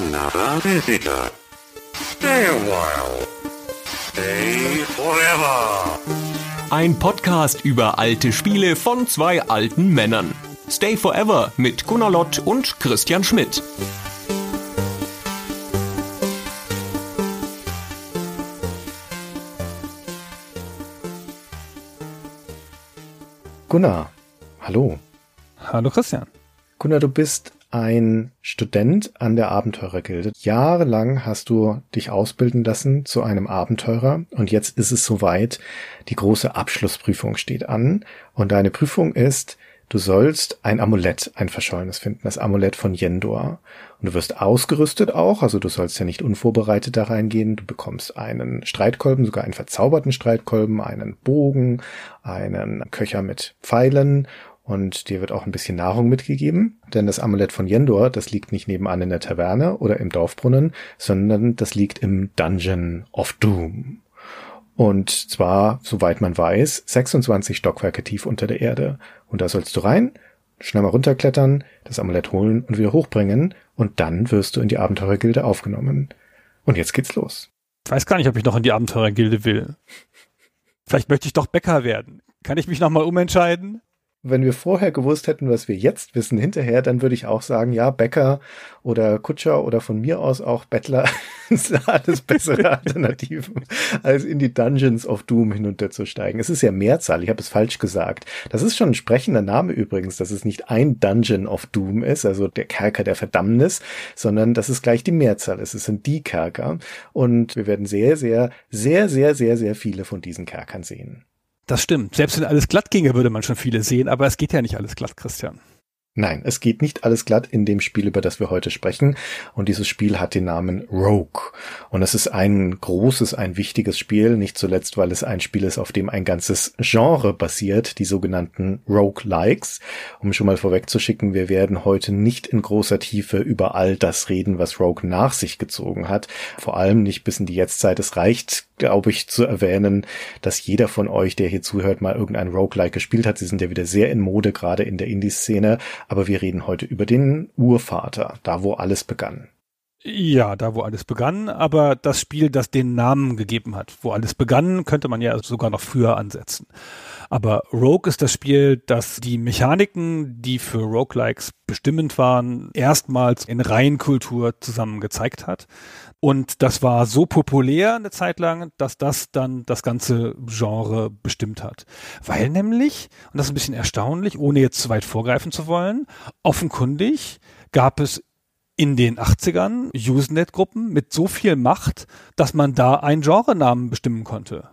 another visitor. Stay a while. Stay forever. Ein Podcast über alte Spiele von zwei alten Männern. Stay Forever mit Gunnar Lott und Christian Schmidt. Gunnar, hallo. Hallo Christian. Gunnar, du bist ein Student an der Abenteurergilde. Jahrelang hast du dich ausbilden lassen zu einem Abenteurer und jetzt ist es soweit. Die große Abschlussprüfung steht an und deine Prüfung ist, du sollst ein Amulett, ein verschollenes finden, das Amulett von Yendor. Und du wirst ausgerüstet auch, also du sollst ja nicht unvorbereitet da reingehen. Du bekommst einen Streitkolben, sogar einen verzauberten Streitkolben, einen Bogen, einen Köcher mit Pfeilen und dir wird auch ein bisschen Nahrung mitgegeben, denn das Amulett von Yendor, das liegt nicht nebenan in der Taverne oder im Dorfbrunnen, sondern das liegt im Dungeon of Doom. Und zwar, soweit man weiß, 26 Stockwerke tief unter der Erde. Und da sollst du rein, schnell mal runterklettern, das Amulett holen und wieder hochbringen und dann wirst du in die Abenteurergilde aufgenommen. Und jetzt geht's los. Ich weiß gar nicht, ob ich noch in die Abenteurergilde will. Vielleicht möchte ich doch Bäcker werden. Kann ich mich nochmal umentscheiden? Wenn wir vorher gewusst hätten, was wir jetzt wissen hinterher, dann würde ich auch sagen, ja, Bäcker oder Kutscher oder von mir aus auch Bettler sind alles bessere Alternativen, als in die Dungeons of Doom hinunterzusteigen. Es ist ja Mehrzahl, ich habe es falsch gesagt. Das ist schon ein sprechender Name übrigens, dass es nicht ein Dungeon of Doom ist, also der Kerker der Verdammnis, sondern dass es gleich die Mehrzahl ist. Es sind die Kerker und wir werden sehr, sehr, sehr, sehr, sehr, sehr viele von diesen Kerkern sehen. Das stimmt. Selbst wenn alles glatt ginge, würde man schon viele sehen, aber es geht ja nicht alles glatt, Christian. Nein, es geht nicht alles glatt in dem Spiel, über das wir heute sprechen. Und dieses Spiel hat den Namen Rogue. Und es ist ein großes, ein wichtiges Spiel, nicht zuletzt, weil es ein Spiel ist, auf dem ein ganzes Genre basiert, die sogenannten Rogue-Likes. Um schon mal vorwegzuschicken, wir werden heute nicht in großer Tiefe über all das reden, was Rogue nach sich gezogen hat. Vor allem nicht bis in die Jetztzeit. Es reicht, glaube ich, zu erwähnen, dass jeder von euch, der hier zuhört, mal irgendein Rogue-like gespielt hat. Sie sind ja wieder sehr in Mode, gerade in der Indie-Szene aber wir reden heute über den Urvater, da wo alles begann. Ja, da wo alles begann, aber das Spiel, das den Namen gegeben hat, wo alles begann, könnte man ja sogar noch früher ansetzen. Aber Rogue ist das Spiel, das die Mechaniken, die für Roguelikes bestimmend waren, erstmals in Reihenkultur zusammen gezeigt hat. Und das war so populär eine Zeit lang, dass das dann das ganze Genre bestimmt hat. Weil nämlich, und das ist ein bisschen erstaunlich, ohne jetzt zu weit vorgreifen zu wollen, offenkundig gab es in den 80ern Usenet-Gruppen mit so viel Macht, dass man da einen Genrenamen bestimmen konnte.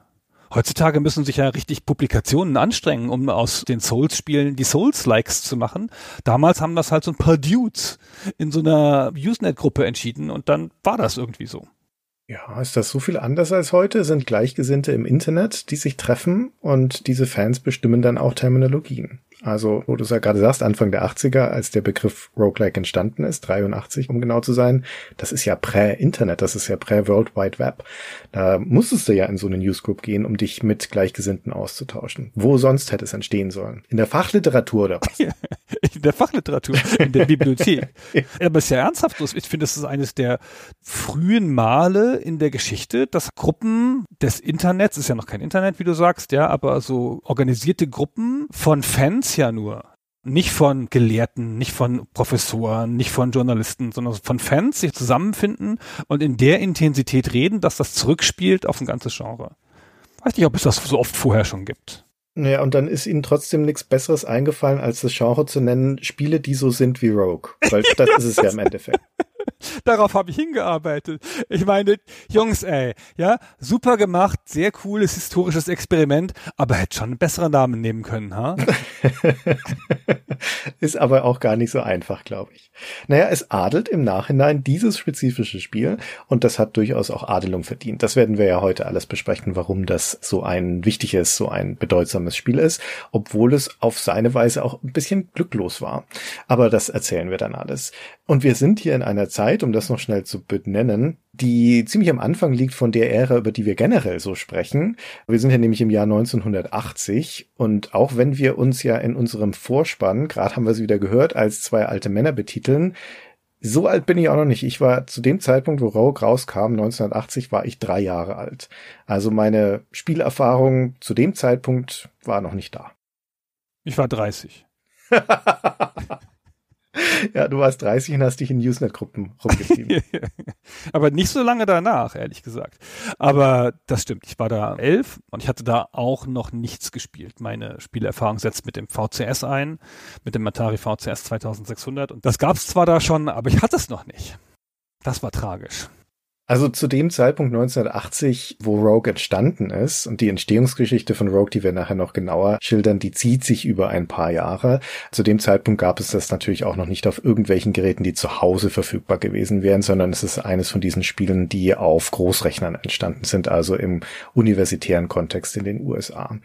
Heutzutage müssen sich ja richtig Publikationen anstrengen, um aus den Souls-Spielen die Souls-Likes zu machen. Damals haben das halt so ein paar Dudes in so einer Usenet-Gruppe entschieden und dann war das irgendwie so. Ja, ist das so viel anders als heute? Sind Gleichgesinnte im Internet, die sich treffen und diese Fans bestimmen dann auch Terminologien. Also, wo du es ja gerade sagst, Anfang der 80er, als der Begriff Roguelike entstanden ist, 83, um genau zu sein, das ist ja prä-Internet, das ist ja prä-World Wide Web. Da musstest du ja in so eine Newsgroup gehen, um dich mit Gleichgesinnten auszutauschen. Wo sonst hätte es entstehen sollen? In der Fachliteratur oder was? in der Fachliteratur, in der Bibliothek. Aber es ist ja ernsthaft, ich finde, das ist eines der frühen Male in der Geschichte, dass Gruppen des Internets, ist ja noch kein Internet, wie du sagst, ja, aber so organisierte Gruppen von Fans ja nur. Nicht von Gelehrten, nicht von Professoren, nicht von Journalisten, sondern von Fans sich zusammenfinden und in der Intensität reden, dass das zurückspielt auf ein ganzes Genre. Weiß nicht, ob es das so oft vorher schon gibt. Naja, und dann ist ihnen trotzdem nichts Besseres eingefallen, als das Genre zu nennen, Spiele, die so sind wie Rogue. Weil das ist es ja im Endeffekt. Darauf habe ich hingearbeitet. Ich meine, Jungs, ey, ja, super gemacht, sehr cooles historisches Experiment, aber hätte schon einen besseren Namen nehmen können, ha? Ist aber auch gar nicht so einfach, glaube ich. Naja, es adelt im Nachhinein dieses spezifische Spiel und das hat durchaus auch Adelung verdient. Das werden wir ja heute alles besprechen, warum das so ein wichtiges, so ein bedeutsames Spiel ist, obwohl es auf seine Weise auch ein bisschen glücklos war. Aber das erzählen wir dann alles. Und wir sind hier in einer Zeit, um das noch schnell zu benennen, die ziemlich am Anfang liegt von der Ära, über die wir generell so sprechen. Wir sind ja nämlich im Jahr 1980 und auch wenn wir uns ja in unserem Vorspann, gerade haben wir es wieder gehört, als zwei alte Männer betiteln, So alt bin ich auch noch nicht. Ich war zu dem Zeitpunkt, wo Rogue rauskam, 1980, war ich drei Jahre alt. Also meine Spielerfahrung zu dem Zeitpunkt war noch nicht da. Ich war 30. ja, du warst 30 und hast dich in Usenet-Gruppen rumgetrieben. Aber nicht so lange danach, ehrlich gesagt. Aber das stimmt. Ich war da elf und ich hatte da auch noch nichts gespielt. Meine Spielerfahrung setzt mit dem VCS ein, mit dem Atari VCS 2600. Und das gab es zwar da schon, aber ich hatte es noch nicht. Das war tragisch. Also zu dem Zeitpunkt 1980, wo Rogue entstanden ist und die Entstehungsgeschichte von Rogue, die wir nachher noch genauer schildern, die zieht sich über ein paar Jahre. Zu dem Zeitpunkt gab es das natürlich auch noch nicht auf irgendwelchen Geräten, die zu Hause verfügbar gewesen wären, sondern es ist eines von diesen Spielen, die auf Großrechnern entstanden sind, also im universitären Kontext in den USA.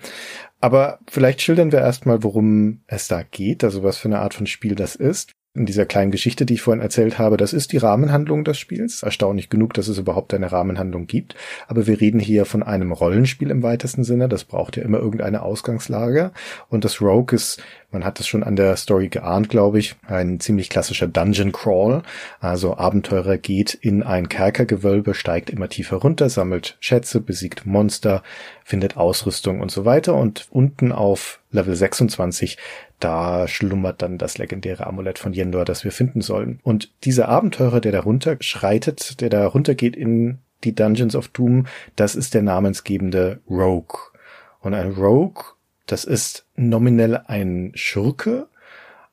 Aber vielleicht schildern wir erstmal, worum es da geht, also was für eine Art von Spiel das ist in dieser kleinen Geschichte, die ich vorhin erzählt habe, das ist die Rahmenhandlung des Spiels. Erstaunlich genug, dass es überhaupt eine Rahmenhandlung gibt. Aber wir reden hier von einem Rollenspiel im weitesten Sinne. Das braucht ja immer irgendeine Ausgangslage. Und das Rogue ist, man hat es schon an der Story geahnt, glaube ich, ein ziemlich klassischer Dungeon Crawl. Also Abenteurer geht in ein Kerkergewölbe, steigt immer tiefer runter, sammelt Schätze, besiegt Monster, findet Ausrüstung und so weiter. Und unten auf Level 26 da schlummert dann das legendäre Amulett von Yendor, das wir finden sollen. Und dieser Abenteurer, der da runter schreitet, der da runtergeht in die Dungeons of Doom, das ist der namensgebende Rogue. Und ein Rogue, das ist nominell ein Schurke,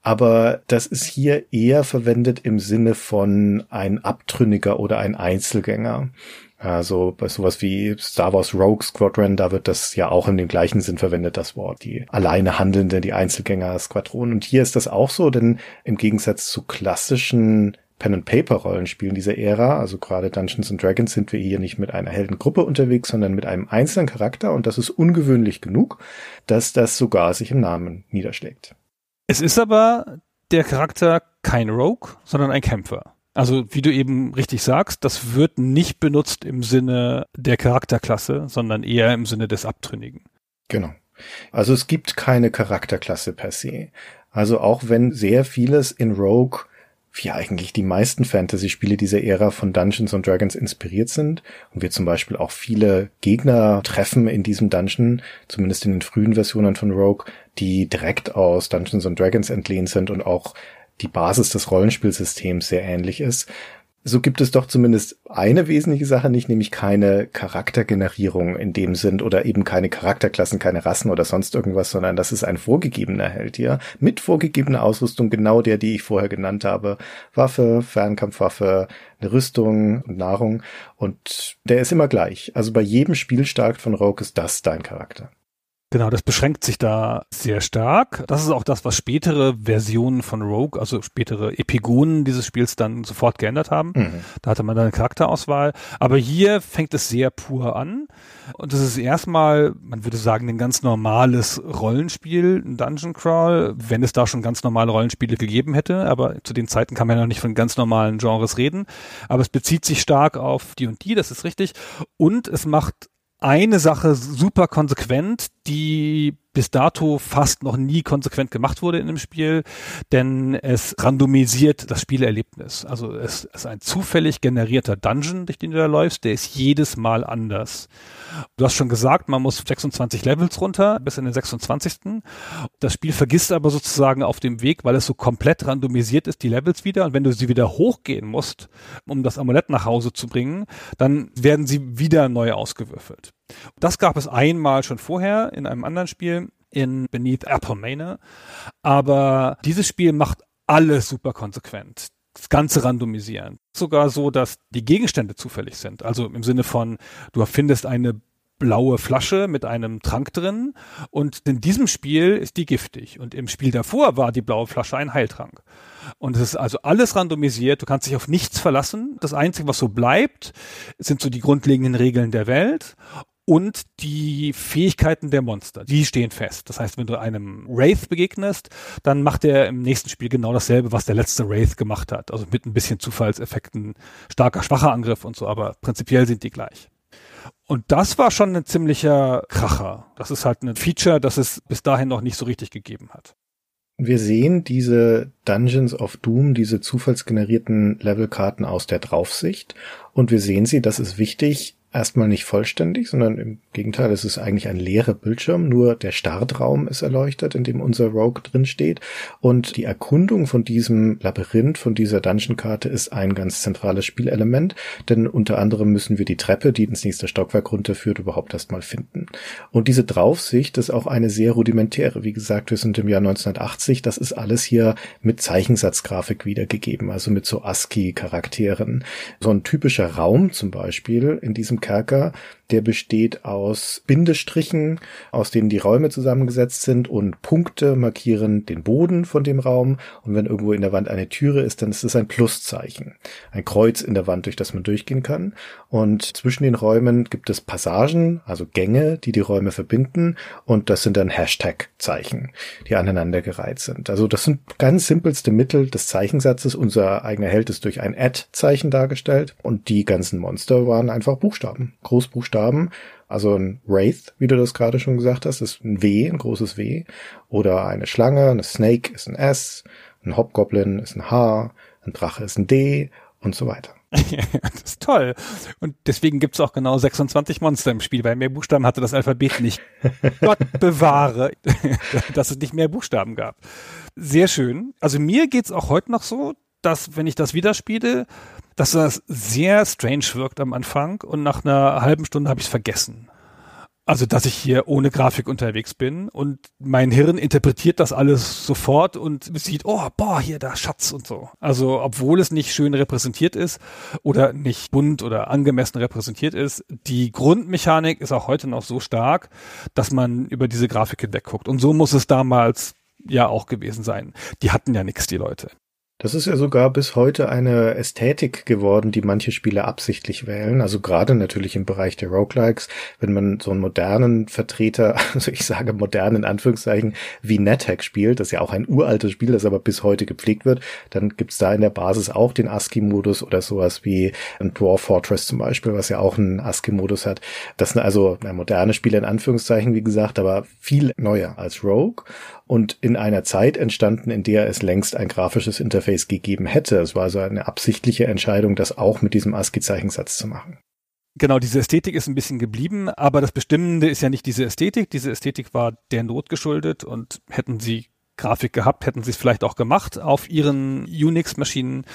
aber das ist hier eher verwendet im Sinne von ein Abtrünniger oder ein Einzelgänger. Also bei sowas wie Star Wars Rogue Squadron, da wird das ja auch in dem gleichen Sinn verwendet, das Wort. Die alleine handelnde, die Einzelgänger-Squadron. Und hier ist das auch so, denn im Gegensatz zu klassischen Pen-and-Paper-Rollenspielen dieser Ära, also gerade Dungeons and Dragons, sind wir hier nicht mit einer Heldengruppe unterwegs, sondern mit einem einzelnen Charakter und das ist ungewöhnlich genug, dass das sogar sich im Namen niederschlägt. Es ist aber der Charakter kein Rogue, sondern ein Kämpfer. Also wie du eben richtig sagst, das wird nicht benutzt im Sinne der Charakterklasse, sondern eher im Sinne des Abtrünnigen. Genau. Also es gibt keine Charakterklasse per se. Also auch wenn sehr vieles in Rogue wie eigentlich die meisten Fantasy-Spiele dieser Ära von Dungeons and Dragons inspiriert sind und wir zum Beispiel auch viele Gegner treffen in diesem Dungeon, zumindest in den frühen Versionen von Rogue, die direkt aus Dungeons and Dragons entlehnt sind und auch die Basis des Rollenspielsystems sehr ähnlich ist, so gibt es doch zumindest eine wesentliche Sache nicht, nämlich keine Charaktergenerierung in dem Sinn oder eben keine Charakterklassen, keine Rassen oder sonst irgendwas, sondern das ist ein vorgegebener Held hier mit vorgegebener Ausrüstung, genau der, die ich vorher genannt habe. Waffe, Fernkampfwaffe, eine Rüstung und Nahrung und der ist immer gleich. Also bei jedem Spielstart von Rogue ist das dein Charakter. Genau, das beschränkt sich da sehr stark. Das ist auch das, was spätere Versionen von Rogue, also spätere Epigonen dieses Spiels dann sofort geändert haben. Mhm. Da hatte man dann eine Charakterauswahl. Aber hier fängt es sehr pur an. Und das ist erstmal, man würde sagen, ein ganz normales Rollenspiel, ein Dungeon Crawl, wenn es da schon ganz normale Rollenspiele gegeben hätte. Aber zu den Zeiten kann man ja noch nicht von ganz normalen Genres reden. Aber es bezieht sich stark auf die und die, das ist richtig. Und es macht eine Sache super konsequent, die bis dato fast noch nie konsequent gemacht wurde in dem Spiel, denn es randomisiert das Spielerlebnis. Also es ist ein zufällig generierter Dungeon, durch den du da läufst, der ist jedes Mal anders. Du hast schon gesagt, man muss 26 Levels runter, bis in den 26. Das Spiel vergisst aber sozusagen auf dem Weg, weil es so komplett randomisiert ist, die Levels wieder. Und wenn du sie wieder hochgehen musst, um das Amulett nach Hause zu bringen, dann werden sie wieder neu ausgewürfelt. Das gab es einmal schon vorher in einem anderen Spiel in Beneath Apple Manor. Aber dieses Spiel macht alles super konsequent das Ganze randomisieren. Sogar so, dass die Gegenstände zufällig sind. Also im Sinne von, du findest eine blaue Flasche mit einem Trank drin und in diesem Spiel ist die giftig und im Spiel davor war die blaue Flasche ein Heiltrank. Und es ist also alles randomisiert, du kannst dich auf nichts verlassen. Das Einzige, was so bleibt, sind so die grundlegenden Regeln der Welt und die Fähigkeiten der Monster, die stehen fest. Das heißt, wenn du einem Wraith begegnest, dann macht er im nächsten Spiel genau dasselbe, was der letzte Wraith gemacht hat. Also mit ein bisschen Zufallseffekten, starker, schwacher Angriff und so, aber prinzipiell sind die gleich. Und das war schon ein ziemlicher Kracher. Das ist halt ein Feature, das es bis dahin noch nicht so richtig gegeben hat. Wir sehen diese Dungeons of Doom, diese zufallsgenerierten Levelkarten aus der Draufsicht und wir sehen sie, das ist wichtig, erstmal nicht vollständig, sondern im Gegenteil, es ist eigentlich ein leerer Bildschirm, nur der Startraum ist erleuchtet, in dem unser Rogue drin steht und die Erkundung von diesem Labyrinth, von dieser Dungeon-Karte ist ein ganz zentrales Spielelement, denn unter anderem müssen wir die Treppe, die ins nächste Stockwerk runterführt, überhaupt erstmal finden. Und diese Draufsicht ist auch eine sehr rudimentäre. Wie gesagt, wir sind im Jahr 1980, das ist alles hier mit Zeichensatzgrafik wiedergegeben, also mit so ASCII-Charakteren. So ein typischer Raum zum Beispiel in diesem Kerker, der besteht aus Bindestrichen, aus denen die Räume zusammengesetzt sind und Punkte markieren den Boden von dem Raum. Und wenn irgendwo in der Wand eine Türe ist, dann ist es ein Pluszeichen. Ein Kreuz in der Wand, durch das man durchgehen kann. Und zwischen den Räumen gibt es Passagen, also Gänge, die die Räume verbinden. Und das sind dann Hashtag-Zeichen, die aneinandergereiht sind. Also das sind ganz simpelste Mittel des Zeichensatzes. Unser eigener Held ist durch ein Add-Zeichen dargestellt. Und die ganzen Monster waren einfach Buchstaben, Großbuchstaben Buchstaben. Also ein Wraith, wie du das gerade schon gesagt hast, ist ein W, ein großes W. Oder eine Schlange, eine Snake ist ein S, ein Hobgoblin ist ein H, ein Drache ist ein D und so weiter. das ist toll. Und deswegen gibt's auch genau 26 Monster im Spiel, weil mehr Buchstaben hatte das Alphabet nicht. Gott bewahre, dass es nicht mehr Buchstaben gab. Sehr schön. Also mir geht's auch heute noch so, dass wenn ich das wieder spiele, dass das sehr strange wirkt am Anfang und nach einer halben Stunde habe ich es vergessen. Also, dass ich hier ohne Grafik unterwegs bin und mein Hirn interpretiert das alles sofort und sieht, oh, boah, hier der Schatz und so. Also, obwohl es nicht schön repräsentiert ist oder nicht bunt oder angemessen repräsentiert ist, die Grundmechanik ist auch heute noch so stark, dass man über diese Grafik hinwegguckt. Und so muss es damals ja auch gewesen sein. Die hatten ja nichts, die Leute. Das ist ja sogar bis heute eine Ästhetik geworden, die manche Spiele absichtlich wählen. Also gerade natürlich im Bereich der Roguelikes, wenn man so einen modernen Vertreter, also ich sage modernen Anführungszeichen, wie NetHack spielt, das ja auch ein uraltes Spiel, das aber bis heute gepflegt wird, dann gibt's da in der Basis auch den ASCII-Modus oder sowas wie ein Dwarf Fortress zum Beispiel, was ja auch einen ASCII-Modus hat. Das sind also moderne Spiele in Anführungszeichen, wie gesagt, aber viel neuer als Rogue und in einer Zeit entstanden, in der es längst ein grafisches Interface gegeben hätte. Es war also eine absichtliche Entscheidung, das auch mit diesem ASCII-Zeichensatz zu machen. Genau, diese Ästhetik ist ein bisschen geblieben, aber das Bestimmende ist ja nicht diese Ästhetik. Diese Ästhetik war der Not geschuldet und hätten sie Grafik gehabt, hätten sie es vielleicht auch gemacht auf ihren Unix-Maschinen.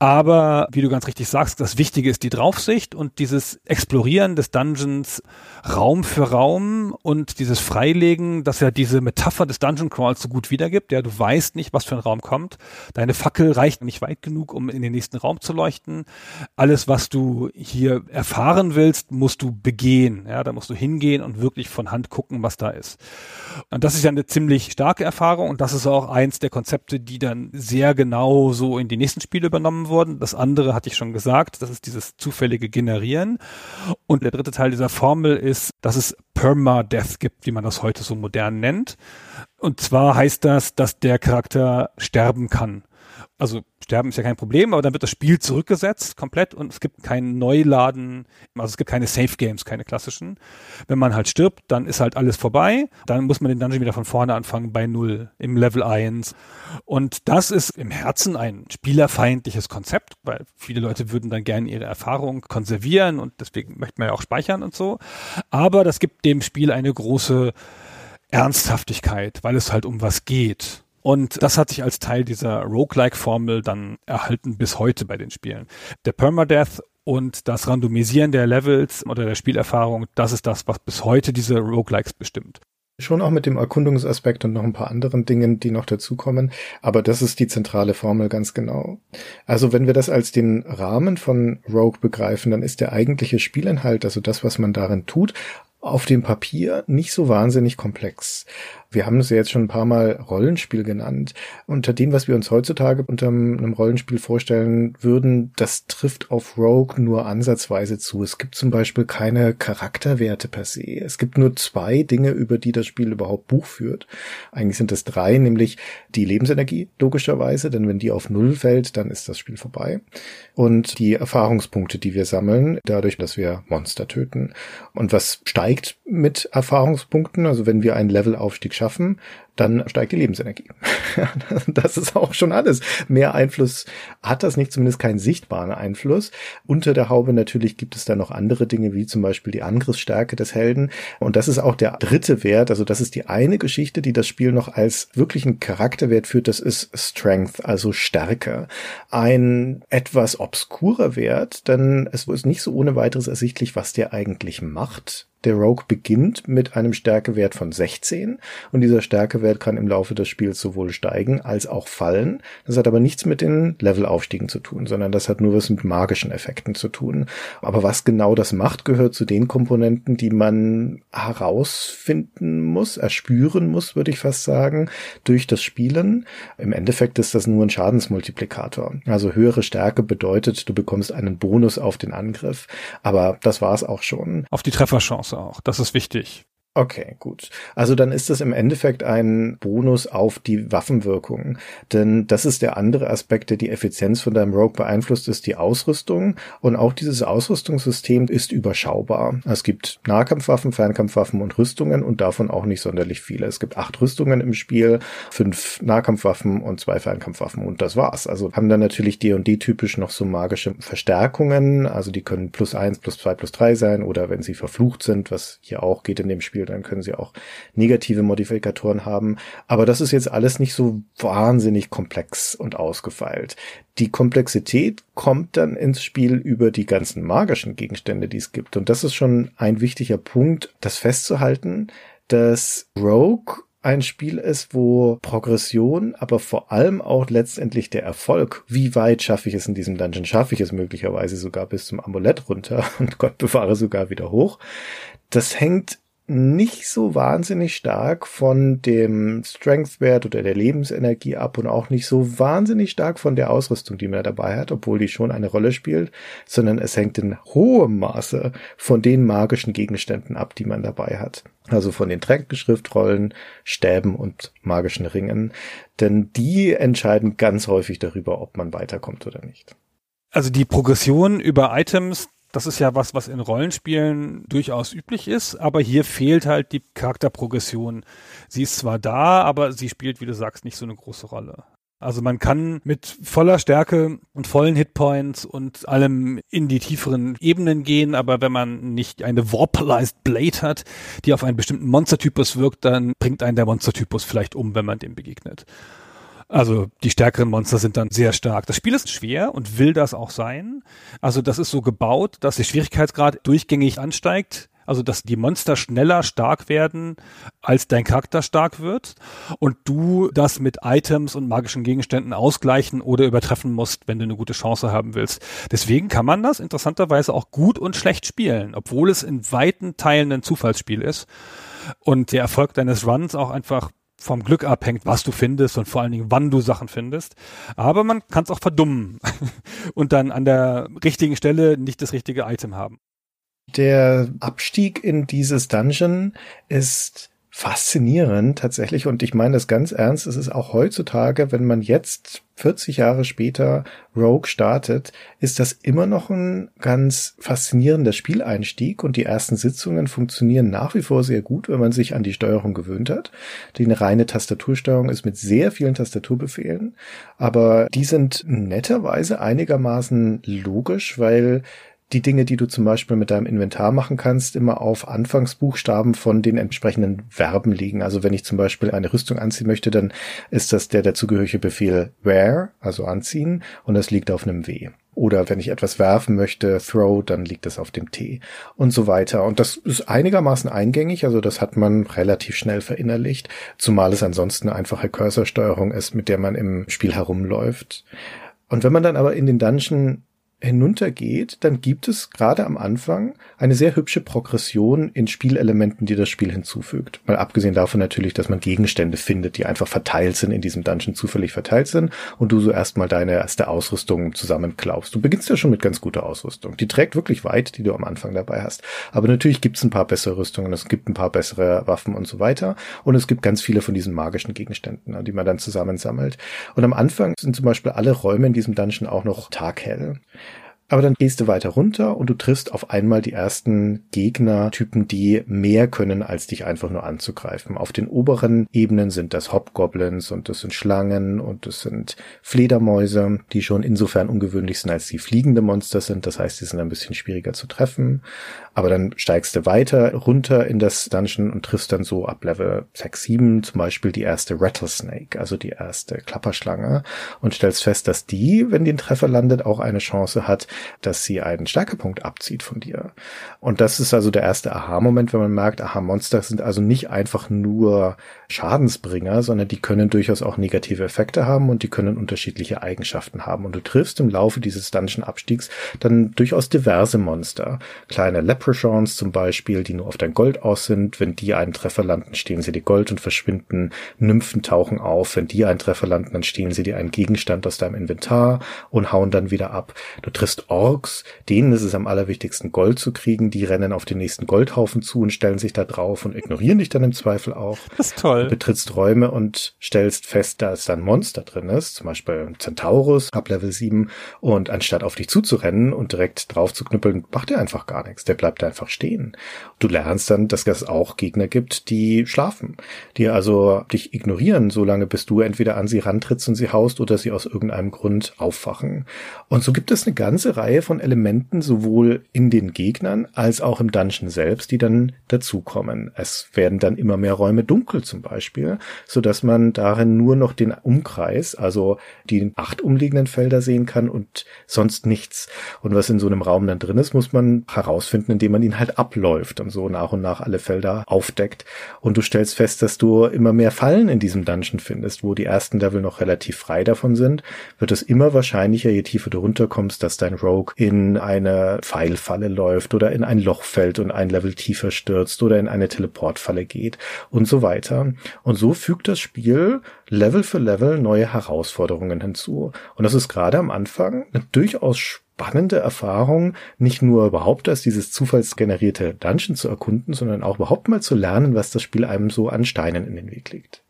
Aber wie du ganz richtig sagst, das Wichtige ist die Draufsicht und dieses Explorieren des Dungeons Raum für Raum und dieses Freilegen, dass ja diese Metapher des Dungeon Crawls so gut wiedergibt. Ja, du weißt nicht, was für ein Raum kommt. Deine Fackel reicht nicht weit genug, um in den nächsten Raum zu leuchten. Alles, was du hier erfahren willst, musst du begehen. Ja, da musst du hingehen und wirklich von Hand gucken, was da ist. Und das ist ja eine ziemlich starke Erfahrung und das ist auch eins der Konzepte, die dann sehr genau so in die nächsten Spiele übernommen worden. Das andere hatte ich schon gesagt, das ist dieses zufällige Generieren. Und der dritte Teil dieser Formel ist, dass es Permadeath gibt, wie man das heute so modern nennt. Und zwar heißt das, dass der Charakter sterben kann. Also Sterben ist ja kein Problem, aber dann wird das Spiel zurückgesetzt komplett und es gibt kein Neuladen, also es gibt keine Safe Games, keine klassischen. Wenn man halt stirbt, dann ist halt alles vorbei. Dann muss man den Dungeon wieder von vorne anfangen bei Null im Level 1. Und das ist im Herzen ein spielerfeindliches Konzept, weil viele Leute würden dann gerne ihre Erfahrung konservieren und deswegen möchte man ja auch speichern und so. Aber das gibt dem Spiel eine große Ernsthaftigkeit, weil es halt um was geht. Und das hat sich als Teil dieser Roguelike-Formel dann erhalten bis heute bei den Spielen. Der Permadeath und das Randomisieren der Levels oder der Spielerfahrung, das ist das, was bis heute diese Roguelikes bestimmt. Schon auch mit dem Erkundungsaspekt und noch ein paar anderen Dingen, die noch dazukommen. Aber das ist die zentrale Formel ganz genau. Also wenn wir das als den Rahmen von Rogue begreifen, dann ist der eigentliche Spielinhalt, also das, was man darin tut, auf dem Papier nicht so wahnsinnig komplex. Wir haben es ja jetzt schon ein paar Mal Rollenspiel genannt. Unter dem, was wir uns heutzutage unter einem Rollenspiel vorstellen würden, das trifft auf Rogue nur ansatzweise zu. Es gibt zum Beispiel keine Charakterwerte per se. Es gibt nur zwei Dinge, über die das Spiel überhaupt Buch führt. Eigentlich sind es drei, nämlich die Lebensenergie, logischerweise, denn wenn die auf Null fällt, dann ist das Spiel vorbei. Und die Erfahrungspunkte, die wir sammeln, dadurch, dass wir Monster töten. Und was steigt mit Erfahrungspunkten? Also wenn wir einen Levelaufstieg schaffen, dann steigt die Lebensenergie. das ist auch schon alles. Mehr Einfluss hat das nicht, zumindest keinen sichtbaren Einfluss. Unter der Haube natürlich gibt es da noch andere Dinge, wie zum Beispiel die Angriffsstärke des Helden. Und das ist auch der dritte Wert. Also das ist die eine Geschichte, die das Spiel noch als wirklichen Charakterwert führt. Das ist Strength, also Stärke. Ein etwas obskurer Wert, denn es ist nicht so ohne weiteres ersichtlich, was der eigentlich macht. Der Rogue beginnt mit einem Stärkewert von 16 und dieser Stärkewert kann im Laufe des Spiels sowohl steigen als auch fallen. Das hat aber nichts mit den Levelaufstiegen zu tun, sondern das hat nur was mit magischen Effekten zu tun. Aber was genau das macht, gehört zu den Komponenten, die man herausfinden muss, erspüren muss, würde ich fast sagen, durch das Spielen. Im Endeffekt ist das nur ein Schadensmultiplikator. Also höhere Stärke bedeutet, du bekommst einen Bonus auf den Angriff. Aber das war es auch schon. Auf die Trefferchance. Chance auch. Das ist wichtig. Okay, gut. Also dann ist das im Endeffekt ein Bonus auf die Waffenwirkung. Denn das ist der andere Aspekt, der die Effizienz von deinem Rogue beeinflusst, ist die Ausrüstung. Und auch dieses Ausrüstungssystem ist überschaubar. Es gibt Nahkampfwaffen, Fernkampfwaffen und Rüstungen und davon auch nicht sonderlich viele. Es gibt acht Rüstungen im Spiel, fünf Nahkampfwaffen und zwei Fernkampfwaffen und das war's. Also haben dann natürlich D&D typisch noch so magische Verstärkungen. Also die können plus eins, plus zwei, plus drei sein oder wenn sie verflucht sind, was hier auch geht in dem Spiel, dann können sie auch negative Modifikatoren haben. Aber das ist jetzt alles nicht so wahnsinnig komplex und ausgefeilt. Die Komplexität kommt dann ins Spiel über die ganzen magischen Gegenstände, die es gibt. Und das ist schon ein wichtiger Punkt, das festzuhalten, dass Rogue ein Spiel ist, wo Progression, aber vor allem auch letztendlich der Erfolg, wie weit schaffe ich es in diesem Dungeon, schaffe ich es möglicherweise sogar bis zum Amulett runter und Gott bewahre sogar wieder hoch. Das hängt nicht so wahnsinnig stark von dem Strength-Wert oder der Lebensenergie ab und auch nicht so wahnsinnig stark von der Ausrüstung, die man dabei hat, obwohl die schon eine Rolle spielt, sondern es hängt in hohem Maße von den magischen Gegenständen ab, die man dabei hat. Also von den Tränkenschriftrollen, Stäben und magischen Ringen, denn die entscheiden ganz häufig darüber, ob man weiterkommt oder nicht. Also die Progression über Items, das ist ja was, was in Rollenspielen durchaus üblich ist, aber hier fehlt halt die Charakterprogression. Sie ist zwar da, aber sie spielt, wie du sagst, nicht so eine große Rolle. Also man kann mit voller Stärke und vollen Hitpoints und allem in die tieferen Ebenen gehen, aber wenn man nicht eine Warpalized Blade hat, die auf einen bestimmten Monstertypus wirkt, dann bringt einen der Monstertypus vielleicht um, wenn man dem begegnet. Also die stärkeren Monster sind dann sehr stark. Das Spiel ist schwer und will das auch sein. Also das ist so gebaut, dass der Schwierigkeitsgrad durchgängig ansteigt. Also, dass die Monster schneller stark werden, als dein Charakter stark wird und du das mit Items und magischen Gegenständen ausgleichen oder übertreffen musst, wenn du eine gute Chance haben willst. Deswegen kann man das interessanterweise auch gut und schlecht spielen, obwohl es in weiten Teilen ein Zufallsspiel ist und der Erfolg deines Runs auch einfach vom Glück abhängt, was du findest und vor allen Dingen, wann du Sachen findest. Aber man kann es auch verdummen und dann an der richtigen Stelle nicht das richtige Item haben. Der Abstieg in dieses Dungeon ist faszinierend tatsächlich und ich meine das ganz ernst. Es ist auch heutzutage, wenn man jetzt 40 Jahre später Rogue startet, ist das immer noch ein ganz faszinierender Spieleinstieg und die ersten Sitzungen funktionieren nach wie vor sehr gut, wenn man sich an die Steuerung gewöhnt hat. Die reine Tastatursteuerung ist mit sehr vielen Tastaturbefehlen, aber die sind netterweise einigermaßen logisch, weil die Dinge, die du zum Beispiel mit deinem Inventar machen kannst, immer auf Anfangsbuchstaben von den entsprechenden Verben liegen. Also wenn ich zum Beispiel eine Rüstung anziehen möchte, dann ist das der dazugehörige Befehl wear, also anziehen, und das liegt auf einem W. Oder wenn ich etwas werfen möchte, throw, dann liegt das auf dem T und so weiter. Und das ist einigermaßen eingängig, also das hat man relativ schnell verinnerlicht, zumal es ansonsten eine einfache Cursorsteuerung ist, mit der man im Spiel herumläuft. Und wenn man dann aber in den Dungeon hinuntergeht, dann gibt es gerade am Anfang eine sehr hübsche Progression in Spielelementen, die das Spiel hinzufügt. Mal abgesehen davon natürlich, dass man Gegenstände findet, die einfach verteilt sind in diesem Dungeon, zufällig verteilt sind und du so erstmal deine erste Ausrüstung zusammenklaubst. Du beginnst ja schon mit ganz guter Ausrüstung. Die trägt wirklich weit, die du am Anfang dabei hast. Aber natürlich gibt es ein paar bessere Rüstungen, es gibt ein paar bessere Waffen und so weiter. Und es gibt ganz viele von diesen magischen Gegenständen, die man dann zusammensammelt. Und am Anfang sind zum Beispiel alle Räume in diesem Dungeon auch noch taghell. Aber dann gehst du weiter runter und du triffst auf einmal die ersten Gegnertypen, die mehr können, als dich einfach nur anzugreifen. Auf den oberen Ebenen sind das Hobgoblins und das sind Schlangen und das sind Fledermäuse, die schon insofern ungewöhnlich sind, als sie fliegende Monster sind. Das heißt, die sind ein bisschen schwieriger zu treffen. Aber dann steigst du weiter runter in das Dungeon und triffst dann so ab Level 6, 7 zum Beispiel die erste Rattlesnake, also die erste Klapperschlange und stellst fest, dass die, wenn die einen Treffer landet, auch eine Chance hat, dass sie einen Stärkepunkt abzieht von dir. Und das ist also der erste Aha-Moment, wenn man merkt, aha, Monster sind also nicht einfach nur Schadensbringer, sondern die können durchaus auch negative Effekte haben und die können unterschiedliche Eigenschaften haben. Und du triffst im Laufe dieses Dungeon-Abstiegs dann durchaus diverse Monster. Kleine Leprechauns zum Beispiel, die nur auf dein Gold aus sind. Wenn die einen Treffer landen, stehen sie dir Gold und verschwinden. Nymphen tauchen auf. Wenn die einen Treffer landen, dann stehlen sie dir einen Gegenstand aus deinem Inventar und hauen dann wieder ab. Du triffst Orks, denen ist es am allerwichtigsten, Gold zu kriegen. Die rennen auf den nächsten Goldhaufen zu und stellen sich da drauf und ignorieren dich dann im Zweifel auch. Das ist toll. Du betrittst Räume und stellst fest, dass da ein Monster drin ist, zum Beispiel Centaurus ab Level 7 und anstatt auf dich zuzurennen und direkt drauf zu knüppeln, macht er einfach gar nichts. Der bleibt einfach stehen. Du lernst dann, dass es auch Gegner gibt, die schlafen, die also dich ignorieren, solange bis du entweder an sie rantrittst und sie haust oder sie aus irgendeinem Grund aufwachen. Und so gibt es eine ganze Reihe von Elementen, sowohl in den Gegnern als auch im Dungeon selbst, die dann dazukommen. Es werden dann immer mehr Räume dunkel zum Beispiel, so dass man darin nur noch den Umkreis, also die acht umliegenden Felder sehen kann und sonst nichts. Und was in so einem Raum dann drin ist, muss man herausfinden, indem man ihn halt abläuft und so nach und nach alle Felder aufdeckt. Und du stellst fest, dass du immer mehr Fallen in diesem Dungeon findest, wo die ersten Level noch relativ frei davon sind, wird es immer wahrscheinlicher, je tiefer du runterkommst, dass dein Rogue in eine Pfeilfalle läuft oder in ein Loch fällt und ein Level tiefer stürzt oder in eine Teleportfalle geht und so weiter. Und so fügt das Spiel Level für Level neue Herausforderungen hinzu. Und das ist gerade am Anfang eine durchaus spannende Erfahrung, nicht nur überhaupt als dieses zufallsgenerierte Dungeon zu erkunden, sondern auch überhaupt mal zu lernen, was das Spiel einem so an Steinen in den Weg legt.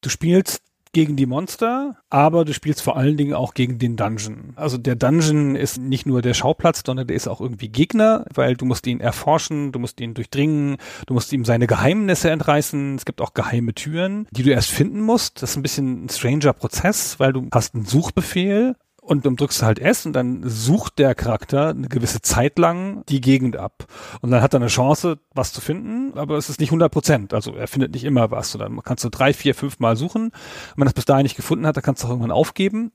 Du spielst gegen die Monster, aber du spielst vor allen Dingen auch gegen den Dungeon. Also der Dungeon ist nicht nur der Schauplatz, sondern der ist auch irgendwie Gegner, weil du musst ihn erforschen, du musst ihn durchdringen, du musst ihm seine Geheimnisse entreißen. Es gibt auch geheime Türen, die du erst finden musst. Das ist ein bisschen ein stranger Prozess, weil du hast einen Suchbefehl und dann drückst du halt S und dann sucht der Charakter eine gewisse Zeit lang die Gegend ab. Und dann hat er eine Chance, was zu finden, aber es ist nicht 100 Prozent. Also er findet nicht immer was. Und dann kannst du drei, vier, fünf Mal suchen. Wenn man das bis dahin nicht gefunden hat, dann kannst du auch irgendwann aufgeben.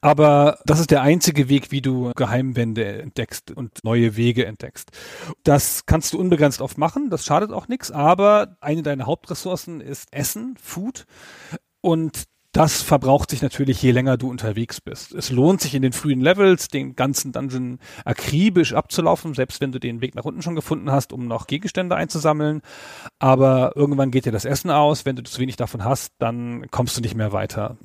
Aber das ist der einzige Weg, wie du Geheimwände entdeckst und neue Wege entdeckst. Das kannst du unbegrenzt oft machen. Das schadet auch nichts. Aber eine deiner Hauptressourcen ist Essen, Food. Und das verbraucht sich natürlich, je länger du unterwegs bist. Es lohnt sich in den frühen Levels, den ganzen Dungeon akribisch abzulaufen, selbst wenn du den Weg nach unten schon gefunden hast, um noch Gegenstände einzusammeln. Aber irgendwann geht dir das Essen aus. Wenn du zu wenig davon hast, dann kommst du nicht mehr weiter.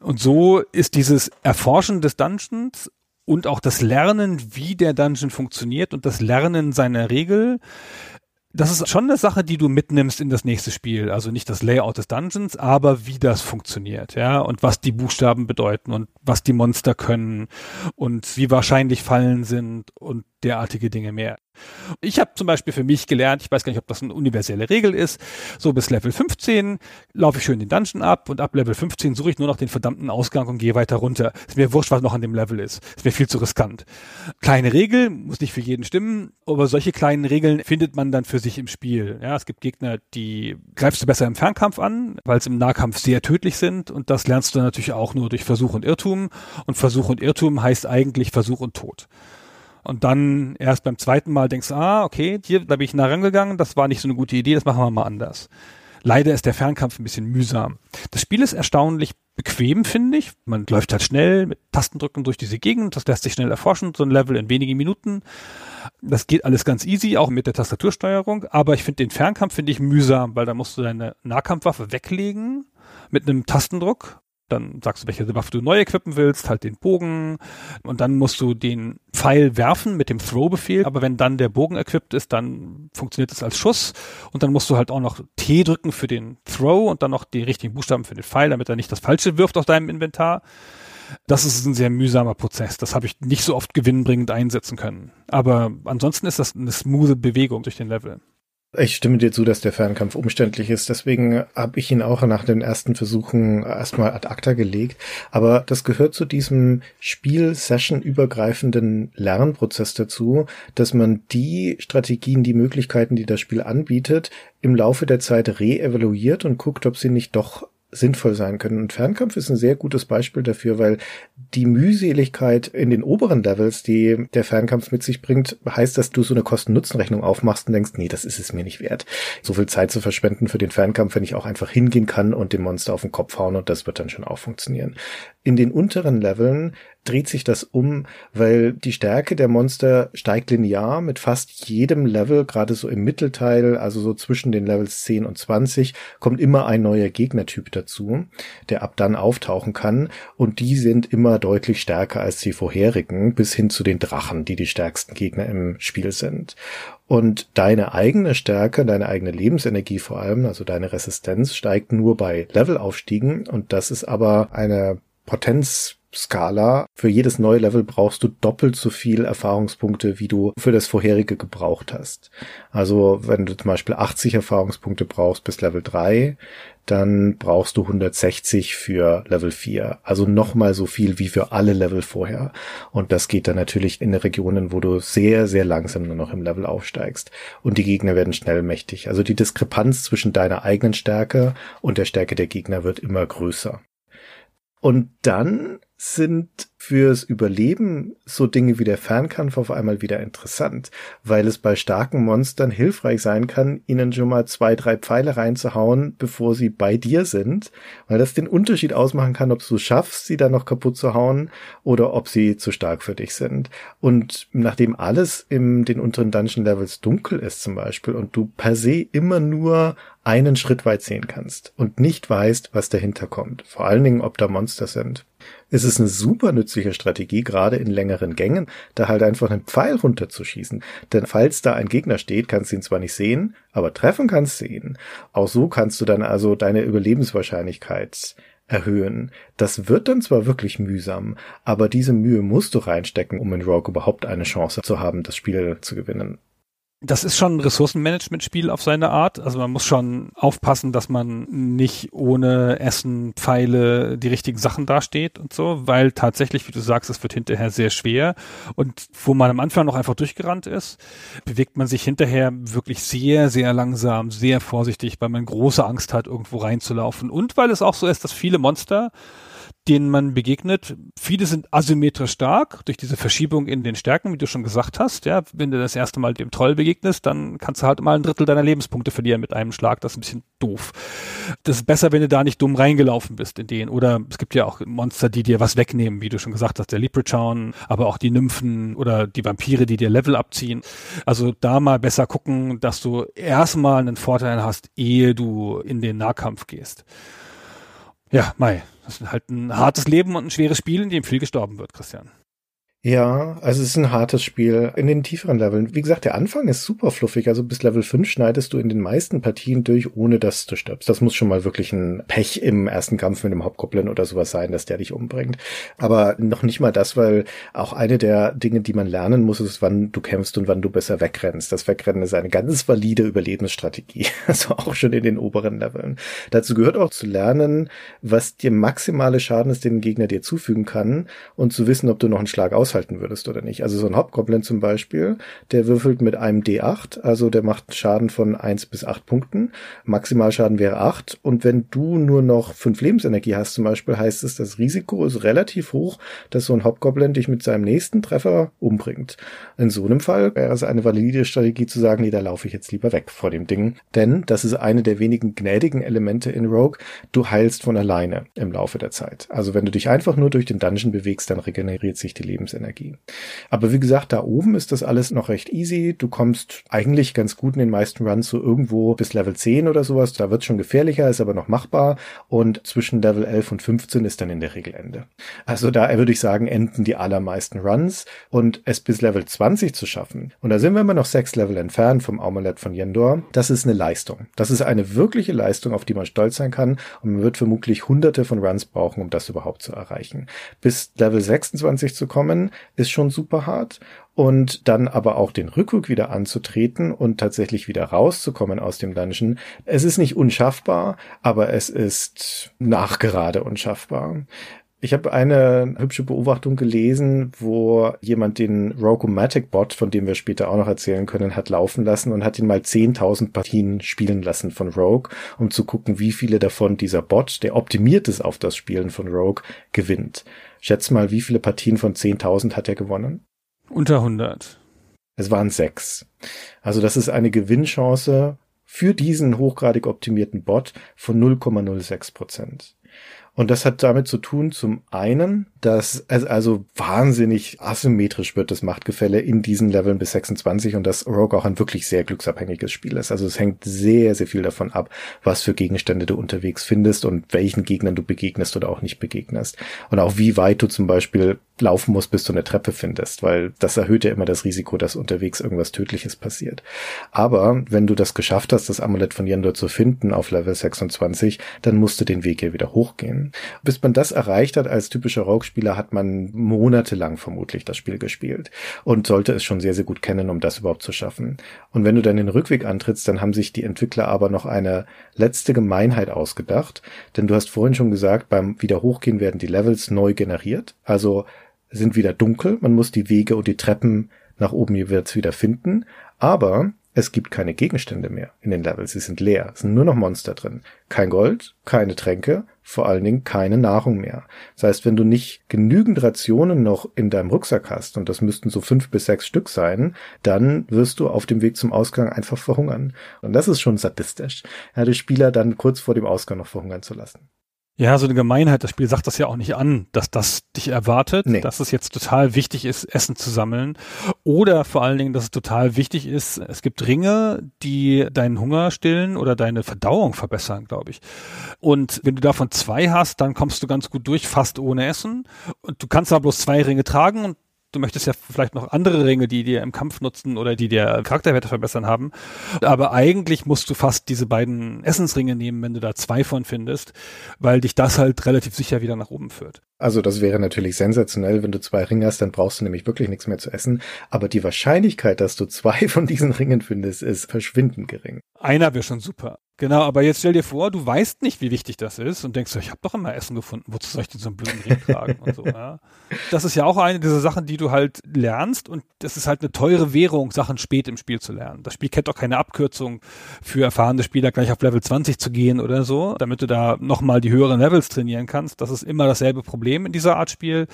Und so ist dieses Erforschen des Dungeons und auch das Lernen, wie der Dungeon funktioniert und das Lernen seiner Regel das ist schon eine Sache, die du mitnimmst in das nächste Spiel. Also nicht das Layout des Dungeons, aber wie das funktioniert, ja, und was die Buchstaben bedeuten und was die Monster können und wie wahrscheinlich Fallen sind und derartige Dinge mehr. Ich habe zum Beispiel für mich gelernt, ich weiß gar nicht, ob das eine universelle Regel ist, so bis Level 15 laufe ich schön den Dungeon ab und ab Level 15 suche ich nur noch den verdammten Ausgang und gehe weiter runter. Ist mir wurscht, was noch an dem Level ist. Ist mir viel zu riskant. Kleine Regel, muss nicht für jeden stimmen, aber solche kleinen Regeln findet man dann für sich im Spiel. Ja, es gibt Gegner, die greifst du besser im Fernkampf an, weil sie im Nahkampf sehr tödlich sind und das lernst du natürlich auch nur durch Versuch und Irrtum und Versuch und Irrtum heißt eigentlich Versuch und Tod. Und dann erst beim zweiten Mal denkst du, ah, okay, hier, da bin ich nah rangegangen, das war nicht so eine gute Idee, das machen wir mal anders. Leider ist der Fernkampf ein bisschen mühsam. Das Spiel ist erstaunlich bequem, finde ich. Man läuft halt schnell mit Tastendrücken durch diese Gegend, das lässt sich schnell erforschen, so ein Level in wenigen Minuten. Das geht alles ganz easy, auch mit der Tastatursteuerung, aber ich finde den Fernkampf finde ich mühsam, weil da musst du deine Nahkampfwaffe weglegen mit einem Tastendruck dann sagst du, welche Waffe du neu equippen willst, halt den Bogen und dann musst du den Pfeil werfen mit dem Throw-Befehl, aber wenn dann der Bogen equipped ist, dann funktioniert es als Schuss und dann musst du halt auch noch T drücken für den Throw und dann noch die richtigen Buchstaben für den Pfeil, damit er nicht das Falsche wirft aus deinem Inventar. Das ist ein sehr mühsamer Prozess. Das habe ich nicht so oft gewinnbringend einsetzen können. Aber ansonsten ist das eine smooth Bewegung durch den Level. Ich stimme dir zu, dass der Fernkampf umständlich ist. Deswegen habe ich ihn auch nach den ersten Versuchen erstmal ad acta gelegt. Aber das gehört zu diesem Spiel-Session-übergreifenden Lernprozess dazu, dass man die Strategien, die Möglichkeiten, die das Spiel anbietet, im Laufe der Zeit re-evaluiert und guckt, ob sie nicht doch sinnvoll sein können. Und Fernkampf ist ein sehr gutes Beispiel dafür, weil die Mühseligkeit in den oberen Levels, die der Fernkampf mit sich bringt, heißt, dass du so eine Kosten-Nutzen-Rechnung aufmachst und denkst, nee, das ist es mir nicht wert. So viel Zeit zu verschwenden für den Fernkampf, wenn ich auch einfach hingehen kann und dem Monster auf den Kopf hauen und das wird dann schon auch funktionieren. In den unteren Leveln dreht sich das um, weil die Stärke der Monster steigt linear mit fast jedem Level, gerade so im Mittelteil, also so zwischen den Levels 10 und 20, kommt immer ein neuer Gegnertyp dazu, der ab dann auftauchen kann und die sind immer deutlich stärker als die vorherigen, bis hin zu den Drachen, die die stärksten Gegner im Spiel sind. Und deine eigene Stärke, deine eigene Lebensenergie vor allem, also deine Resistenz, steigt nur bei Levelaufstiegen und das ist aber eine Potenz Skala. Für jedes neue Level brauchst du doppelt so viel Erfahrungspunkte, wie du für das vorherige gebraucht hast. Also wenn du zum Beispiel 80 Erfahrungspunkte brauchst bis Level 3, dann brauchst du 160 für Level 4. Also nochmal so viel wie für alle Level vorher. Und das geht dann natürlich in Regionen, wo du sehr, sehr langsam nur noch im Level aufsteigst. Und die Gegner werden schnell mächtig. Also die Diskrepanz zwischen deiner eigenen Stärke und der Stärke der Gegner wird immer größer. Und dann sind fürs Überleben so Dinge wie der Fernkampf auf einmal wieder interessant, weil es bei starken Monstern hilfreich sein kann, ihnen schon mal zwei, drei Pfeile reinzuhauen, bevor sie bei dir sind, weil das den Unterschied ausmachen kann, ob du schaffst, sie dann noch kaputt zu hauen oder ob sie zu stark für dich sind. Und nachdem alles in den unteren Dungeon Levels dunkel ist zum Beispiel und du per se immer nur einen Schritt weit sehen kannst und nicht weißt, was dahinter kommt, vor allen Dingen, ob da Monster sind, es ist eine super nützliche Strategie, gerade in längeren Gängen, da halt einfach einen Pfeil runterzuschießen. Denn falls da ein Gegner steht, kannst du ihn zwar nicht sehen, aber treffen kannst du ihn. Auch so kannst du dann also deine Überlebenswahrscheinlichkeit erhöhen. Das wird dann zwar wirklich mühsam, aber diese Mühe musst du reinstecken, um in Rogue überhaupt eine Chance zu haben, das Spiel zu gewinnen das ist schon ein Ressourcenmanagement-Spiel auf seine Art. Also man muss schon aufpassen, dass man nicht ohne Essen, Pfeile, die richtigen Sachen dasteht und so, weil tatsächlich, wie du sagst, es wird hinterher sehr schwer. Und wo man am Anfang noch einfach durchgerannt ist, bewegt man sich hinterher wirklich sehr, sehr langsam, sehr vorsichtig, weil man große Angst hat, irgendwo reinzulaufen. Und weil es auch so ist, dass viele Monster denen man begegnet. Viele sind asymmetrisch stark durch diese Verschiebung in den Stärken, wie du schon gesagt hast. Ja, wenn du das erste Mal dem Troll begegnest, dann kannst du halt mal ein Drittel deiner Lebenspunkte verlieren mit einem Schlag. Das ist ein bisschen doof. Das ist besser, wenn du da nicht dumm reingelaufen bist in den. Oder es gibt ja auch Monster, die dir was wegnehmen, wie du schon gesagt hast, der Leprechaun, aber auch die Nymphen oder die Vampire, die dir Level abziehen. Also da mal besser gucken, dass du erstmal einen Vorteil hast, ehe du in den Nahkampf gehst. Ja, Mai, das ist halt ein hartes Leben und ein schweres Spiel, in dem viel gestorben wird, Christian. Ja, also es ist ein hartes Spiel in den tieferen Leveln. Wie gesagt, der Anfang ist super fluffig. Also bis Level 5 schneidest du in den meisten Partien durch, ohne dass du stirbst. Das muss schon mal wirklich ein Pech im ersten Kampf mit dem Hauptgoblin oder sowas sein, dass der dich umbringt. Aber noch nicht mal das, weil auch eine der Dinge, die man lernen muss, ist, wann du kämpfst und wann du besser wegrennst. Das Wegrennen ist eine ganz valide Überlebensstrategie. Also auch schon in den oberen Leveln. Dazu gehört auch zu lernen, was dir maximale Schaden ist, den Gegner dir zufügen kann und zu wissen, ob du noch einen Schlag aushalten aushalten würdest oder nicht. Also so ein Hauptgoblin zum Beispiel, der würfelt mit einem D8, also der macht Schaden von eins bis acht Punkten. Maximalschaden wäre acht Und wenn du nur noch fünf Lebensenergie hast zum Beispiel, heißt es, das Risiko ist relativ hoch, dass so ein Hauptgoblin dich mit seinem nächsten Treffer umbringt. In so einem Fall wäre es eine valide Strategie zu sagen, nee, da laufe ich jetzt lieber weg vor dem Ding. Denn das ist eine der wenigen gnädigen Elemente in Rogue. Du heilst von alleine im Laufe der Zeit. Also wenn du dich einfach nur durch den Dungeon bewegst, dann regeneriert sich die Lebensenergie Lebensenergie. Aber wie gesagt, da oben ist das alles noch recht easy. Du kommst eigentlich ganz gut in den meisten Runs so irgendwo bis Level 10 oder sowas. Da wird schon gefährlicher, ist aber noch machbar. Und zwischen Level 11 und 15 ist dann in der Regel Ende. Also da würde ich sagen, enden die allermeisten Runs. Und es bis Level 20 zu schaffen, und da sind wir immer noch sechs Level entfernt vom Amulett von Yendor, das ist eine Leistung. Das ist eine wirkliche Leistung, auf die man stolz sein kann. Und man wird vermutlich hunderte von Runs brauchen, um das überhaupt zu erreichen. Bis Level 26 zu kommen, ist schon super hart und dann aber auch den Rückrück wieder anzutreten und tatsächlich wieder rauszukommen aus dem Dungeon. Es ist nicht unschaffbar, aber es ist nachgerade unschaffbar. Ich habe eine hübsche Beobachtung gelesen, wo jemand den Rogomatic Bot, von dem wir später auch noch erzählen können, hat laufen lassen und hat ihn mal 10.000 Partien spielen lassen von Rogue, um zu gucken, wie viele davon dieser Bot, der optimiert ist auf das Spielen von Rogue, gewinnt. Schätz mal, wie viele Partien von 10.000 hat er gewonnen? Unter 100. Es waren sechs. Also das ist eine Gewinnchance für diesen hochgradig optimierten Bot von 0,06 Prozent. Und das hat damit zu tun, zum einen, dass es also wahnsinnig asymmetrisch wird, das Machtgefälle in diesen Leveln bis 26 und dass Rogue auch ein wirklich sehr glücksabhängiges Spiel ist. Also es hängt sehr, sehr viel davon ab, was für Gegenstände du unterwegs findest und welchen Gegnern du begegnest oder auch nicht begegnest. Und auch wie weit du zum Beispiel laufen musst, bis du eine Treppe findest, weil das erhöht ja immer das Risiko, dass unterwegs irgendwas Tödliches passiert. Aber wenn du das geschafft hast, das Amulett von Yendor zu finden auf Level 26, dann musst du den Weg ja wieder hochgehen. Bis man das erreicht hat als typischer Rogue-Spieler, hat man monatelang vermutlich das Spiel gespielt und sollte es schon sehr, sehr gut kennen, um das überhaupt zu schaffen. Und wenn du dann den Rückweg antrittst, dann haben sich die Entwickler aber noch eine letzte Gemeinheit ausgedacht, denn du hast vorhin schon gesagt, beim Wiederhochgehen werden die Levels neu generiert. Also sind wieder dunkel, man muss die Wege und die Treppen nach oben jeweils wieder finden, aber es gibt keine Gegenstände mehr in den Levels, sie sind leer, es sind nur noch Monster drin. Kein Gold, keine Tränke, vor allen Dingen keine Nahrung mehr. Das heißt, wenn du nicht genügend Rationen noch in deinem Rucksack hast, und das müssten so fünf bis sechs Stück sein, dann wirst du auf dem Weg zum Ausgang einfach verhungern. Und das ist schon sadistisch, ja, die Spieler dann kurz vor dem Ausgang noch verhungern zu lassen. Ja, so eine Gemeinheit, das Spiel sagt das ja auch nicht an, dass das dich erwartet, nee. dass es jetzt total wichtig ist, Essen zu sammeln. Oder vor allen Dingen, dass es total wichtig ist, es gibt Ringe, die deinen Hunger stillen oder deine Verdauung verbessern, glaube ich. Und wenn du davon zwei hast, dann kommst du ganz gut durch, fast ohne Essen. Und du kannst aber bloß zwei Ringe tragen und du möchtest ja vielleicht noch andere Ringe, die dir im Kampf nutzen oder die dir Charakterwerte verbessern haben. Aber eigentlich musst du fast diese beiden Essensringe nehmen, wenn du da zwei von findest, weil dich das halt relativ sicher wieder nach oben führt. Also das wäre natürlich sensationell, wenn du zwei Ringe hast, dann brauchst du nämlich wirklich nichts mehr zu essen. Aber die Wahrscheinlichkeit, dass du zwei von diesen Ringen findest, ist verschwindend gering. Einer wäre schon super. Genau, aber jetzt stell dir vor, du weißt nicht, wie wichtig das ist und denkst, ich habe doch immer Essen gefunden, wozu soll ich denn so einen blöden Ring tragen und so. Ja. Das ist ja auch eine dieser Sachen, die du halt lernst und das ist halt eine teure Währung, Sachen spät im Spiel zu lernen. Das Spiel kennt auch keine Abkürzung für erfahrene Spieler, gleich auf Level 20 zu gehen oder so, damit du da nochmal die höheren Levels trainieren kannst. Das ist immer dasselbe Problem in dieser Art Spiel.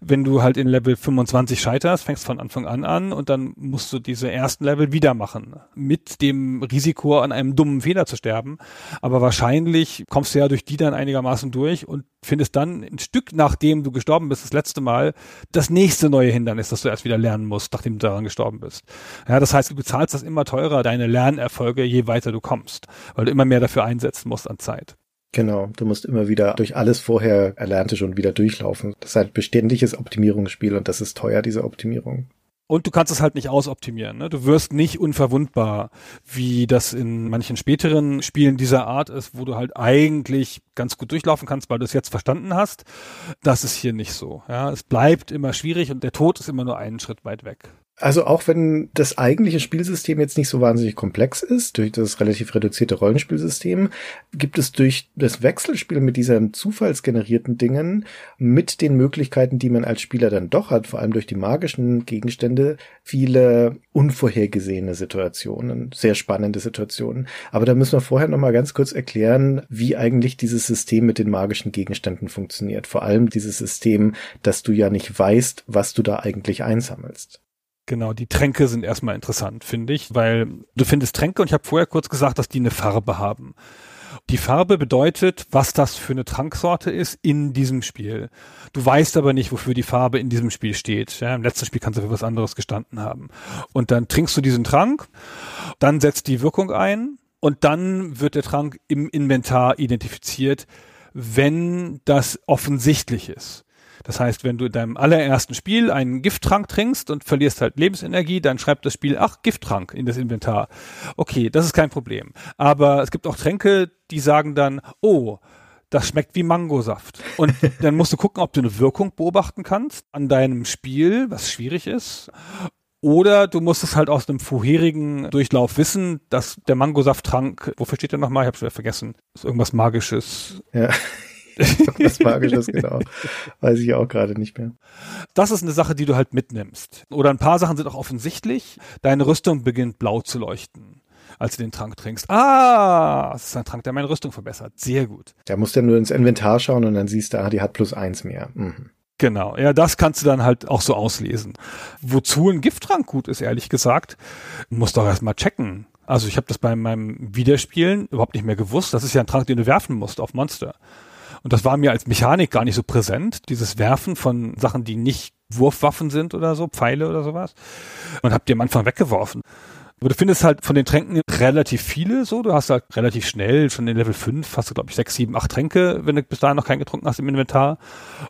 Wenn du halt in Level 25 scheiterst, fängst von Anfang an an und dann musst du diese ersten Level wieder machen. Mit dem Risiko, an einem dummen Fehler zu zu sterben. Aber wahrscheinlich kommst du ja durch die dann einigermaßen durch und findest dann ein Stück nachdem du gestorben bist, das letzte Mal, das nächste neue Hindernis, das du erst wieder lernen musst, nachdem du daran gestorben bist. Ja, das heißt, du bezahlst das immer teurer, deine Lernerfolge, je weiter du kommst, weil du immer mehr dafür einsetzen musst an Zeit. Genau, du musst immer wieder durch alles vorher Erlernte schon wieder durchlaufen. Das ist halt beständiges Optimierungsspiel und das ist teuer, diese Optimierung. Und du kannst es halt nicht ausoptimieren. Ne? Du wirst nicht unverwundbar, wie das in manchen späteren Spielen dieser Art ist, wo du halt eigentlich ganz gut durchlaufen kannst, weil du es jetzt verstanden hast. Das ist hier nicht so. Ja? Es bleibt immer schwierig und der Tod ist immer nur einen Schritt weit weg. Also auch wenn das eigentliche Spielsystem jetzt nicht so wahnsinnig komplex ist, durch das relativ reduzierte Rollenspielsystem, gibt es durch das Wechselspiel mit diesen zufallsgenerierten Dingen, mit den Möglichkeiten, die man als Spieler dann doch hat, vor allem durch die magischen Gegenstände, viele unvorhergesehene Situationen, sehr spannende Situationen. Aber da müssen wir vorher noch mal ganz kurz erklären, wie eigentlich dieses System mit den magischen Gegenständen funktioniert. Vor allem dieses System, dass du ja nicht weißt, was du da eigentlich einsammelst. Genau, die Tränke sind erstmal interessant, finde ich, weil du findest Tränke und ich habe vorher kurz gesagt, dass die eine Farbe haben. Die Farbe bedeutet, was das für eine Tranksorte ist in diesem Spiel. Du weißt aber nicht, wofür die Farbe in diesem Spiel steht. Ja, Im letzten Spiel kannst du für was anderes gestanden haben. Und dann trinkst du diesen Trank, dann setzt die Wirkung ein und dann wird der Trank im Inventar identifiziert, wenn das offensichtlich ist. Das heißt, wenn du in deinem allerersten Spiel einen Gifttrank trinkst und verlierst halt Lebensenergie, dann schreibt das Spiel, ach, Gifttrank in das Inventar. Okay, das ist kein Problem. Aber es gibt auch Tränke, die sagen dann, oh, das schmeckt wie Mangosaft. Und dann musst du gucken, ob du eine Wirkung beobachten kannst an deinem Spiel, was schwierig ist. Oder du musst es halt aus einem vorherigen Durchlauf wissen, dass der Mangosafttrank, wofür steht der nochmal? Ich habe schon vergessen. ist irgendwas Magisches. Ja. Was Magisches, genau. Weiß ich auch gerade nicht mehr. Das ist eine Sache, die du halt mitnimmst. Oder ein paar Sachen sind auch offensichtlich. Deine Rüstung beginnt blau zu leuchten als du den Trank trinkst. Ah, das ist ein Trank, der meine Rüstung verbessert. Sehr gut. Da musst du ja nur ins Inventar schauen und dann siehst du, ah, die hat plus eins mehr. Mhm. Genau, ja, das kannst du dann halt auch so auslesen. Wozu ein Gifttrank gut ist, ehrlich gesagt, musst du auch erstmal checken. Also ich habe das bei meinem Wiederspielen überhaupt nicht mehr gewusst. Das ist ja ein Trank, den du werfen musst auf Monster. Und das war mir als Mechanik gar nicht so präsent, dieses Werfen von Sachen, die nicht Wurfwaffen sind oder so, Pfeile oder sowas. Und hab die am Anfang weggeworfen. Aber du findest halt von den Tränken relativ viele so. Du hast halt relativ schnell, schon in Level 5, hast du, glaube ich, 6, 7, 8 Tränke, wenn du bis dahin noch keinen getrunken hast im Inventar.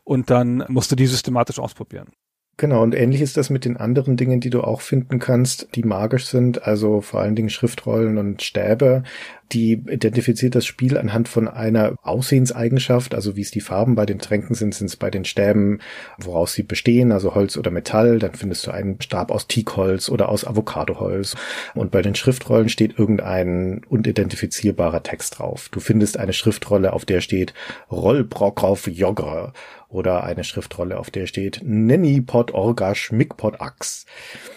Und dann musst du die systematisch ausprobieren. Genau, und ähnlich ist das mit den anderen Dingen, die du auch finden kannst, die magisch sind, also vor allen Dingen Schriftrollen und Stäbe. Die identifiziert das Spiel anhand von einer Aussehenseigenschaft, also wie es die Farben bei den Tränken sind, sind es bei den Stäben, woraus sie bestehen, also Holz oder Metall. Dann findest du einen Stab aus Teakholz oder aus Avocadoholz. Und bei den Schriftrollen steht irgendein unidentifizierbarer Text drauf. Du findest eine Schriftrolle, auf der steht Rollbrock Jogger oder eine Schriftrolle, auf der steht Nenny Pot Orga Schmickpot Ax.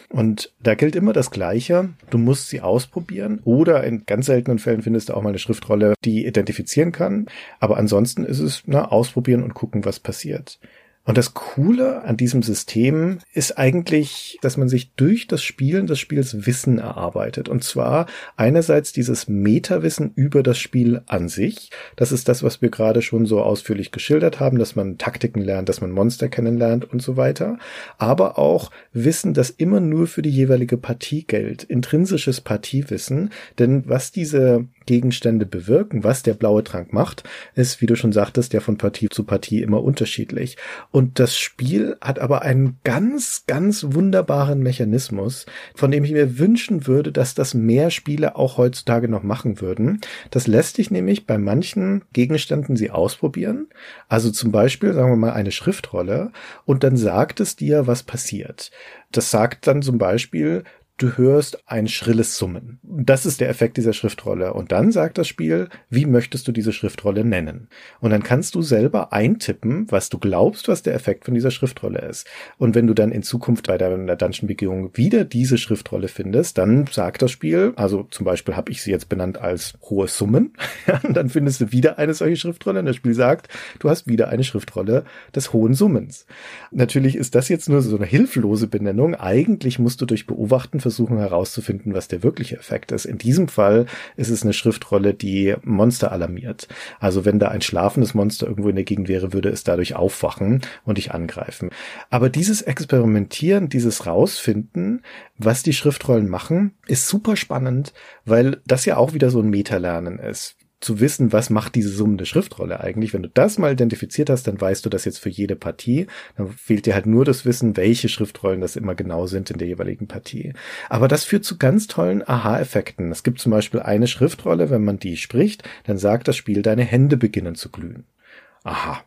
Und da gilt immer das Gleiche. Du musst sie ausprobieren oder in ganz seltenen Fällen findest du auch mal eine Schriftrolle, die identifizieren kann. Aber ansonsten ist es, na, ausprobieren und gucken, was passiert. Und das Coole an diesem System ist eigentlich, dass man sich durch das Spielen des Spiels Wissen erarbeitet. Und zwar einerseits dieses Metawissen über das Spiel an sich. Das ist das, was wir gerade schon so ausführlich geschildert haben, dass man Taktiken lernt, dass man Monster kennenlernt und so weiter. Aber auch Wissen, das immer nur für die jeweilige Partie gilt. Intrinsisches Partiewissen. Denn was diese Gegenstände bewirken, was der blaue Trank macht, ist, wie du schon sagtest, ja von Partie zu Partie immer unterschiedlich. Und das Spiel hat aber einen ganz, ganz wunderbaren Mechanismus, von dem ich mir wünschen würde, dass das mehr Spiele auch heutzutage noch machen würden. Das lässt sich nämlich bei manchen Gegenständen sie ausprobieren. Also zum Beispiel, sagen wir mal, eine Schriftrolle und dann sagt es dir, was passiert. Das sagt dann zum Beispiel, du hörst ein schrilles Summen. Das ist der Effekt dieser Schriftrolle. Und dann sagt das Spiel, wie möchtest du diese Schriftrolle nennen? Und dann kannst du selber eintippen, was du glaubst, was der Effekt von dieser Schriftrolle ist. Und wenn du dann in Zukunft bei deiner Dungeon-Begehung wieder diese Schriftrolle findest, dann sagt das Spiel, also zum Beispiel habe ich sie jetzt benannt als hohe Summen, dann findest du wieder eine solche Schriftrolle und das Spiel sagt, du hast wieder eine Schriftrolle des hohen Summens. Natürlich ist das jetzt nur so eine hilflose Benennung. Eigentlich musst du durch Beobachten versuchen herauszufinden, was der wirkliche Effekt ist. In diesem Fall ist es eine Schriftrolle, die Monster alarmiert. Also wenn da ein schlafendes Monster irgendwo in der Gegend wäre, würde es dadurch aufwachen und dich angreifen. Aber dieses Experimentieren, dieses Rausfinden, was die Schriftrollen machen, ist super spannend, weil das ja auch wieder so ein Metalernen ist zu wissen, was macht diese summende Schriftrolle eigentlich. Wenn du das mal identifiziert hast, dann weißt du das jetzt für jede Partie. Dann fehlt dir halt nur das Wissen, welche Schriftrollen das immer genau sind in der jeweiligen Partie. Aber das führt zu ganz tollen Aha-Effekten. Es gibt zum Beispiel eine Schriftrolle, wenn man die spricht, dann sagt das Spiel, deine Hände beginnen zu glühen. Aha.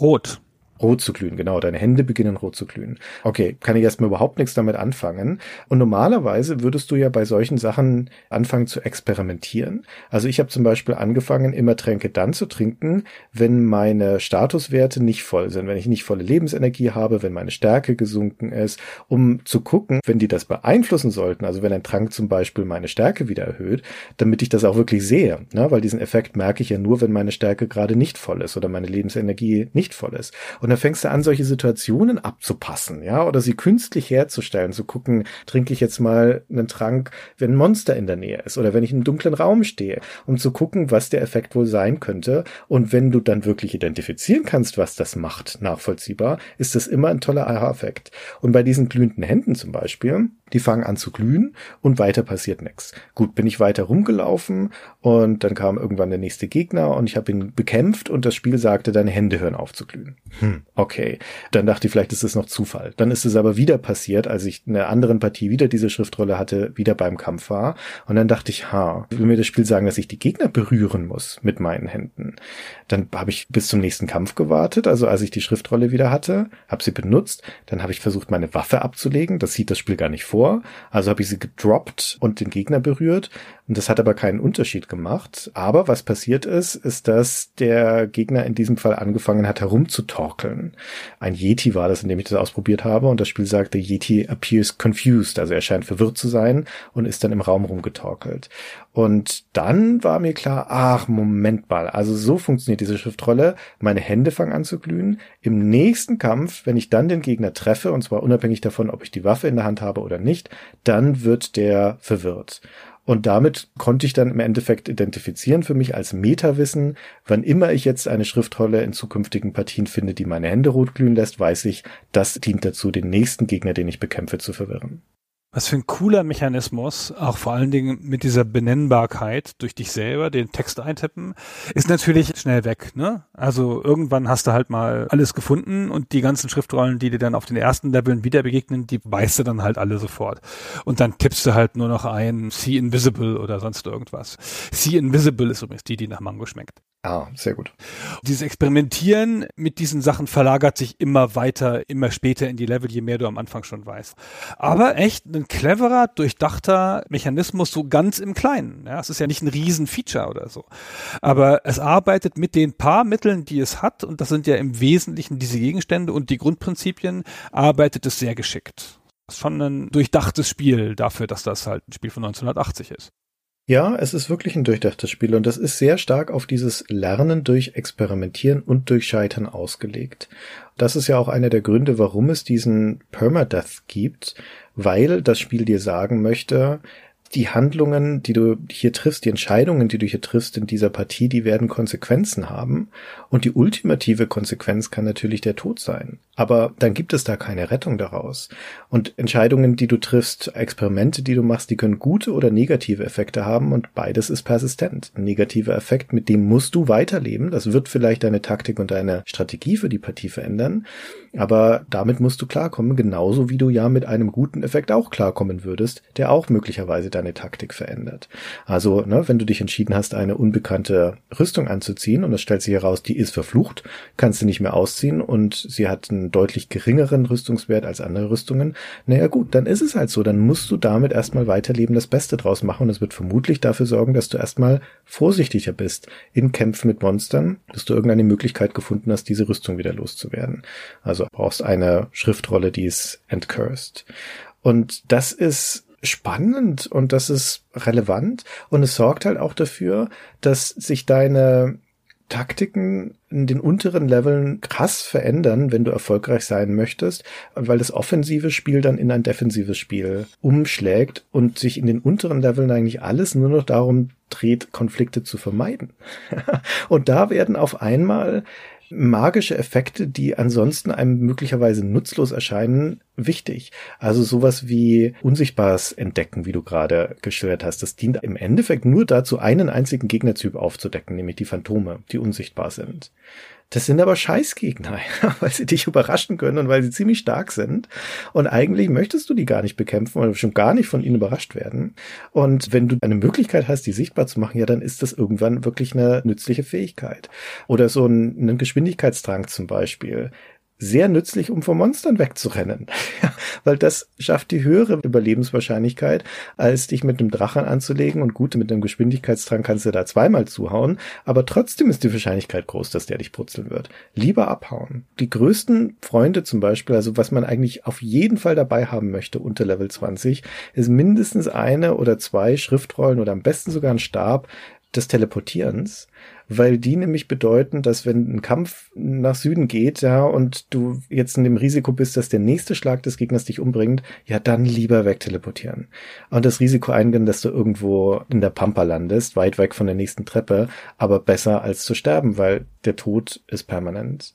Rot. Rot zu glühen, genau, deine Hände beginnen rot zu glühen. Okay, kann ich erstmal überhaupt nichts damit anfangen. Und normalerweise würdest du ja bei solchen Sachen anfangen zu experimentieren. Also ich habe zum Beispiel angefangen, immer Tränke dann zu trinken, wenn meine Statuswerte nicht voll sind, wenn ich nicht volle Lebensenergie habe, wenn meine Stärke gesunken ist, um zu gucken, wenn die das beeinflussen sollten, also wenn ein Trank zum Beispiel meine Stärke wieder erhöht, damit ich das auch wirklich sehe, ne? weil diesen Effekt merke ich ja nur, wenn meine Stärke gerade nicht voll ist oder meine Lebensenergie nicht voll ist. Und dann fängst du an, solche Situationen abzupassen, ja, oder sie künstlich herzustellen, zu gucken, trinke ich jetzt mal einen Trank, wenn ein Monster in der Nähe ist oder wenn ich in einem dunklen Raum stehe, um zu gucken, was der Effekt wohl sein könnte. Und wenn du dann wirklich identifizieren kannst, was das macht, nachvollziehbar, ist das immer ein toller Aha-Effekt. Und bei diesen glühenden Händen zum Beispiel, die fangen an zu glühen und weiter passiert nichts. Gut, bin ich weiter rumgelaufen und dann kam irgendwann der nächste Gegner und ich habe ihn bekämpft und das Spiel sagte, deine Hände hören auf zu glühen. Hm, okay. Dann dachte ich, vielleicht ist es noch Zufall. Dann ist es aber wieder passiert, als ich in einer anderen Partie wieder diese Schriftrolle hatte, wieder beim Kampf war. Und dann dachte ich, ha, will mir das Spiel sagen, dass ich die Gegner berühren muss mit meinen Händen. Dann habe ich bis zum nächsten Kampf gewartet, also als ich die Schriftrolle wieder hatte, habe sie benutzt, dann habe ich versucht, meine Waffe abzulegen. Das sieht das Spiel gar nicht vor. Also habe ich sie gedroppt und den Gegner berührt. Und das hat aber keinen Unterschied gemacht. Aber was passiert ist, ist, dass der Gegner in diesem Fall angefangen hat herumzutorkeln. Ein Yeti war das, in dem ich das ausprobiert habe. Und das Spiel sagte, Yeti appears confused. Also er scheint verwirrt zu sein und ist dann im Raum rumgetorkelt. Und dann war mir klar, ach, Moment mal, also so funktioniert diese Schriftrolle. Meine Hände fangen an zu glühen. Im nächsten Kampf, wenn ich dann den Gegner treffe, und zwar unabhängig davon, ob ich die Waffe in der Hand habe oder nicht, dann wird der verwirrt. Und damit konnte ich dann im Endeffekt identifizieren für mich als Metawissen, wann immer ich jetzt eine Schriftrolle in zukünftigen Partien finde, die meine Hände rot glühen lässt, weiß ich, das dient dazu, den nächsten Gegner, den ich bekämpfe, zu verwirren. Was für ein cooler Mechanismus, auch vor allen Dingen mit dieser Benennbarkeit durch dich selber, den Text eintippen, ist natürlich schnell weg. Ne? Also irgendwann hast du halt mal alles gefunden und die ganzen Schriftrollen, die dir dann auf den ersten Leveln wieder begegnen, die weißt du dann halt alle sofort. Und dann tippst du halt nur noch ein See Invisible oder sonst irgendwas. See Invisible ist übrigens die, die nach Mango schmeckt. Ah, sehr gut. Dieses Experimentieren mit diesen Sachen verlagert sich immer weiter, immer später in die Level, je mehr du am Anfang schon weißt. Aber echt ein cleverer, durchdachter Mechanismus, so ganz im Kleinen. Ja, es ist ja nicht ein Riesenfeature oder so. Aber es arbeitet mit den paar Mitteln, die es hat, und das sind ja im Wesentlichen diese Gegenstände und die Grundprinzipien, arbeitet es sehr geschickt. Das ist schon ein durchdachtes Spiel dafür, dass das halt ein Spiel von 1980 ist. Ja, es ist wirklich ein durchdachtes Spiel und das ist sehr stark auf dieses Lernen durch Experimentieren und durch Scheitern ausgelegt. Das ist ja auch einer der Gründe, warum es diesen Permadeath gibt, weil das Spiel dir sagen möchte, die Handlungen, die du hier triffst, die Entscheidungen, die du hier triffst in dieser Partie, die werden Konsequenzen haben. Und die ultimative Konsequenz kann natürlich der Tod sein. Aber dann gibt es da keine Rettung daraus. Und Entscheidungen, die du triffst, Experimente, die du machst, die können gute oder negative Effekte haben und beides ist persistent. Ein negativer Effekt, mit dem musst du weiterleben. Das wird vielleicht deine Taktik und deine Strategie für die Partie verändern. Aber damit musst du klarkommen, genauso wie du ja mit einem guten Effekt auch klarkommen würdest, der auch möglicherweise deine Taktik verändert. Also, ne, wenn du dich entschieden hast, eine unbekannte Rüstung anzuziehen und es stellt sich heraus, die ist verflucht, kannst du nicht mehr ausziehen und sie hat einen deutlich geringeren Rüstungswert als andere Rüstungen. Naja gut, dann ist es halt so, dann musst du damit erstmal weiterleben, das Beste draus machen und es wird vermutlich dafür sorgen, dass du erstmal vorsichtiger bist in Kämpfen mit Monstern, dass du irgendeine Möglichkeit gefunden hast, diese Rüstung wieder loszuwerden. Also also brauchst eine Schriftrolle, die ist entcursed. Und das ist spannend und das ist relevant und es sorgt halt auch dafür, dass sich deine Taktiken in den unteren Leveln krass verändern, wenn du erfolgreich sein möchtest, weil das offensive Spiel dann in ein defensives Spiel umschlägt und sich in den unteren Leveln eigentlich alles nur noch darum dreht, Konflikte zu vermeiden. und da werden auf einmal magische Effekte, die ansonsten einem möglicherweise nutzlos erscheinen, wichtig. Also sowas wie Unsichtbares entdecken, wie du gerade geschildert hast. Das dient im Endeffekt nur dazu, einen einzigen Gegnertyp aufzudecken, nämlich die Phantome, die unsichtbar sind. Das sind aber Scheißgegner, weil sie dich überraschen können und weil sie ziemlich stark sind. Und eigentlich möchtest du die gar nicht bekämpfen oder schon gar nicht von ihnen überrascht werden. Und wenn du eine Möglichkeit hast, die sichtbar zu machen, ja, dann ist das irgendwann wirklich eine nützliche Fähigkeit. Oder so ein, ein Geschwindigkeitstrank zum Beispiel sehr nützlich, um vor Monstern wegzurennen. Weil das schafft die höhere Überlebenswahrscheinlichkeit, als dich mit einem Drachen anzulegen und gut, mit einem Geschwindigkeitstrang kannst du da zweimal zuhauen, aber trotzdem ist die Wahrscheinlichkeit groß, dass der dich brutzeln wird. Lieber abhauen. Die größten Freunde zum Beispiel, also was man eigentlich auf jeden Fall dabei haben möchte unter Level 20, ist mindestens eine oder zwei Schriftrollen oder am besten sogar ein Stab, des Teleportierens, weil die nämlich bedeuten, dass wenn ein Kampf nach Süden geht, ja, und du jetzt in dem Risiko bist, dass der nächste Schlag des Gegners dich umbringt, ja, dann lieber wegteleportieren. Und das Risiko eingehen, dass du irgendwo in der Pampa landest, weit weg von der nächsten Treppe, aber besser als zu sterben, weil der Tod ist permanent.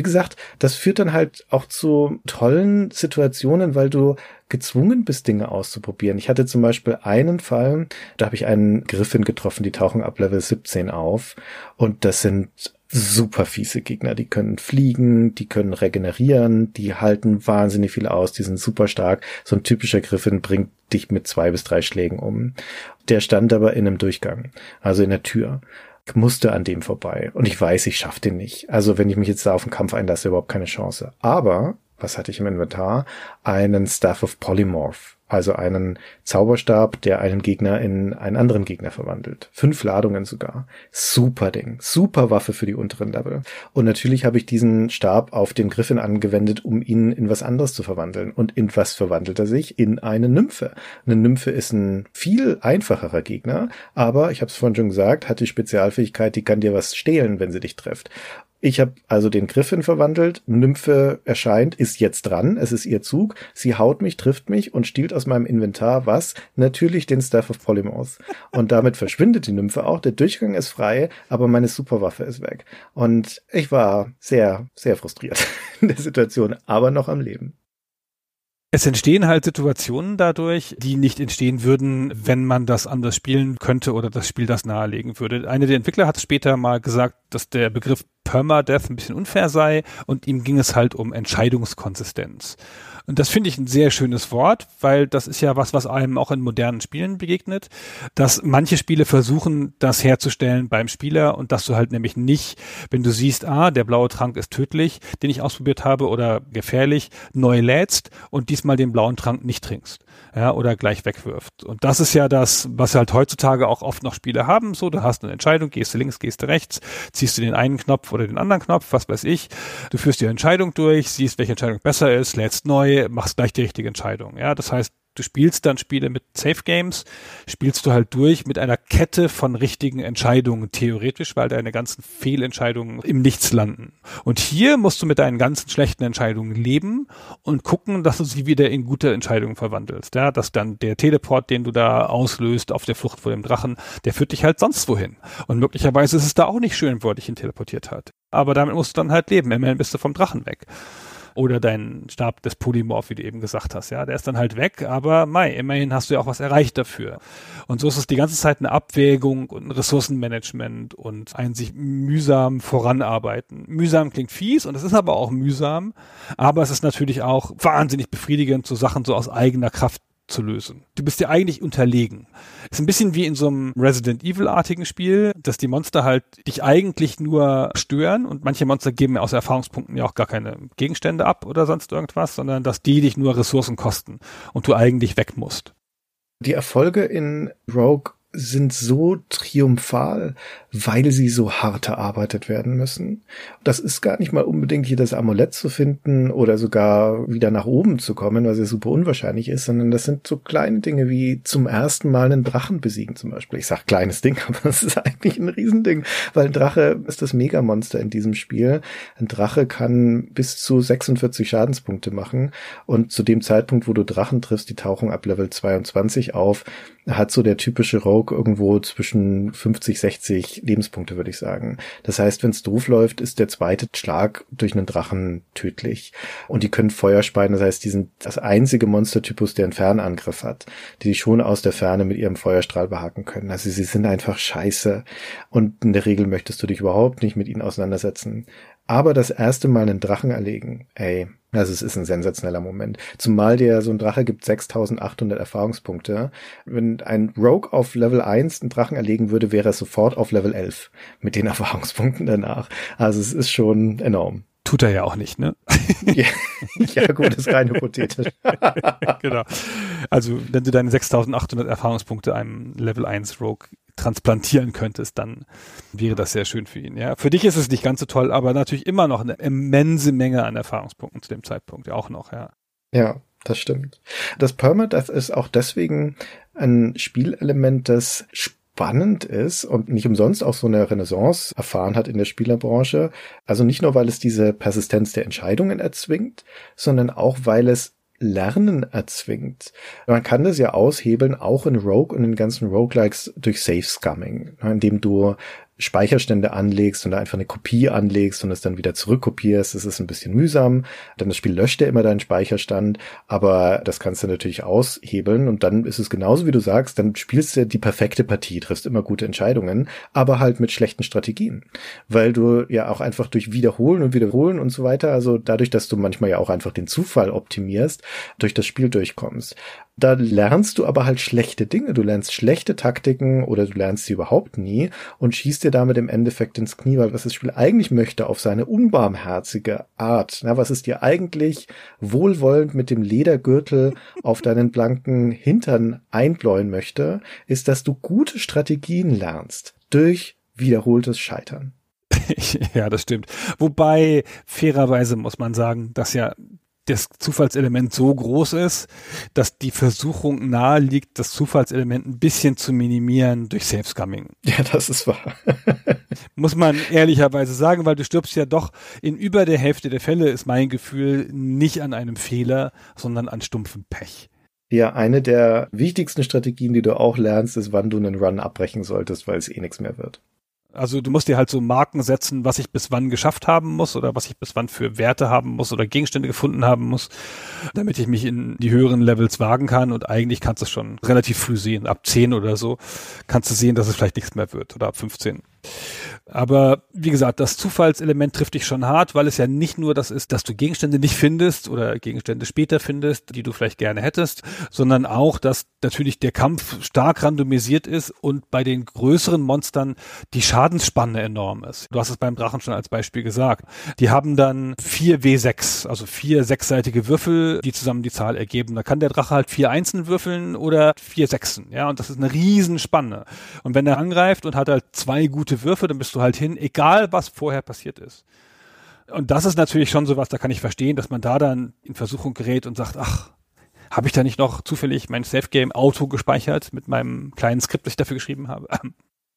Wie gesagt, das führt dann halt auch zu tollen Situationen, weil du gezwungen bist, Dinge auszuprobieren. Ich hatte zum Beispiel einen Fall, da habe ich einen Griffin getroffen, die tauchen ab Level 17 auf und das sind super fiese Gegner. Die können fliegen, die können regenerieren, die halten wahnsinnig viel aus, die sind super stark. So ein typischer Griffin bringt dich mit zwei bis drei Schlägen um. Der stand aber in einem Durchgang, also in der Tür musste an dem vorbei. Und ich weiß, ich schaffe den nicht. Also wenn ich mich jetzt da auf den Kampf einlasse, überhaupt keine Chance. Aber, was hatte ich im Inventar? Einen Staff of Polymorph also einen Zauberstab, der einen Gegner in einen anderen Gegner verwandelt. Fünf Ladungen sogar. Super Ding. Super Waffe für die unteren Level. Und natürlich habe ich diesen Stab auf den Griffin angewendet, um ihn in was anderes zu verwandeln. Und in was verwandelt er sich? In eine Nymphe. Eine Nymphe ist ein viel einfacherer Gegner, aber ich habe es vorhin schon gesagt, hat die Spezialfähigkeit, die kann dir was stehlen, wenn sie dich trifft. Ich habe also den Griffin verwandelt. Nymphe erscheint, ist jetzt dran. Es ist ihr Zug. Sie haut mich, trifft mich und stiehlt aus meinem Inventar was? Natürlich den Staff of Polymorph. Und damit verschwindet die Nymphe auch. Der Durchgang ist frei, aber meine Superwaffe ist weg. Und ich war sehr, sehr frustriert in der Situation, aber noch am Leben. Es entstehen halt Situationen dadurch, die nicht entstehen würden, wenn man das anders spielen könnte oder das Spiel das nahelegen würde. Eine der Entwickler hat später mal gesagt, dass der Begriff Permadeath ein bisschen unfair sei und ihm ging es halt um Entscheidungskonsistenz. Und das finde ich ein sehr schönes Wort, weil das ist ja was, was einem auch in modernen Spielen begegnet, dass manche Spiele versuchen, das herzustellen beim Spieler und dass du halt nämlich nicht, wenn du siehst, ah, der blaue Trank ist tödlich, den ich ausprobiert habe oder gefährlich, neu lädst und diesmal den blauen Trank nicht trinkst ja, oder gleich wegwirft. Und das ist ja das, was halt heutzutage auch oft noch Spiele haben. So, du hast eine Entscheidung, gehst du links, gehst du rechts, ziehst du den einen Knopf oder den anderen Knopf, was weiß ich. Du führst die Entscheidung durch, siehst, welche Entscheidung besser ist, lädst neu, machst gleich die richtige Entscheidung. Ja, das heißt, du spielst dann Spiele mit Safe Games, spielst du halt durch mit einer Kette von richtigen Entscheidungen, theoretisch, weil deine ganzen Fehlentscheidungen im Nichts landen. Und hier musst du mit deinen ganzen schlechten Entscheidungen leben und gucken, dass du sie wieder in gute Entscheidungen verwandelst. Ja, dass dann der Teleport, den du da auslöst auf der Flucht vor dem Drachen, der führt dich halt sonst wohin. Und möglicherweise ist es da auch nicht schön, wo er dich hin teleportiert hat. Aber damit musst du dann halt leben. Immerhin bist du vom Drachen weg. Oder dein Stab des Polymorph, wie du eben gesagt hast. Ja, der ist dann halt weg, aber mei, immerhin hast du ja auch was erreicht dafür. Und so ist es die ganze Zeit eine Abwägung und ein Ressourcenmanagement und ein sich mühsam voranarbeiten. Mühsam klingt fies und es ist aber auch mühsam, aber es ist natürlich auch wahnsinnig befriedigend, so Sachen so aus eigener Kraft zu lösen. Du bist dir eigentlich unterlegen. Ist ein bisschen wie in so einem Resident Evil-artigen Spiel, dass die Monster halt dich eigentlich nur stören und manche Monster geben aus Erfahrungspunkten ja auch gar keine Gegenstände ab oder sonst irgendwas, sondern dass die dich nur Ressourcen kosten und du eigentlich weg musst. Die Erfolge in Rogue sind so triumphal, weil sie so hart erarbeitet werden müssen. Das ist gar nicht mal unbedingt hier das Amulett zu finden oder sogar wieder nach oben zu kommen, was ja super unwahrscheinlich ist, sondern das sind so kleine Dinge wie zum ersten Mal einen Drachen besiegen zum Beispiel. Ich sag kleines Ding, aber das ist eigentlich ein Riesending, weil ein Drache ist das Megamonster in diesem Spiel. Ein Drache kann bis zu 46 Schadenspunkte machen und zu dem Zeitpunkt, wo du Drachen triffst, die tauchen ab Level 22 auf, hat so der typische Rogue irgendwo zwischen 50, 60 Lebenspunkte, würde ich sagen. Das heißt, wenn es doof läuft, ist der zweite Schlag durch einen Drachen tödlich. Und die können Feuer speien, das heißt, die sind das einzige Monstertypus, der einen Fernangriff hat, die dich schon aus der Ferne mit ihrem Feuerstrahl behaken können. Also sie sind einfach scheiße. Und in der Regel möchtest du dich überhaupt nicht mit ihnen auseinandersetzen. Aber das erste Mal einen Drachen erlegen, ey, also es ist ein sensationeller Moment. Zumal der so ein Drache gibt 6800 Erfahrungspunkte. Wenn ein Rogue auf Level 1 einen Drachen erlegen würde, wäre er sofort auf Level 11 mit den Erfahrungspunkten danach. Also es ist schon enorm. Tut er ja auch nicht, ne? ja, ja gut, ist rein hypothetisch. genau. Also, wenn du deine 6800 Erfahrungspunkte einem Level 1 Rogue transplantieren könntest, dann wäre das sehr schön für ihn. Ja, für dich ist es nicht ganz so toll, aber natürlich immer noch eine immense Menge an Erfahrungspunkten zu dem Zeitpunkt, ja auch noch, ja. Ja, das stimmt. Das Permadeath ist auch deswegen ein Spielelement, das spannend ist und nicht umsonst auch so eine Renaissance erfahren hat in der Spielerbranche. Also nicht nur, weil es diese Persistenz der Entscheidungen erzwingt, sondern auch, weil es Lernen erzwingt. Man kann das ja aushebeln, auch in Rogue und in ganzen Roguelikes durch Safe Scumming, ne, indem du Speicherstände anlegst und da einfach eine Kopie anlegst und es dann wieder zurückkopierst. Das ist ein bisschen mühsam. Dann das Spiel löscht ja immer deinen Speicherstand, aber das kannst du natürlich aushebeln und dann ist es genauso wie du sagst, dann spielst du die perfekte Partie, triffst immer gute Entscheidungen, aber halt mit schlechten Strategien, weil du ja auch einfach durch Wiederholen und Wiederholen und so weiter, also dadurch, dass du manchmal ja auch einfach den Zufall optimierst, durch das Spiel durchkommst. Da lernst du aber halt schlechte Dinge. Du lernst schlechte Taktiken oder du lernst sie überhaupt nie und schießt dir damit im Endeffekt ins Knie, weil was das Spiel eigentlich möchte auf seine unbarmherzige Art, na, was es dir eigentlich wohlwollend mit dem Ledergürtel auf deinen blanken Hintern einbläuen möchte, ist, dass du gute Strategien lernst durch wiederholtes Scheitern. ja, das stimmt. Wobei, fairerweise muss man sagen, dass ja das Zufallselement so groß ist, dass die Versuchung nahe liegt, das Zufallselement ein bisschen zu minimieren durch Safe-Scumming. Ja, das ist wahr. Muss man ehrlicherweise sagen, weil du stirbst ja doch in über der Hälfte der Fälle, ist mein Gefühl, nicht an einem Fehler, sondern an stumpfem Pech. Ja, eine der wichtigsten Strategien, die du auch lernst, ist, wann du einen Run abbrechen solltest, weil es eh nichts mehr wird. Also du musst dir halt so Marken setzen, was ich bis wann geschafft haben muss oder was ich bis wann für Werte haben muss oder Gegenstände gefunden haben muss, damit ich mich in die höheren Levels wagen kann. Und eigentlich kannst du schon relativ früh sehen. Ab 10 oder so kannst du sehen, dass es vielleicht nichts mehr wird oder ab 15. Aber wie gesagt, das Zufallselement trifft dich schon hart, weil es ja nicht nur das ist, dass du Gegenstände nicht findest oder Gegenstände später findest, die du vielleicht gerne hättest, sondern auch, dass natürlich der Kampf stark randomisiert ist und bei den größeren Monstern die Schadensspanne enorm ist. Du hast es beim Drachen schon als Beispiel gesagt. Die haben dann vier W6, also vier sechsseitige Würfel, die zusammen die Zahl ergeben. Da kann der Drache halt vier Einsen würfeln oder vier Sechsen. Ja, und das ist eine Riesenspanne. Und wenn er angreift und hat halt zwei gute Würfe, dann bist du halt hin, egal was vorher passiert ist. Und das ist natürlich schon sowas, da kann ich verstehen, dass man da dann in Versuchung gerät und sagt, ach, habe ich da nicht noch zufällig mein Safe Game Auto gespeichert mit meinem kleinen Skript, das ich dafür geschrieben habe?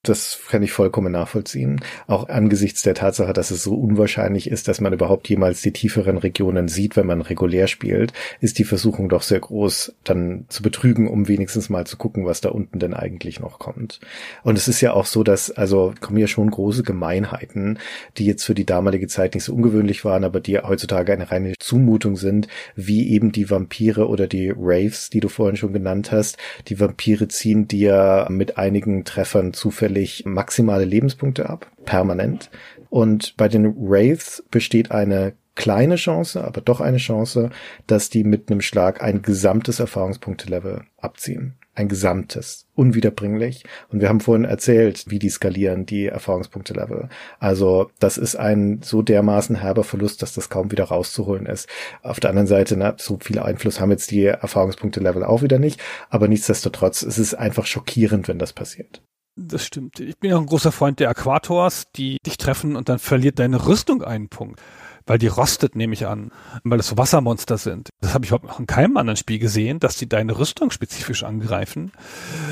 Das kann ich vollkommen nachvollziehen. Auch angesichts der Tatsache, dass es so unwahrscheinlich ist, dass man überhaupt jemals die tieferen Regionen sieht, wenn man regulär spielt, ist die Versuchung doch sehr groß, dann zu betrügen, um wenigstens mal zu gucken, was da unten denn eigentlich noch kommt. Und es ist ja auch so, dass, also kommen ja schon große Gemeinheiten, die jetzt für die damalige Zeit nicht so ungewöhnlich waren, aber die heutzutage eine reine Zumutung sind, wie eben die Vampire oder die Wraiths, die du vorhin schon genannt hast. Die Vampire ziehen dir mit einigen Treffern zufällig jährlich maximale Lebenspunkte ab, permanent. Und bei den Wraiths besteht eine kleine Chance, aber doch eine Chance, dass die mit einem Schlag ein gesamtes Erfahrungspunktelevel abziehen. Ein gesamtes. Unwiederbringlich. Und wir haben vorhin erzählt, wie die skalieren, die Erfahrungspunktelevel. Also, das ist ein so dermaßen herber Verlust, dass das kaum wieder rauszuholen ist. Auf der anderen Seite, na, so viel Einfluss haben jetzt die Erfahrungspunktelevel auch wieder nicht. Aber nichtsdestotrotz, es ist einfach schockierend, wenn das passiert. Das stimmt. Ich bin auch ein großer Freund der Aquators, die dich treffen und dann verliert deine Rüstung einen Punkt. Weil die rostet, nehme ich an, weil es so Wassermonster sind. Das habe ich überhaupt noch in keinem anderen Spiel gesehen, dass die deine Rüstung spezifisch angreifen.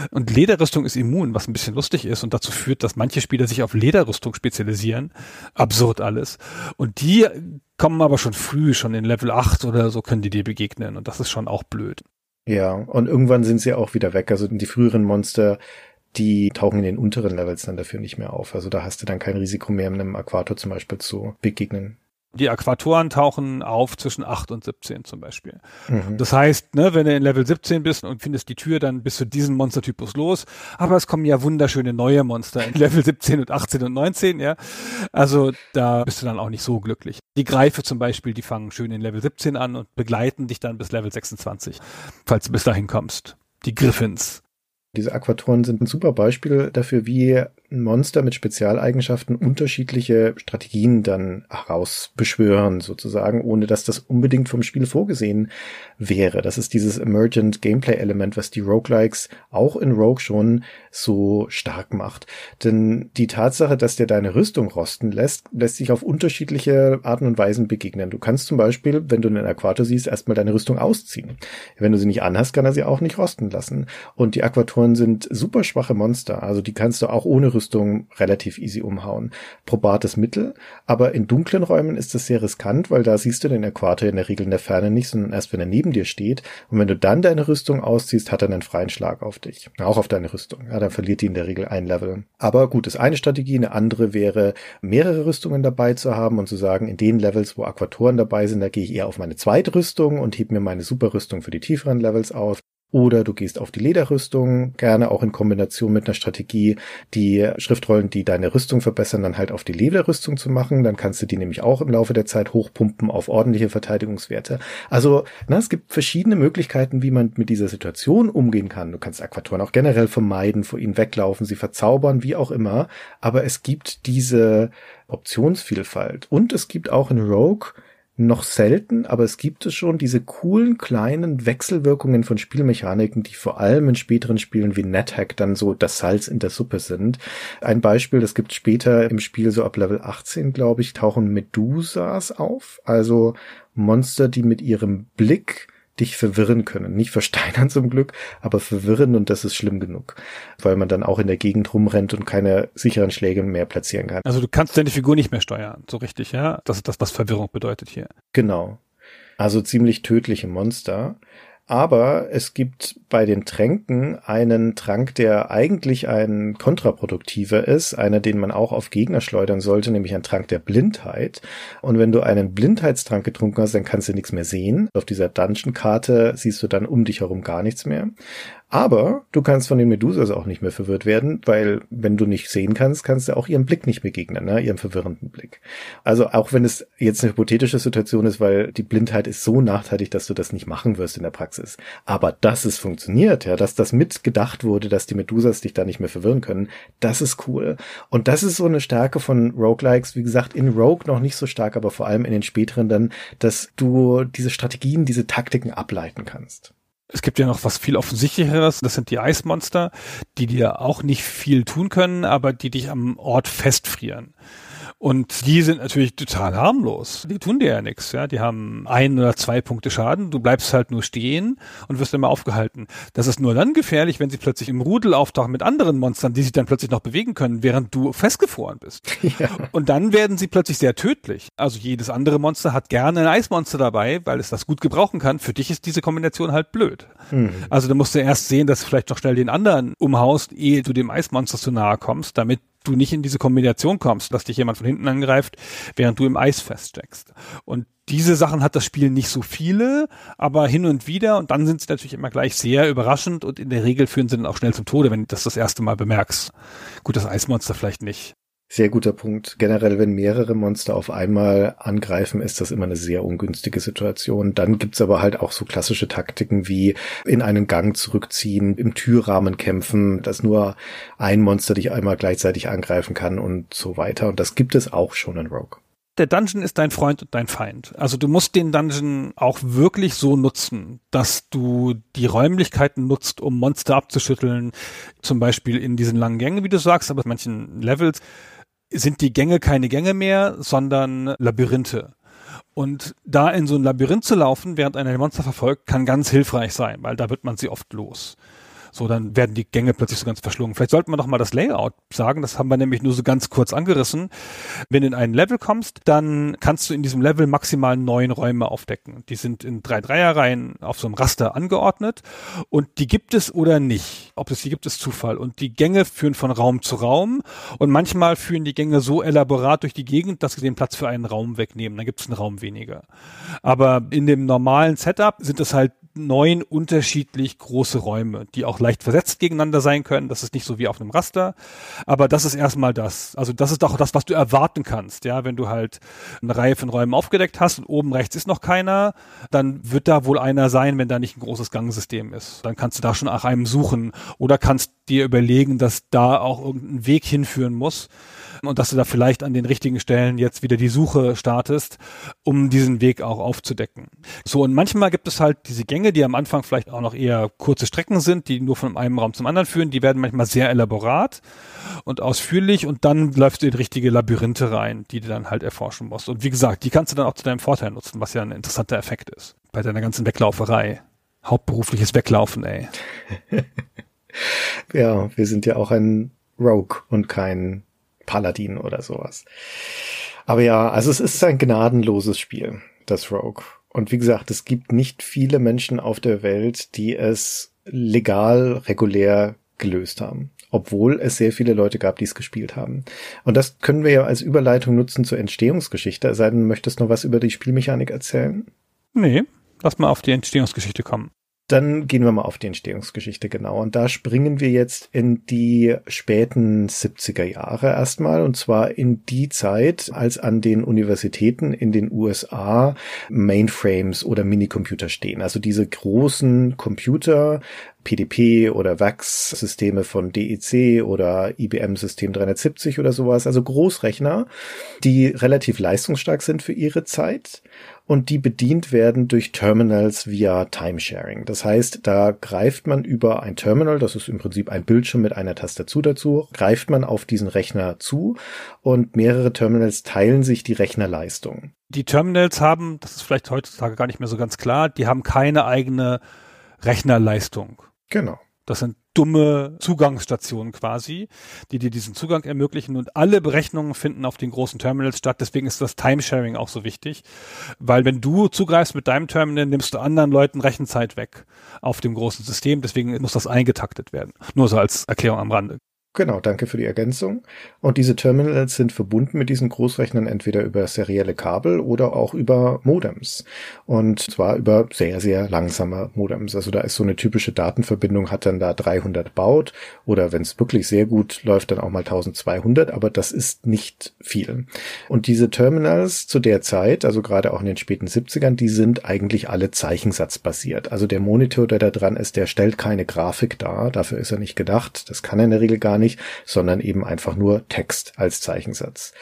Und Lederrüstung ist immun, was ein bisschen lustig ist und dazu führt, dass manche Spieler sich auf Lederrüstung spezialisieren. Absurd alles. Und die kommen aber schon früh, schon in Level 8 oder so können die dir begegnen und das ist schon auch blöd. Ja, und irgendwann sind sie auch wieder weg. Also die früheren Monster die tauchen in den unteren Levels dann dafür nicht mehr auf. Also da hast du dann kein Risiko mehr, einem Aquator zum Beispiel zu begegnen. Die Aquatoren tauchen auf zwischen 8 und 17 zum Beispiel. Mhm. Das heißt, ne, wenn du in Level 17 bist und findest die Tür, dann bist du diesen Monstertypus los. Aber es kommen ja wunderschöne neue Monster in Level 17 und 18 und 19, ja. Also da bist du dann auch nicht so glücklich. Die Greife zum Beispiel, die fangen schön in Level 17 an und begleiten dich dann bis Level 26, falls du bis dahin kommst. Die Griffins diese Aquatoren sind ein super Beispiel dafür, wie Monster mit Spezialeigenschaften unterschiedliche Strategien dann herausbeschwören, sozusagen, ohne dass das unbedingt vom Spiel vorgesehen wäre. Das ist dieses Emergent Gameplay-Element, was die Roguelikes auch in Rogue schon so stark macht. Denn die Tatsache, dass der deine Rüstung rosten lässt, lässt sich auf unterschiedliche Arten und Weisen begegnen. Du kannst zum Beispiel, wenn du einen Aquator siehst, erstmal deine Rüstung ausziehen. Wenn du sie nicht anhast, kann er sie auch nicht rosten lassen. Und die Aquatoren sind super schwache Monster. Also die kannst du auch ohne Rüstung relativ easy umhauen. Probates Mittel. Aber in dunklen Räumen ist das sehr riskant, weil da siehst du den Äquator in der Regel in der Ferne nicht, sondern erst wenn er neben dir steht. Und wenn du dann deine Rüstung ausziehst, hat er einen freien Schlag auf dich. Auch auf deine Rüstung. Ja, dann verliert die in der Regel ein Level. Aber gut, ist eine Strategie. Eine andere wäre, mehrere Rüstungen dabei zu haben und zu sagen, in den Levels, wo Aquatoren dabei sind, da gehe ich eher auf meine zweite Rüstung und heb mir meine Superrüstung für die tieferen Levels auf. Oder du gehst auf die Lederrüstung, gerne auch in Kombination mit einer Strategie, die Schriftrollen, die deine Rüstung verbessern, dann halt auf die Lederrüstung zu machen. Dann kannst du die nämlich auch im Laufe der Zeit hochpumpen auf ordentliche Verteidigungswerte. Also, na, es gibt verschiedene Möglichkeiten, wie man mit dieser Situation umgehen kann. Du kannst Aquatoren auch generell vermeiden, vor ihnen weglaufen, sie verzaubern, wie auch immer. Aber es gibt diese Optionsvielfalt. Und es gibt auch in Rogue noch selten, aber es gibt es schon, diese coolen kleinen Wechselwirkungen von Spielmechaniken, die vor allem in späteren Spielen wie NetHack dann so das Salz in der Suppe sind. Ein Beispiel, das gibt später im Spiel so ab Level 18, glaube ich, tauchen Medusas auf, also Monster, die mit ihrem Blick dich verwirren können. Nicht versteinern zum Glück, aber verwirren und das ist schlimm genug, weil man dann auch in der Gegend rumrennt und keine sicheren Schläge mehr platzieren kann. Also du kannst deine Figur nicht mehr steuern, so richtig, ja? Das ist das, was Verwirrung bedeutet hier. Genau. Also ziemlich tödliche Monster. Aber es gibt bei den Tränken einen Trank, der eigentlich ein kontraproduktiver ist, einer, den man auch auf Gegner schleudern sollte, nämlich ein Trank der Blindheit. Und wenn du einen Blindheitstrank getrunken hast, dann kannst du nichts mehr sehen. Auf dieser Dungeon-Karte siehst du dann um dich herum gar nichts mehr. Aber du kannst von den Medusas auch nicht mehr verwirrt werden, weil wenn du nicht sehen kannst, kannst du auch ihrem Blick nicht begegnen, ne? ihrem verwirrenden Blick. Also auch wenn es jetzt eine hypothetische Situation ist, weil die Blindheit ist so nachteilig, dass du das nicht machen wirst in der Praxis. Aber dass es funktioniert, ja, dass das mitgedacht wurde, dass die Medusas dich da nicht mehr verwirren können, das ist cool. Und das ist so eine Stärke von Roguelikes, wie gesagt, in Rogue noch nicht so stark, aber vor allem in den späteren dann, dass du diese Strategien, diese Taktiken ableiten kannst. Es gibt ja noch was viel offensichtlicheres, das sind die Eismonster, die dir auch nicht viel tun können, aber die dich am Ort festfrieren. Und die sind natürlich total harmlos. Die tun dir ja nichts. Ja? Die haben ein oder zwei Punkte Schaden. Du bleibst halt nur stehen und wirst immer aufgehalten. Das ist nur dann gefährlich, wenn sie plötzlich im Rudel auftauchen mit anderen Monstern, die sich dann plötzlich noch bewegen können, während du festgefroren bist. Ja. Und dann werden sie plötzlich sehr tödlich. Also jedes andere Monster hat gerne ein Eismonster dabei, weil es das gut gebrauchen kann. Für dich ist diese Kombination halt blöd. Mhm. Also du musst du erst sehen, dass du vielleicht noch schnell den anderen umhaust, ehe du dem Eismonster zu nahe kommst, damit du nicht in diese Kombination kommst, dass dich jemand von hinten angreift, während du im Eis feststeckst. Und diese Sachen hat das Spiel nicht so viele, aber hin und wieder und dann sind sie natürlich immer gleich sehr überraschend und in der Regel führen sie dann auch schnell zum Tode, wenn du das das erste Mal bemerkst. Gut, das Eismonster vielleicht nicht. Sehr guter Punkt. Generell, wenn mehrere Monster auf einmal angreifen, ist das immer eine sehr ungünstige Situation. Dann gibt's aber halt auch so klassische Taktiken wie in einen Gang zurückziehen, im Türrahmen kämpfen, dass nur ein Monster dich einmal gleichzeitig angreifen kann und so weiter. Und das gibt es auch schon in Rogue der Dungeon ist dein Freund und dein Feind. Also du musst den Dungeon auch wirklich so nutzen, dass du die Räumlichkeiten nutzt, um Monster abzuschütteln. Zum Beispiel in diesen langen Gängen, wie du sagst, aber manchen Levels sind die Gänge keine Gänge mehr, sondern Labyrinthe. Und da in so ein Labyrinth zu laufen, während einer Monster verfolgt, kann ganz hilfreich sein, weil da wird man sie oft los. So, dann werden die Gänge plötzlich so ganz verschlungen. Vielleicht sollten wir noch mal das Layout sagen. Das haben wir nämlich nur so ganz kurz angerissen. Wenn du in ein Level kommst, dann kannst du in diesem Level maximal neun Räume aufdecken. Die sind in drei Dreierreihen auf so einem Raster angeordnet und die gibt es oder nicht. Ob es die gibt, ist Zufall. Und die Gänge führen von Raum zu Raum und manchmal führen die Gänge so elaborat durch die Gegend, dass sie den Platz für einen Raum wegnehmen. Dann gibt es einen Raum weniger. Aber in dem normalen Setup sind es halt neun unterschiedlich große Räume, die auch leicht versetzt gegeneinander sein können. Das ist nicht so wie auf einem Raster. Aber das ist erstmal das. Also das ist auch das, was du erwarten kannst. Ja, wenn du halt eine Reihe von Räumen aufgedeckt hast und oben rechts ist noch keiner, dann wird da wohl einer sein, wenn da nicht ein großes Gangsystem ist. Dann kannst du da schon nach einem suchen oder kannst dir überlegen, dass da auch irgendein Weg hinführen muss und dass du da vielleicht an den richtigen Stellen jetzt wieder die Suche startest, um diesen Weg auch aufzudecken. So, und manchmal gibt es halt diese Gänge, die am Anfang vielleicht auch noch eher kurze Strecken sind, die nur von einem Raum zum anderen führen, die werden manchmal sehr elaborat und ausführlich und dann läufst du in richtige Labyrinthe rein, die du dann halt erforschen musst. Und wie gesagt, die kannst du dann auch zu deinem Vorteil nutzen, was ja ein interessanter Effekt ist bei deiner ganzen Weglauferei. Hauptberufliches Weglaufen, ey. ja, wir sind ja auch ein Rogue und kein Paladin oder sowas. Aber ja, also es ist ein gnadenloses Spiel, das Rogue. Und wie gesagt, es gibt nicht viele Menschen auf der Welt, die es legal, regulär gelöst haben. Obwohl es sehr viele Leute gab, die es gespielt haben. Und das können wir ja als Überleitung nutzen zur Entstehungsgeschichte. Es sei denn, du möchtest noch was über die Spielmechanik erzählen? Nee, lass mal auf die Entstehungsgeschichte kommen. Dann gehen wir mal auf die Entstehungsgeschichte genau. Und da springen wir jetzt in die späten 70er Jahre erstmal. Und zwar in die Zeit, als an den Universitäten in den USA Mainframes oder Minicomputer stehen. Also diese großen Computer, PDP oder VAX-Systeme von DEC oder IBM System 370 oder sowas. Also Großrechner, die relativ leistungsstark sind für ihre Zeit und die bedient werden durch Terminals via Timesharing. Das heißt, da greift man über ein Terminal, das ist im Prinzip ein Bildschirm mit einer Tastatur dazu, greift man auf diesen Rechner zu und mehrere Terminals teilen sich die Rechnerleistung. Die Terminals haben, das ist vielleicht heutzutage gar nicht mehr so ganz klar, die haben keine eigene Rechnerleistung. Genau. Das sind dumme Zugangsstationen quasi, die dir diesen Zugang ermöglichen und alle Berechnungen finden auf den großen Terminals statt. Deswegen ist das Timesharing auch so wichtig, weil wenn du zugreifst mit deinem Terminal, nimmst du anderen Leuten Rechenzeit weg auf dem großen System. Deswegen muss das eingetaktet werden. Nur so als Erklärung am Rande. Genau, danke für die Ergänzung. Und diese Terminals sind verbunden mit diesen Großrechnern entweder über serielle Kabel oder auch über Modems. Und zwar über sehr, sehr langsame Modems. Also da ist so eine typische Datenverbindung, hat dann da 300 baut oder wenn es wirklich sehr gut läuft, dann auch mal 1200, aber das ist nicht viel. Und diese Terminals zu der Zeit, also gerade auch in den späten 70ern, die sind eigentlich alle zeichensatzbasiert. Also der Monitor, der da dran ist, der stellt keine Grafik dar. Dafür ist er nicht gedacht. Das kann er in der Regel gar nicht, sondern eben einfach nur Text als Zeichensatz.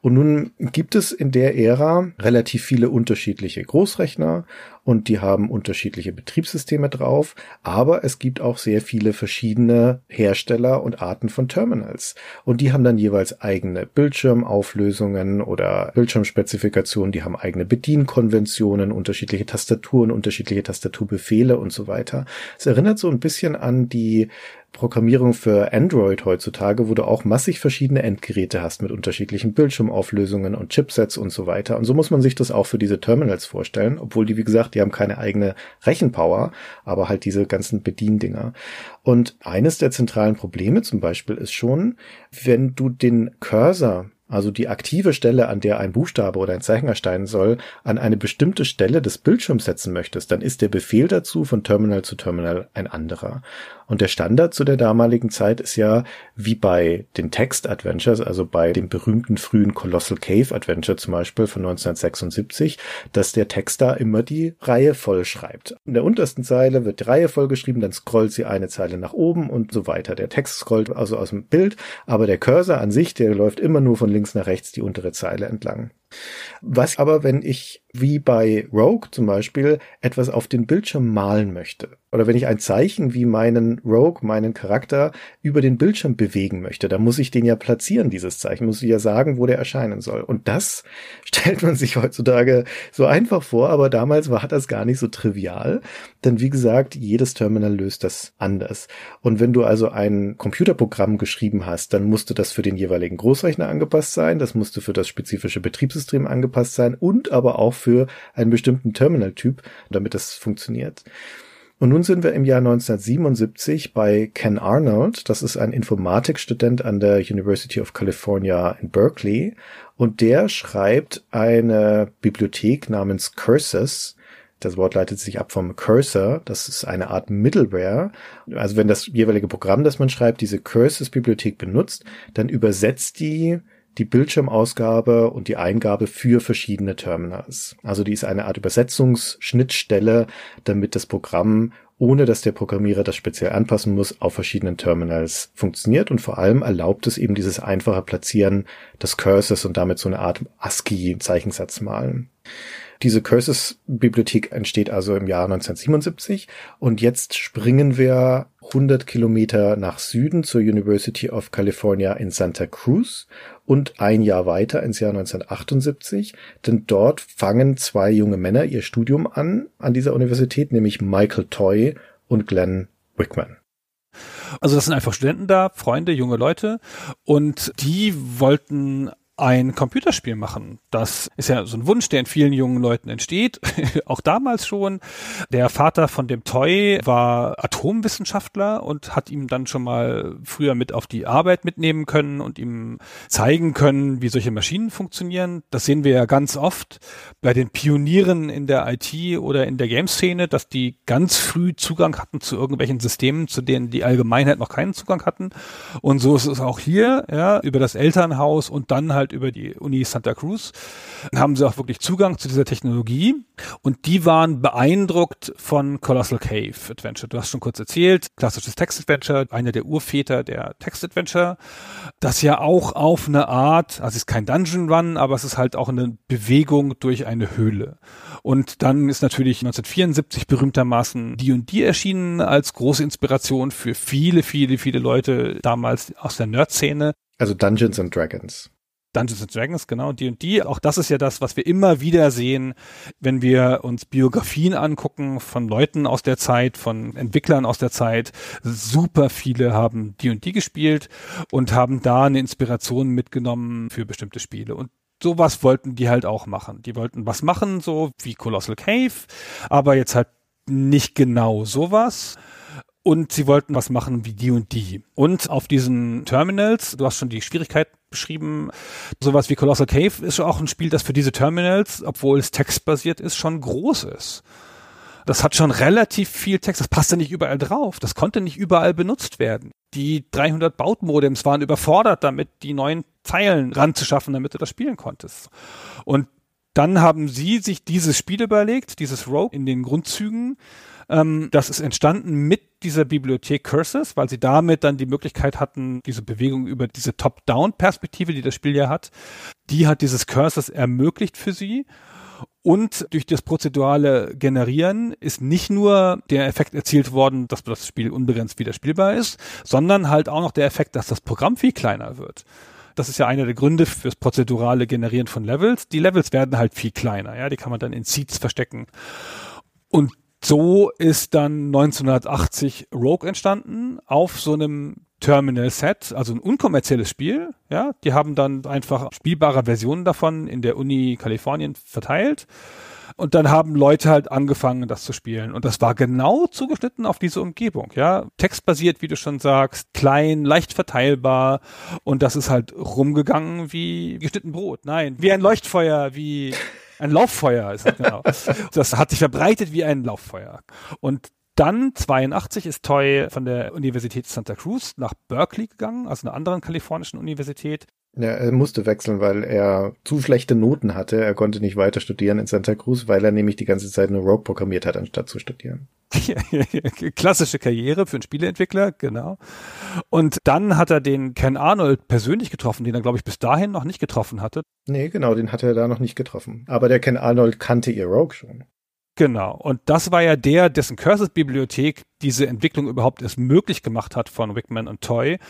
Und nun gibt es in der Ära relativ viele unterschiedliche Großrechner und die haben unterschiedliche Betriebssysteme drauf, aber es gibt auch sehr viele verschiedene Hersteller und Arten von Terminals und die haben dann jeweils eigene Bildschirmauflösungen oder Bildschirmspezifikationen, die haben eigene Bedienkonventionen, unterschiedliche Tastaturen, unterschiedliche Tastaturbefehle und so weiter. Es erinnert so ein bisschen an die Programmierung für Android heutzutage, wo du auch massig verschiedene Endgeräte hast mit unterschiedlichen Bildschirmauflösungen und Chipsets und so weiter. Und so muss man sich das auch für diese Terminals vorstellen, obwohl die, wie gesagt, die haben keine eigene Rechenpower, aber halt diese ganzen Bediendinger. Und eines der zentralen Probleme zum Beispiel ist schon, wenn du den Cursor also die aktive Stelle, an der ein Buchstabe oder ein Zeichen erscheinen soll, an eine bestimmte Stelle des Bildschirms setzen möchtest, dann ist der Befehl dazu von Terminal zu Terminal ein anderer. Und der Standard zu der damaligen Zeit ist ja wie bei den Text-Adventures, also bei dem berühmten frühen Colossal Cave Adventure zum Beispiel von 1976, dass der Text da immer die Reihe voll schreibt. In der untersten Zeile wird die Reihe voll geschrieben, dann scrollt sie eine Zeile nach oben und so weiter. Der Text scrollt also aus dem Bild, aber der Cursor an sich, der läuft immer nur von links nach rechts die untere Zeile entlang. Was aber, wenn ich wie bei Rogue zum Beispiel etwas auf den Bildschirm malen möchte, oder wenn ich ein Zeichen wie meinen Rogue, meinen Charakter über den Bildschirm bewegen möchte, dann muss ich den ja platzieren, dieses Zeichen, muss ich ja sagen, wo der erscheinen soll. Und das stellt man sich heutzutage so einfach vor, aber damals war das gar nicht so trivial, denn wie gesagt, jedes Terminal löst das anders. Und wenn du also ein Computerprogramm geschrieben hast, dann musste das für den jeweiligen Großrechner angepasst sein, das musste für das spezifische Betriebssystem angepasst sein und aber auch für einen bestimmten Terminaltyp, damit das funktioniert. Und nun sind wir im Jahr 1977 bei Ken Arnold. Das ist ein Informatikstudent an der University of California in Berkeley. Und der schreibt eine Bibliothek namens Curses, Das Wort leitet sich ab vom Cursor. Das ist eine Art Middleware. Also wenn das jeweilige Programm, das man schreibt, diese Cursors-Bibliothek benutzt, dann übersetzt die die Bildschirmausgabe und die Eingabe für verschiedene Terminals. Also die ist eine Art Übersetzungsschnittstelle, damit das Programm ohne dass der Programmierer das speziell anpassen muss, auf verschiedenen Terminals funktioniert und vor allem erlaubt es eben dieses einfache Platzieren des Cursors und damit so eine Art ASCII-Zeichensatz malen. Diese Curses-Bibliothek entsteht also im Jahr 1977 und jetzt springen wir 100 Kilometer nach Süden zur University of California in Santa Cruz und ein Jahr weiter ins Jahr 1978, denn dort fangen zwei junge Männer ihr Studium an an dieser Universität, nämlich Michael Toy und Glenn Wickman. Also das sind einfach Studenten da, Freunde, junge Leute und die wollten ein Computerspiel machen. Das ist ja so ein Wunsch, der in vielen jungen Leuten entsteht, auch damals schon. Der Vater von dem Toy war Atomwissenschaftler und hat ihm dann schon mal früher mit auf die Arbeit mitnehmen können und ihm zeigen können, wie solche Maschinen funktionieren. Das sehen wir ja ganz oft bei den Pionieren in der IT oder in der Game-Szene, dass die ganz früh Zugang hatten zu irgendwelchen Systemen, zu denen die Allgemeinheit noch keinen Zugang hatten. Und so ist es auch hier, ja, über das Elternhaus und dann halt halt über die Uni Santa Cruz, haben sie auch wirklich Zugang zu dieser Technologie und die waren beeindruckt von Colossal Cave Adventure. Du hast schon kurz erzählt, klassisches Text-Adventure, einer der Urväter der Text-Adventure, das ja auch auf eine Art, also es ist kein Dungeon Run, aber es ist halt auch eine Bewegung durch eine Höhle. Und dann ist natürlich 1974 berühmtermaßen D&D erschienen als große Inspiration für viele, viele, viele Leute damals aus der Nerd-Szene. Also Dungeons and Dragons. Dungeons and Dragons, genau, D&D. Auch das ist ja das, was wir immer wieder sehen, wenn wir uns Biografien angucken von Leuten aus der Zeit, von Entwicklern aus der Zeit. Super viele haben D&D gespielt und haben da eine Inspiration mitgenommen für bestimmte Spiele. Und sowas wollten die halt auch machen. Die wollten was machen, so wie Colossal Cave, aber jetzt halt nicht genau sowas und sie wollten was machen wie die und die. Und auf diesen Terminals, du hast schon die Schwierigkeit beschrieben, sowas wie Colossal Cave ist auch ein Spiel, das für diese Terminals, obwohl es textbasiert ist, schon groß ist. Das hat schon relativ viel Text, das passte nicht überall drauf, das konnte nicht überall benutzt werden. Die 300 Bautmodems waren überfordert damit, die neuen Zeilen ranzuschaffen, damit du das spielen konntest. Und dann haben sie sich dieses Spiel überlegt, dieses Rogue in den Grundzügen, ähm, das ist entstanden mit dieser Bibliothek Curses, weil sie damit dann die Möglichkeit hatten, diese Bewegung über diese Top-Down-Perspektive, die das Spiel ja hat, die hat dieses Curses ermöglicht für sie. Und durch das prozedurale Generieren ist nicht nur der Effekt erzielt worden, dass das Spiel unbegrenzt wieder spielbar ist, sondern halt auch noch der Effekt, dass das Programm viel kleiner wird. Das ist ja einer der Gründe fürs prozedurale Generieren von Levels. Die Levels werden halt viel kleiner, ja, die kann man dann in Seeds verstecken. Und so ist dann 1980 Rogue entstanden auf so einem Terminal Set, also ein unkommerzielles Spiel. Ja, die haben dann einfach spielbare Versionen davon in der Uni Kalifornien verteilt. Und dann haben Leute halt angefangen, das zu spielen. Und das war genau zugeschnitten auf diese Umgebung, ja. Textbasiert, wie du schon sagst, klein, leicht verteilbar. Und das ist halt rumgegangen wie geschnitten Brot. Nein, wie ein Leuchtfeuer, wie ein Lauffeuer ist das genau. Das hat sich verbreitet wie ein Lauffeuer. Und dann 82 ist Toy von der Universität Santa Cruz nach Berkeley gegangen, also einer anderen kalifornischen Universität. Ja, er musste wechseln, weil er zu schlechte Noten hatte. Er konnte nicht weiter studieren in Santa Cruz, weil er nämlich die ganze Zeit nur Rogue programmiert hat, anstatt zu studieren. Klassische Karriere für einen Spieleentwickler, genau. Und dann hat er den Ken Arnold persönlich getroffen, den er, glaube ich, bis dahin noch nicht getroffen hatte. Nee, genau, den hat er da noch nicht getroffen. Aber der Ken Arnold kannte ihr Rogue schon. Genau. Und das war ja der, dessen Curses-Bibliothek diese Entwicklung überhaupt erst möglich gemacht hat von Wickman und Toy.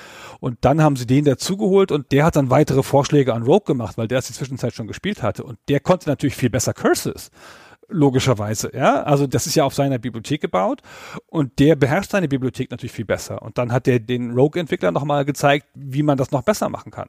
Und dann haben sie den dazugeholt und der hat dann weitere Vorschläge an Rogue gemacht, weil der es der Zwischenzeit schon gespielt hatte. Und der konnte natürlich viel besser Curses logischerweise, ja. Also das ist ja auf seiner Bibliothek gebaut und der beherrscht seine Bibliothek natürlich viel besser. Und dann hat er den Rogue-Entwickler nochmal gezeigt, wie man das noch besser machen kann.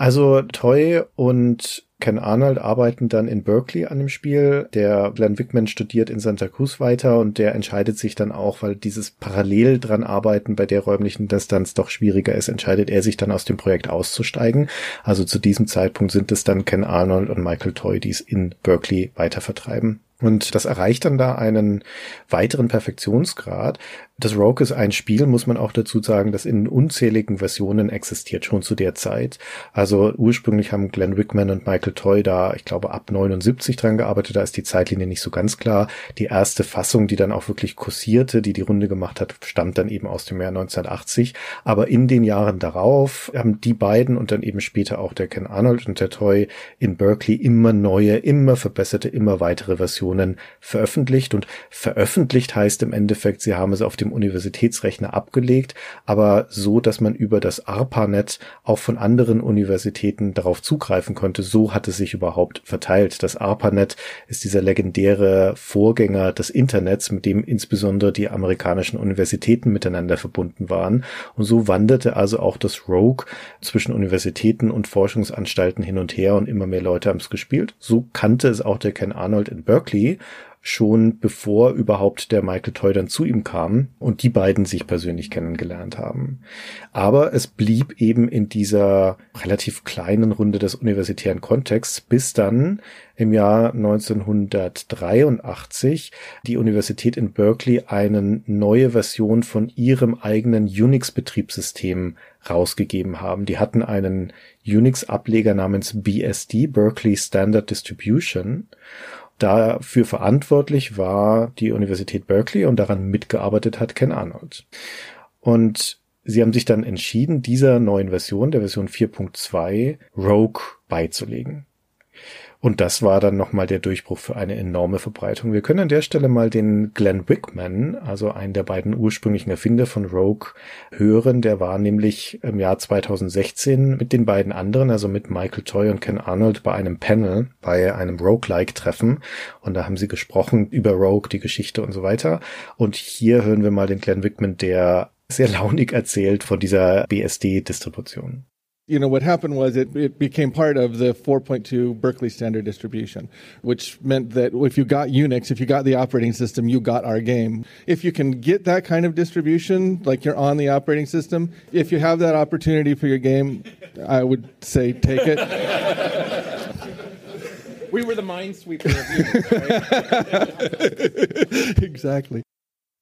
Also Toy und Ken Arnold arbeiten dann in Berkeley an dem Spiel. Der Glenn Wickman studiert in Santa Cruz weiter und der entscheidet sich dann auch, weil dieses parallel dran arbeiten bei der räumlichen Distanz doch schwieriger ist, entscheidet er sich dann aus dem Projekt auszusteigen. Also zu diesem Zeitpunkt sind es dann Ken Arnold und Michael Toy, die es in Berkeley weiter vertreiben. Und das erreicht dann da einen weiteren Perfektionsgrad. Das Rogue ist ein Spiel, muss man auch dazu sagen, das in unzähligen Versionen existiert, schon zu der Zeit. Also ursprünglich haben Glenn Wickman und Michael Toy da, ich glaube, ab 79 dran gearbeitet. Da ist die Zeitlinie nicht so ganz klar. Die erste Fassung, die dann auch wirklich kursierte, die die Runde gemacht hat, stammt dann eben aus dem Jahr 1980. Aber in den Jahren darauf haben die beiden und dann eben später auch der Ken Arnold und der Toy in Berkeley immer neue, immer verbesserte, immer weitere Versionen veröffentlicht. Und veröffentlicht heißt im Endeffekt, sie haben es auf dem Universitätsrechner abgelegt, aber so, dass man über das ARPANET auch von anderen Universitäten darauf zugreifen konnte. So hat es sich überhaupt verteilt. Das ARPANET ist dieser legendäre Vorgänger des Internets, mit dem insbesondere die amerikanischen Universitäten miteinander verbunden waren. Und so wanderte also auch das Rogue zwischen Universitäten und Forschungsanstalten hin und her und immer mehr Leute haben es gespielt. So kannte es auch der Ken Arnold in Berkeley schon bevor überhaupt der Michael Toy dann zu ihm kam und die beiden sich persönlich kennengelernt haben. Aber es blieb eben in dieser relativ kleinen Runde des universitären Kontexts, bis dann im Jahr 1983 die Universität in Berkeley eine neue Version von ihrem eigenen Unix-Betriebssystem rausgegeben haben. Die hatten einen Unix-Ableger namens BSD, Berkeley Standard Distribution. Dafür verantwortlich war die Universität Berkeley und daran mitgearbeitet hat Ken Arnold. Und sie haben sich dann entschieden, dieser neuen Version, der Version 4.2, Rogue beizulegen. Und das war dann nochmal der Durchbruch für eine enorme Verbreitung. Wir können an der Stelle mal den Glenn Wickman, also einen der beiden ursprünglichen Erfinder von Rogue, hören. Der war nämlich im Jahr 2016 mit den beiden anderen, also mit Michael Toy und Ken Arnold, bei einem Panel, bei einem Rogue-like-Treffen. Und da haben sie gesprochen über Rogue, die Geschichte und so weiter. Und hier hören wir mal den Glenn Wickman, der sehr launig erzählt von dieser BSD-Distribution. You know, what happened was it, it became part of the 4.2 Berkeley standard distribution, which meant that if you got Unix, if you got the operating system, you got our game. If you can get that kind of distribution, like you're on the operating system, if you have that opportunity for your game, I would say take it. we were the minesweeper of Unix, right? exactly.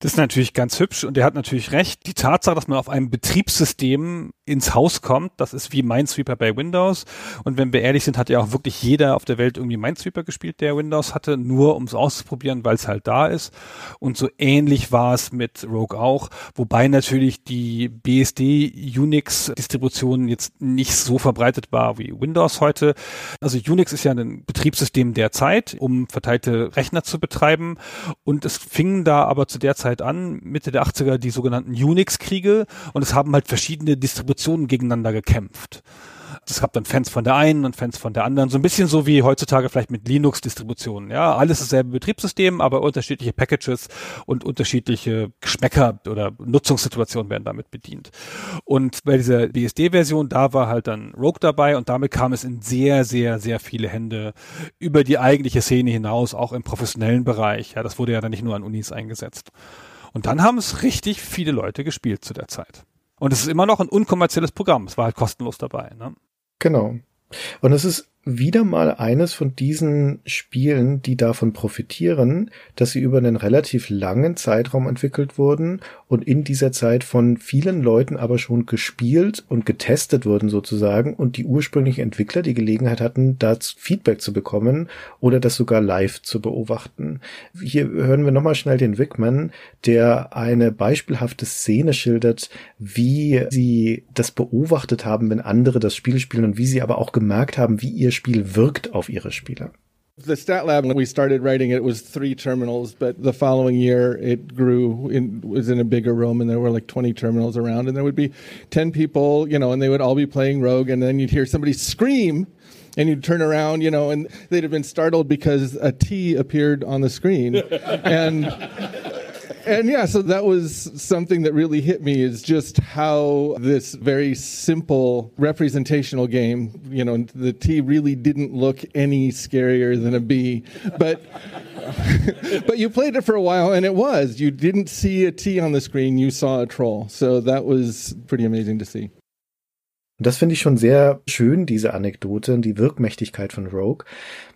Das ist natürlich ganz hübsch und er hat natürlich recht. Die Tatsache, dass man auf einem Betriebssystem ins Haus kommt, das ist wie Minesweeper bei Windows. Und wenn wir ehrlich sind, hat ja auch wirklich jeder auf der Welt irgendwie Minesweeper gespielt, der Windows hatte, nur um es auszuprobieren, weil es halt da ist. Und so ähnlich war es mit Rogue auch, wobei natürlich die BSD Unix Distribution jetzt nicht so verbreitet war wie Windows heute. Also Unix ist ja ein Betriebssystem der Zeit, um verteilte Rechner zu betreiben. Und es fing da aber zu der Zeit Zeit an, Mitte der 80er, die sogenannten Unix-Kriege und es haben halt verschiedene Distributionen gegeneinander gekämpft. Es gab dann Fans von der einen und Fans von der anderen. So ein bisschen so wie heutzutage vielleicht mit Linux-Distributionen. Ja, alles dasselbe Betriebssystem, aber unterschiedliche Packages und unterschiedliche Geschmäcker oder Nutzungssituationen werden damit bedient. Und bei dieser BSD-Version, da war halt dann Rogue dabei und damit kam es in sehr, sehr, sehr viele Hände über die eigentliche Szene hinaus, auch im professionellen Bereich. Ja, das wurde ja dann nicht nur an Unis eingesetzt. Und dann haben es richtig viele Leute gespielt zu der Zeit. Und es ist immer noch ein unkommerzielles Programm. Es war halt kostenlos dabei. Ne? Genau. Und es ist wieder mal eines von diesen Spielen, die davon profitieren, dass sie über einen relativ langen Zeitraum entwickelt wurden und in dieser Zeit von vielen Leuten aber schon gespielt und getestet wurden sozusagen und die ursprünglichen Entwickler die Gelegenheit hatten, da Feedback zu bekommen oder das sogar live zu beobachten. Hier hören wir nochmal schnell den Wickman, der eine beispielhafte Szene schildert, wie sie das beobachtet haben, wenn andere das Spiel spielen und wie sie aber auch gemerkt haben, wie ihr Spiel wirkt auf ihre Spieler. The stat lab when we started writing it was three terminals, but the following year it grew in was in a bigger room and there were like 20 terminals around and there would be 10 people, you know, and they would all be playing Rogue and then you'd hear somebody scream and you'd turn around, you know, and they'd have been startled because a T appeared on the screen. and and yeah, so that was something that really hit me is just how this very simple representational game, you know, the T really didn't look any scarier than a B, but but you played it for a while and it was. You didn't see a T on the screen, you saw a troll. So that was pretty amazing to see. Und das finde ich schon sehr schön, diese Anekdote, die Wirkmächtigkeit von Rogue.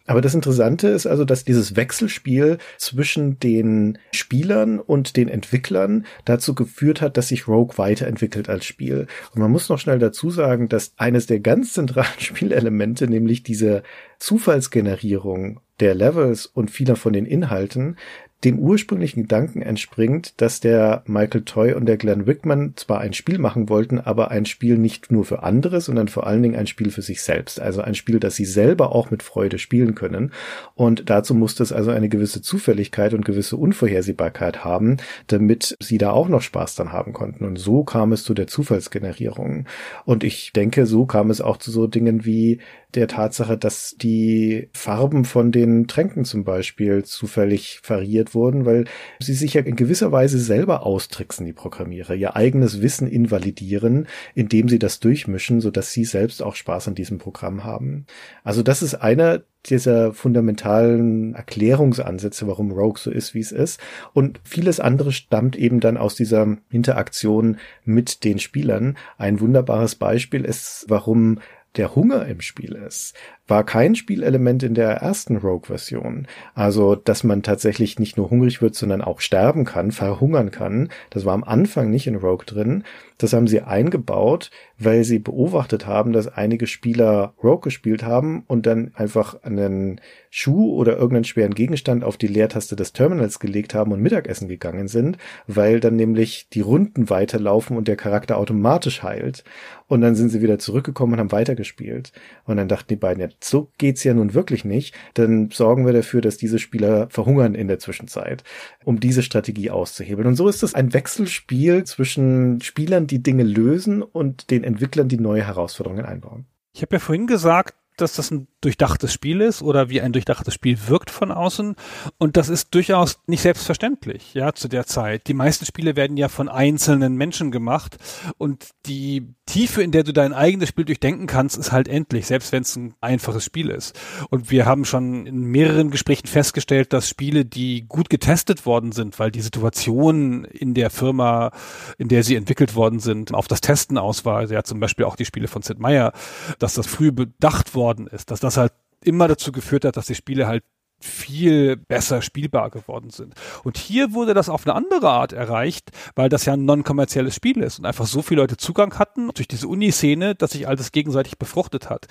Aber das Interessante ist also, dass dieses Wechselspiel zwischen den Spielern und den Entwicklern dazu geführt hat, dass sich Rogue weiterentwickelt als Spiel. Und man muss noch schnell dazu sagen, dass eines der ganz zentralen Spielelemente, nämlich diese Zufallsgenerierung der Levels und vieler von den Inhalten, dem ursprünglichen Gedanken entspringt, dass der Michael Toy und der Glenn Wickman zwar ein Spiel machen wollten, aber ein Spiel nicht nur für andere, sondern vor allen Dingen ein Spiel für sich selbst. Also ein Spiel, das sie selber auch mit Freude spielen können. Und dazu musste es also eine gewisse Zufälligkeit und gewisse Unvorhersehbarkeit haben, damit sie da auch noch Spaß dann haben konnten. Und so kam es zu der Zufallsgenerierung. Und ich denke, so kam es auch zu so Dingen wie der Tatsache, dass die Farben von den Tränken zum Beispiel zufällig variiert wurden, weil sie sich ja in gewisser Weise selber austricksen, die Programmierer, ihr eigenes Wissen invalidieren, indem sie das durchmischen, sodass sie selbst auch Spaß an diesem Programm haben. Also das ist einer dieser fundamentalen Erklärungsansätze, warum Rogue so ist, wie es ist. Und vieles andere stammt eben dann aus dieser Interaktion mit den Spielern. Ein wunderbares Beispiel ist, warum der Hunger im Spiel ist, war kein Spielelement in der ersten Rogue-Version. Also, dass man tatsächlich nicht nur hungrig wird, sondern auch sterben kann, verhungern kann. Das war am Anfang nicht in Rogue drin. Das haben sie eingebaut, weil sie beobachtet haben, dass einige Spieler Rogue gespielt haben und dann einfach einen Schuh oder irgendeinen schweren Gegenstand auf die Leertaste des Terminals gelegt haben und Mittagessen gegangen sind, weil dann nämlich die Runden weiterlaufen und der Charakter automatisch heilt. Und dann sind sie wieder zurückgekommen und haben weitergespielt. Und dann dachten die beiden, ja, so geht's ja nun wirklich nicht. Dann sorgen wir dafür, dass diese Spieler verhungern in der Zwischenzeit, um diese Strategie auszuhebeln. Und so ist es ein Wechselspiel zwischen Spielern, die Dinge lösen und den Entwicklern, die neue Herausforderungen einbauen. Ich habe ja vorhin gesagt, dass das ein durchdachtes Spiel ist oder wie ein durchdachtes Spiel wirkt von außen. Und das ist durchaus nicht selbstverständlich, ja, zu der Zeit. Die meisten Spiele werden ja von einzelnen Menschen gemacht und die Tiefe, in der du dein eigenes Spiel durchdenken kannst, ist halt endlich, selbst wenn es ein einfaches Spiel ist. Und wir haben schon in mehreren Gesprächen festgestellt, dass Spiele, die gut getestet worden sind, weil die Situation in der Firma, in der sie entwickelt worden sind, auf das Testen aus war, ja zum Beispiel auch die Spiele von Sid Meier, dass das früh bedacht worden ist, dass das halt immer dazu geführt hat, dass die Spiele halt viel besser spielbar geworden sind. Und hier wurde das auf eine andere Art erreicht, weil das ja ein non-kommerzielles Spiel ist und einfach so viele Leute Zugang hatten durch diese Uni-Szene, dass sich alles gegenseitig befruchtet hat.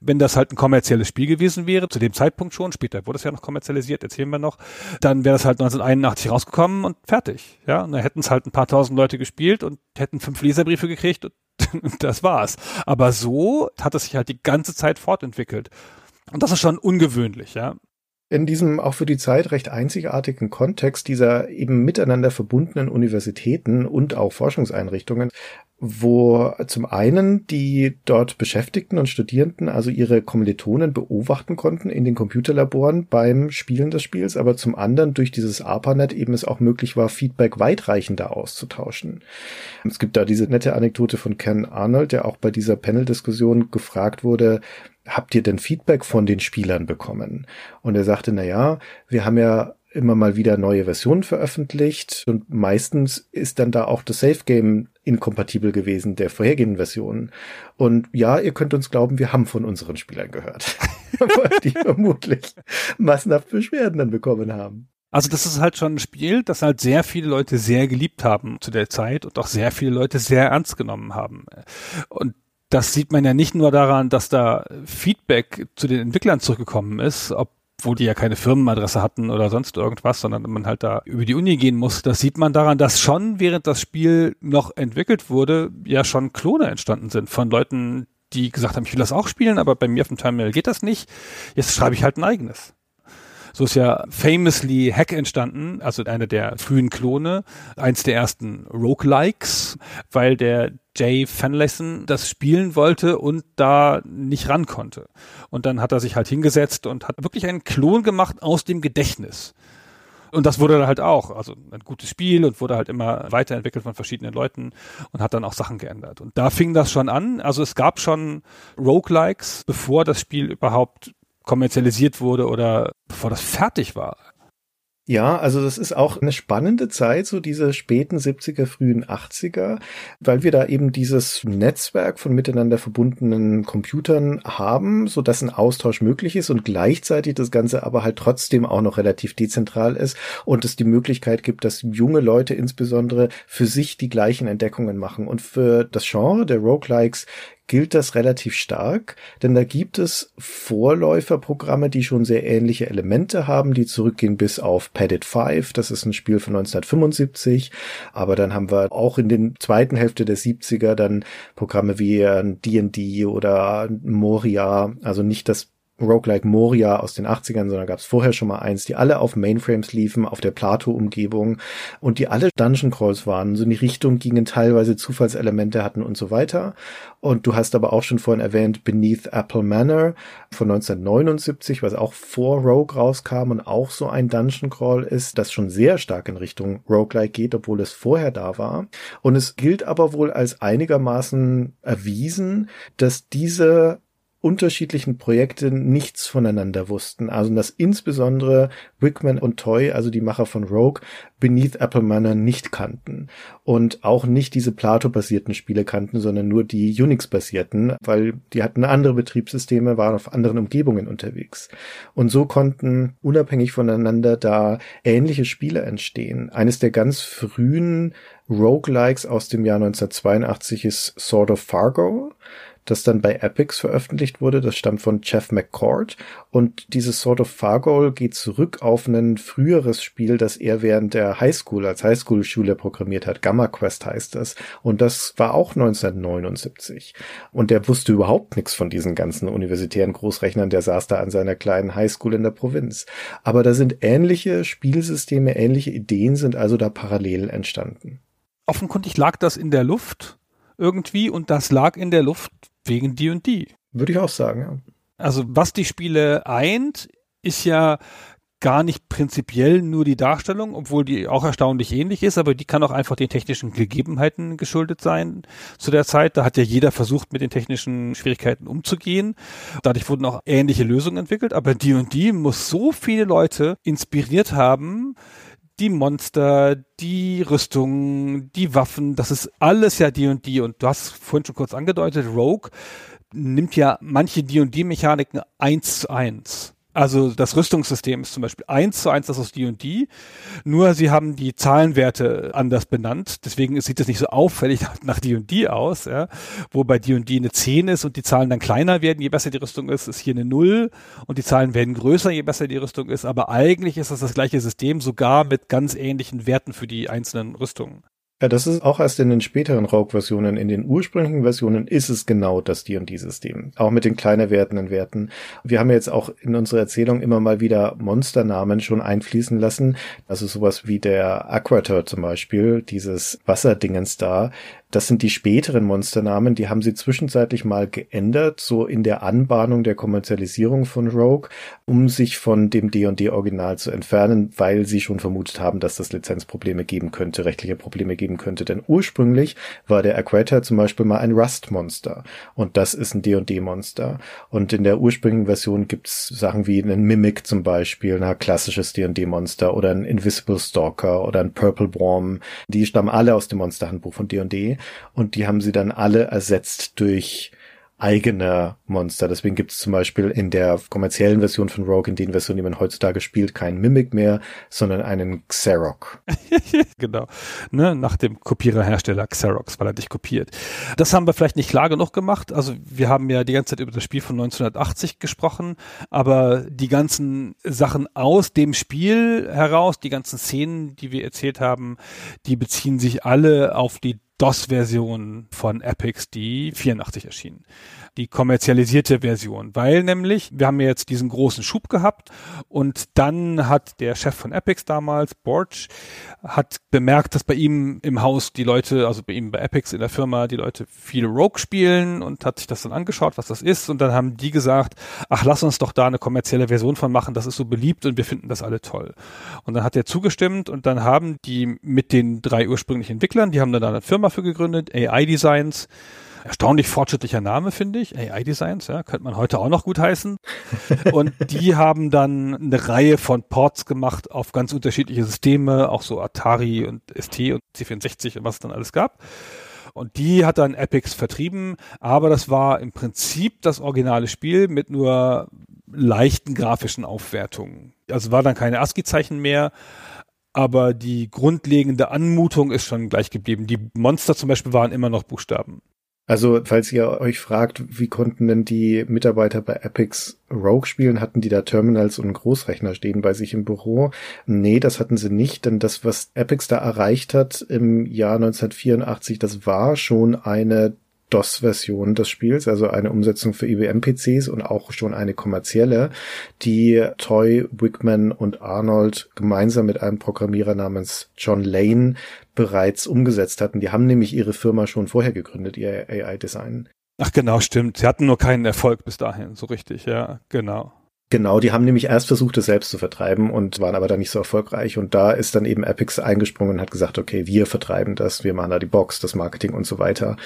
Wenn das halt ein kommerzielles Spiel gewesen wäre, zu dem Zeitpunkt schon, später wurde es ja noch kommerzialisiert, erzählen wir noch, dann wäre das halt 1981 rausgekommen und fertig. Ja, und dann hätten es halt ein paar tausend Leute gespielt und hätten fünf Leserbriefe gekriegt und das war's. Aber so hat es sich halt die ganze Zeit fortentwickelt. Und das ist schon ungewöhnlich, ja. In diesem auch für die Zeit recht einzigartigen Kontext dieser eben miteinander verbundenen Universitäten und auch Forschungseinrichtungen wo zum einen die dort Beschäftigten und Studierenden also ihre Kommilitonen beobachten konnten in den Computerlaboren beim Spielen des Spiels, aber zum anderen durch dieses ARPANET eben es auch möglich war, Feedback weitreichender auszutauschen. Es gibt da diese nette Anekdote von Ken Arnold, der auch bei dieser Panel-Diskussion gefragt wurde, habt ihr denn Feedback von den Spielern bekommen? Und er sagte, na ja, wir haben ja immer mal wieder neue Versionen veröffentlicht und meistens ist dann da auch das Safe Game inkompatibel gewesen der vorhergehenden Versionen. Und ja, ihr könnt uns glauben, wir haben von unseren Spielern gehört, die vermutlich massenhaft Beschwerden dann bekommen haben. Also das ist halt schon ein Spiel, das halt sehr viele Leute sehr geliebt haben zu der Zeit und auch sehr viele Leute sehr ernst genommen haben. Und das sieht man ja nicht nur daran, dass da Feedback zu den Entwicklern zurückgekommen ist, ob wo die ja keine Firmenadresse hatten oder sonst irgendwas, sondern man halt da über die Uni gehen muss. Das sieht man daran, dass schon während das Spiel noch entwickelt wurde, ja schon Klone entstanden sind von Leuten, die gesagt haben, ich will das auch spielen, aber bei mir auf dem Terminal geht das nicht. Jetzt schreibe ich halt ein eigenes. So ist ja famously Hack entstanden, also einer der frühen Klone, eins der ersten Roguelikes, weil der Jay Fanlesson das spielen wollte und da nicht ran konnte. Und dann hat er sich halt hingesetzt und hat wirklich einen Klon gemacht aus dem Gedächtnis. Und das wurde halt auch, also ein gutes Spiel und wurde halt immer weiterentwickelt von verschiedenen Leuten und hat dann auch Sachen geändert. Und da fing das schon an. Also es gab schon Roguelikes, bevor das Spiel überhaupt kommerzialisiert wurde oder bevor das fertig war. Ja, also das ist auch eine spannende Zeit, so diese späten 70er, frühen 80er, weil wir da eben dieses Netzwerk von miteinander verbundenen Computern haben, so dass ein Austausch möglich ist und gleichzeitig das Ganze aber halt trotzdem auch noch relativ dezentral ist und es die Möglichkeit gibt, dass junge Leute insbesondere für sich die gleichen Entdeckungen machen. Und für das Genre der Roguelikes gilt das relativ stark, denn da gibt es Vorläuferprogramme, die schon sehr ähnliche Elemente haben, die zurückgehen bis auf Padded 5, das ist ein Spiel von 1975, aber dann haben wir auch in den zweiten Hälfte der 70er dann Programme wie D&D oder Moria, also nicht das Roguelike Moria aus den 80ern, sondern gab es vorher schon mal eins, die alle auf Mainframes liefen, auf der Plato-Umgebung und die alle Dungeon Crawls waren, so in die Richtung gingen, teilweise Zufallselemente hatten und so weiter. Und du hast aber auch schon vorhin erwähnt Beneath Apple Manor von 1979, was auch vor Rogue rauskam und auch so ein Dungeon Crawl ist, das schon sehr stark in Richtung Roguelike geht, obwohl es vorher da war. Und es gilt aber wohl als einigermaßen erwiesen, dass diese unterschiedlichen Projekte nichts voneinander wussten. Also dass insbesondere Wickman und Toy, also die Macher von Rogue, Beneath Apple Manor nicht kannten und auch nicht diese Plato-basierten Spiele kannten, sondern nur die Unix-basierten, weil die hatten andere Betriebssysteme, waren auf anderen Umgebungen unterwegs. Und so konnten unabhängig voneinander da ähnliche Spiele entstehen. Eines der ganz frühen Roguelikes aus dem Jahr 1982 ist Sword of Fargo das dann bei Epics veröffentlicht wurde. Das stammt von Jeff McCord. Und dieses Sort of Fargo geht zurück auf ein früheres Spiel, das er während der Highschool als Highschool-Schule programmiert hat. Gamma Quest heißt das. Und das war auch 1979. Und der wusste überhaupt nichts von diesen ganzen universitären Großrechnern. Der saß da an seiner kleinen Highschool in der Provinz. Aber da sind ähnliche Spielsysteme, ähnliche Ideen sind also da parallel entstanden. Offenkundig lag das in der Luft irgendwie und das lag in der Luft wegen D&D. Würde ich auch sagen, ja. Also was die Spiele eint, ist ja gar nicht prinzipiell nur die Darstellung, obwohl die auch erstaunlich ähnlich ist, aber die kann auch einfach den technischen Gegebenheiten geschuldet sein zu der Zeit. Da hat ja jeder versucht, mit den technischen Schwierigkeiten umzugehen. Dadurch wurden auch ähnliche Lösungen entwickelt, aber D&D muss so viele Leute inspiriert haben, die Monster, die Rüstungen, die Waffen, das ist alles ja D&D und, und du hast vorhin schon kurz angedeutet, Rogue nimmt ja manche D&D-Mechaniken eins zu eins. Also das Rüstungssystem ist zum Beispiel eins zu eins das aus D&D, nur sie haben die Zahlenwerte anders benannt, deswegen sieht es nicht so auffällig nach D&D aus, ja? wo bei D&D eine 10 ist und die Zahlen dann kleiner werden, je besser die Rüstung ist, ist hier eine 0 und die Zahlen werden größer, je besser die Rüstung ist, aber eigentlich ist das das gleiche System, sogar mit ganz ähnlichen Werten für die einzelnen Rüstungen. Ja, das ist auch erst in den späteren Rogue-Versionen. In den ursprünglichen Versionen ist es genau das D&D-System. Auch mit den kleiner werdenden Werten. Wir haben jetzt auch in unserer Erzählung immer mal wieder Monsternamen schon einfließen lassen. Also sowas wie der Aquator zum Beispiel, dieses Wasserdingens da, das sind die späteren Monsternamen, die haben sie zwischenzeitlich mal geändert, so in der Anbahnung der Kommerzialisierung von Rogue, um sich von dem D&D Original zu entfernen, weil sie schon vermutet haben, dass das Lizenzprobleme geben könnte, rechtliche Probleme geben könnte. Denn ursprünglich war der Aquator zum Beispiel mal ein Rust-Monster und das ist ein D&D-Monster. Und in der ursprünglichen Version gibt's Sachen wie einen Mimic zum Beispiel, ein klassisches D&D-Monster oder ein Invisible Stalker oder ein Purple Worm. Die stammen alle aus dem Monsterhandbuch von D&D und die haben sie dann alle ersetzt durch eigene Monster. Deswegen gibt es zum Beispiel in der kommerziellen Version von Rogue, in den Versionen, die man heutzutage spielt, keinen Mimic mehr, sondern einen Xerox. genau. Ne, nach dem Kopiererhersteller Xerox, weil er dich kopiert. Das haben wir vielleicht nicht klar genug gemacht. Also wir haben ja die ganze Zeit über das Spiel von 1980 gesprochen, aber die ganzen Sachen aus dem Spiel heraus, die ganzen Szenen, die wir erzählt haben, die beziehen sich alle auf die DOS-Version von Epics, die 84 erschien die kommerzialisierte Version, weil nämlich wir haben jetzt diesen großen Schub gehabt und dann hat der Chef von Epics damals, Borch, hat bemerkt, dass bei ihm im Haus die Leute, also bei ihm bei Epics in der Firma, die Leute viele Rogue spielen und hat sich das dann angeschaut, was das ist. Und dann haben die gesagt, ach lass uns doch da eine kommerzielle Version von machen, das ist so beliebt und wir finden das alle toll. Und dann hat er zugestimmt und dann haben die mit den drei ursprünglichen Entwicklern, die haben dann da eine Firma für gegründet, AI Designs, erstaunlich fortschrittlicher Name, finde ich. AI Designs, ja, könnte man heute auch noch gut heißen. Und die haben dann eine Reihe von Ports gemacht auf ganz unterschiedliche Systeme, auch so Atari und ST und C64 und was es dann alles gab. Und die hat dann Epics vertrieben, aber das war im Prinzip das originale Spiel mit nur leichten grafischen Aufwertungen. Also war dann keine ASCII-Zeichen mehr, aber die grundlegende Anmutung ist schon gleich geblieben. Die Monster zum Beispiel waren immer noch Buchstaben. Also, falls ihr euch fragt, wie konnten denn die Mitarbeiter bei Epics Rogue spielen, hatten die da Terminals und Großrechner stehen bei sich im Büro? Nee, das hatten sie nicht, denn das, was Epics da erreicht hat im Jahr 1984, das war schon eine DOS-Version des Spiels, also eine Umsetzung für IBM-PCs und auch schon eine kommerzielle, die Toy, Wickman und Arnold gemeinsam mit einem Programmierer namens John Lane bereits umgesetzt hatten. Die haben nämlich ihre Firma schon vorher gegründet, ihr AI-Design. Ach genau, stimmt. Sie hatten nur keinen Erfolg bis dahin, so richtig, ja, genau. Genau, die haben nämlich erst versucht, es selbst zu vertreiben und waren aber dann nicht so erfolgreich. Und da ist dann eben Epics eingesprungen und hat gesagt, okay, wir vertreiben das, wir machen da die Box, das Marketing und so weiter.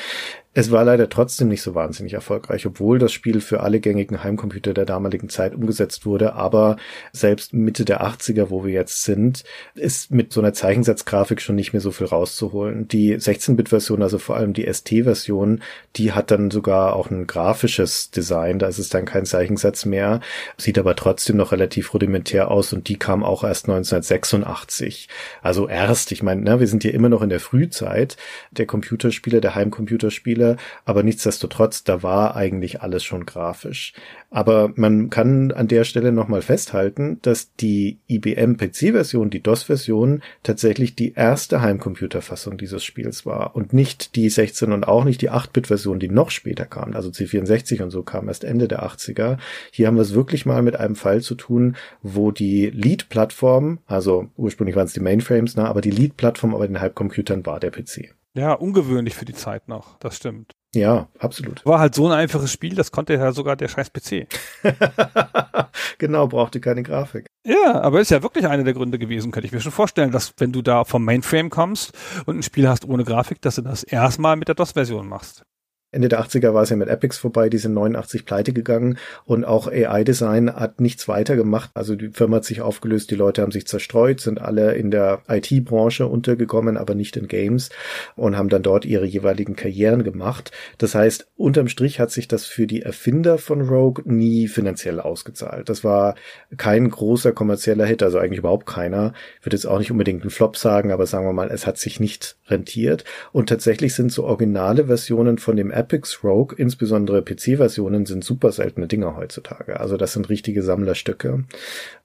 Es war leider trotzdem nicht so wahnsinnig erfolgreich, obwohl das Spiel für alle gängigen Heimcomputer der damaligen Zeit umgesetzt wurde. Aber selbst Mitte der 80er, wo wir jetzt sind, ist mit so einer Zeichensatzgrafik schon nicht mehr so viel rauszuholen. Die 16-Bit-Version, also vor allem die ST-Version, die hat dann sogar auch ein grafisches Design. Da ist es dann kein Zeichensatz mehr, sieht aber trotzdem noch relativ rudimentär aus und die kam auch erst 1986. Also erst, ich meine, ne, wir sind hier immer noch in der Frühzeit der Computerspiele, der Heimcomputerspiele Spiele, aber nichtsdestotrotz, da war eigentlich alles schon grafisch. Aber man kann an der Stelle nochmal festhalten, dass die IBM PC-Version, die DOS-Version, tatsächlich die erste Heimcomputerfassung dieses Spiels war und nicht die 16 und auch nicht die 8-Bit-Version, die noch später kam. Also C64 und so kam erst Ende der 80er. Hier haben wir es wirklich mal mit einem Fall zu tun, wo die Lead-Plattform, also ursprünglich waren es die Mainframes, ne, aber die Lead-Plattform bei den Heimcomputern war der PC. Ja, ungewöhnlich für die Zeit noch, das stimmt. Ja, absolut. War halt so ein einfaches Spiel, das konnte ja sogar der scheiß PC. genau, brauchte keine Grafik. Ja, aber ist ja wirklich einer der Gründe gewesen, könnte ich mir schon vorstellen, dass wenn du da vom Mainframe kommst und ein Spiel hast ohne Grafik, dass du das erstmal mit der DOS-Version machst. Ende der 80er war es ja mit Epics vorbei, die sind 89 pleite gegangen und auch AI Design hat nichts weiter gemacht. Also die Firma hat sich aufgelöst, die Leute haben sich zerstreut, sind alle in der IT-Branche untergekommen, aber nicht in Games und haben dann dort ihre jeweiligen Karrieren gemacht. Das heißt, unterm Strich hat sich das für die Erfinder von Rogue nie finanziell ausgezahlt. Das war kein großer kommerzieller Hit, also eigentlich überhaupt keiner. Ich würde jetzt auch nicht unbedingt einen Flop sagen, aber sagen wir mal, es hat sich nicht rentiert. Und tatsächlich sind so originale Versionen von dem Epics Rogue, insbesondere PC-Versionen, sind super seltene Dinger heutzutage. Also das sind richtige Sammlerstücke.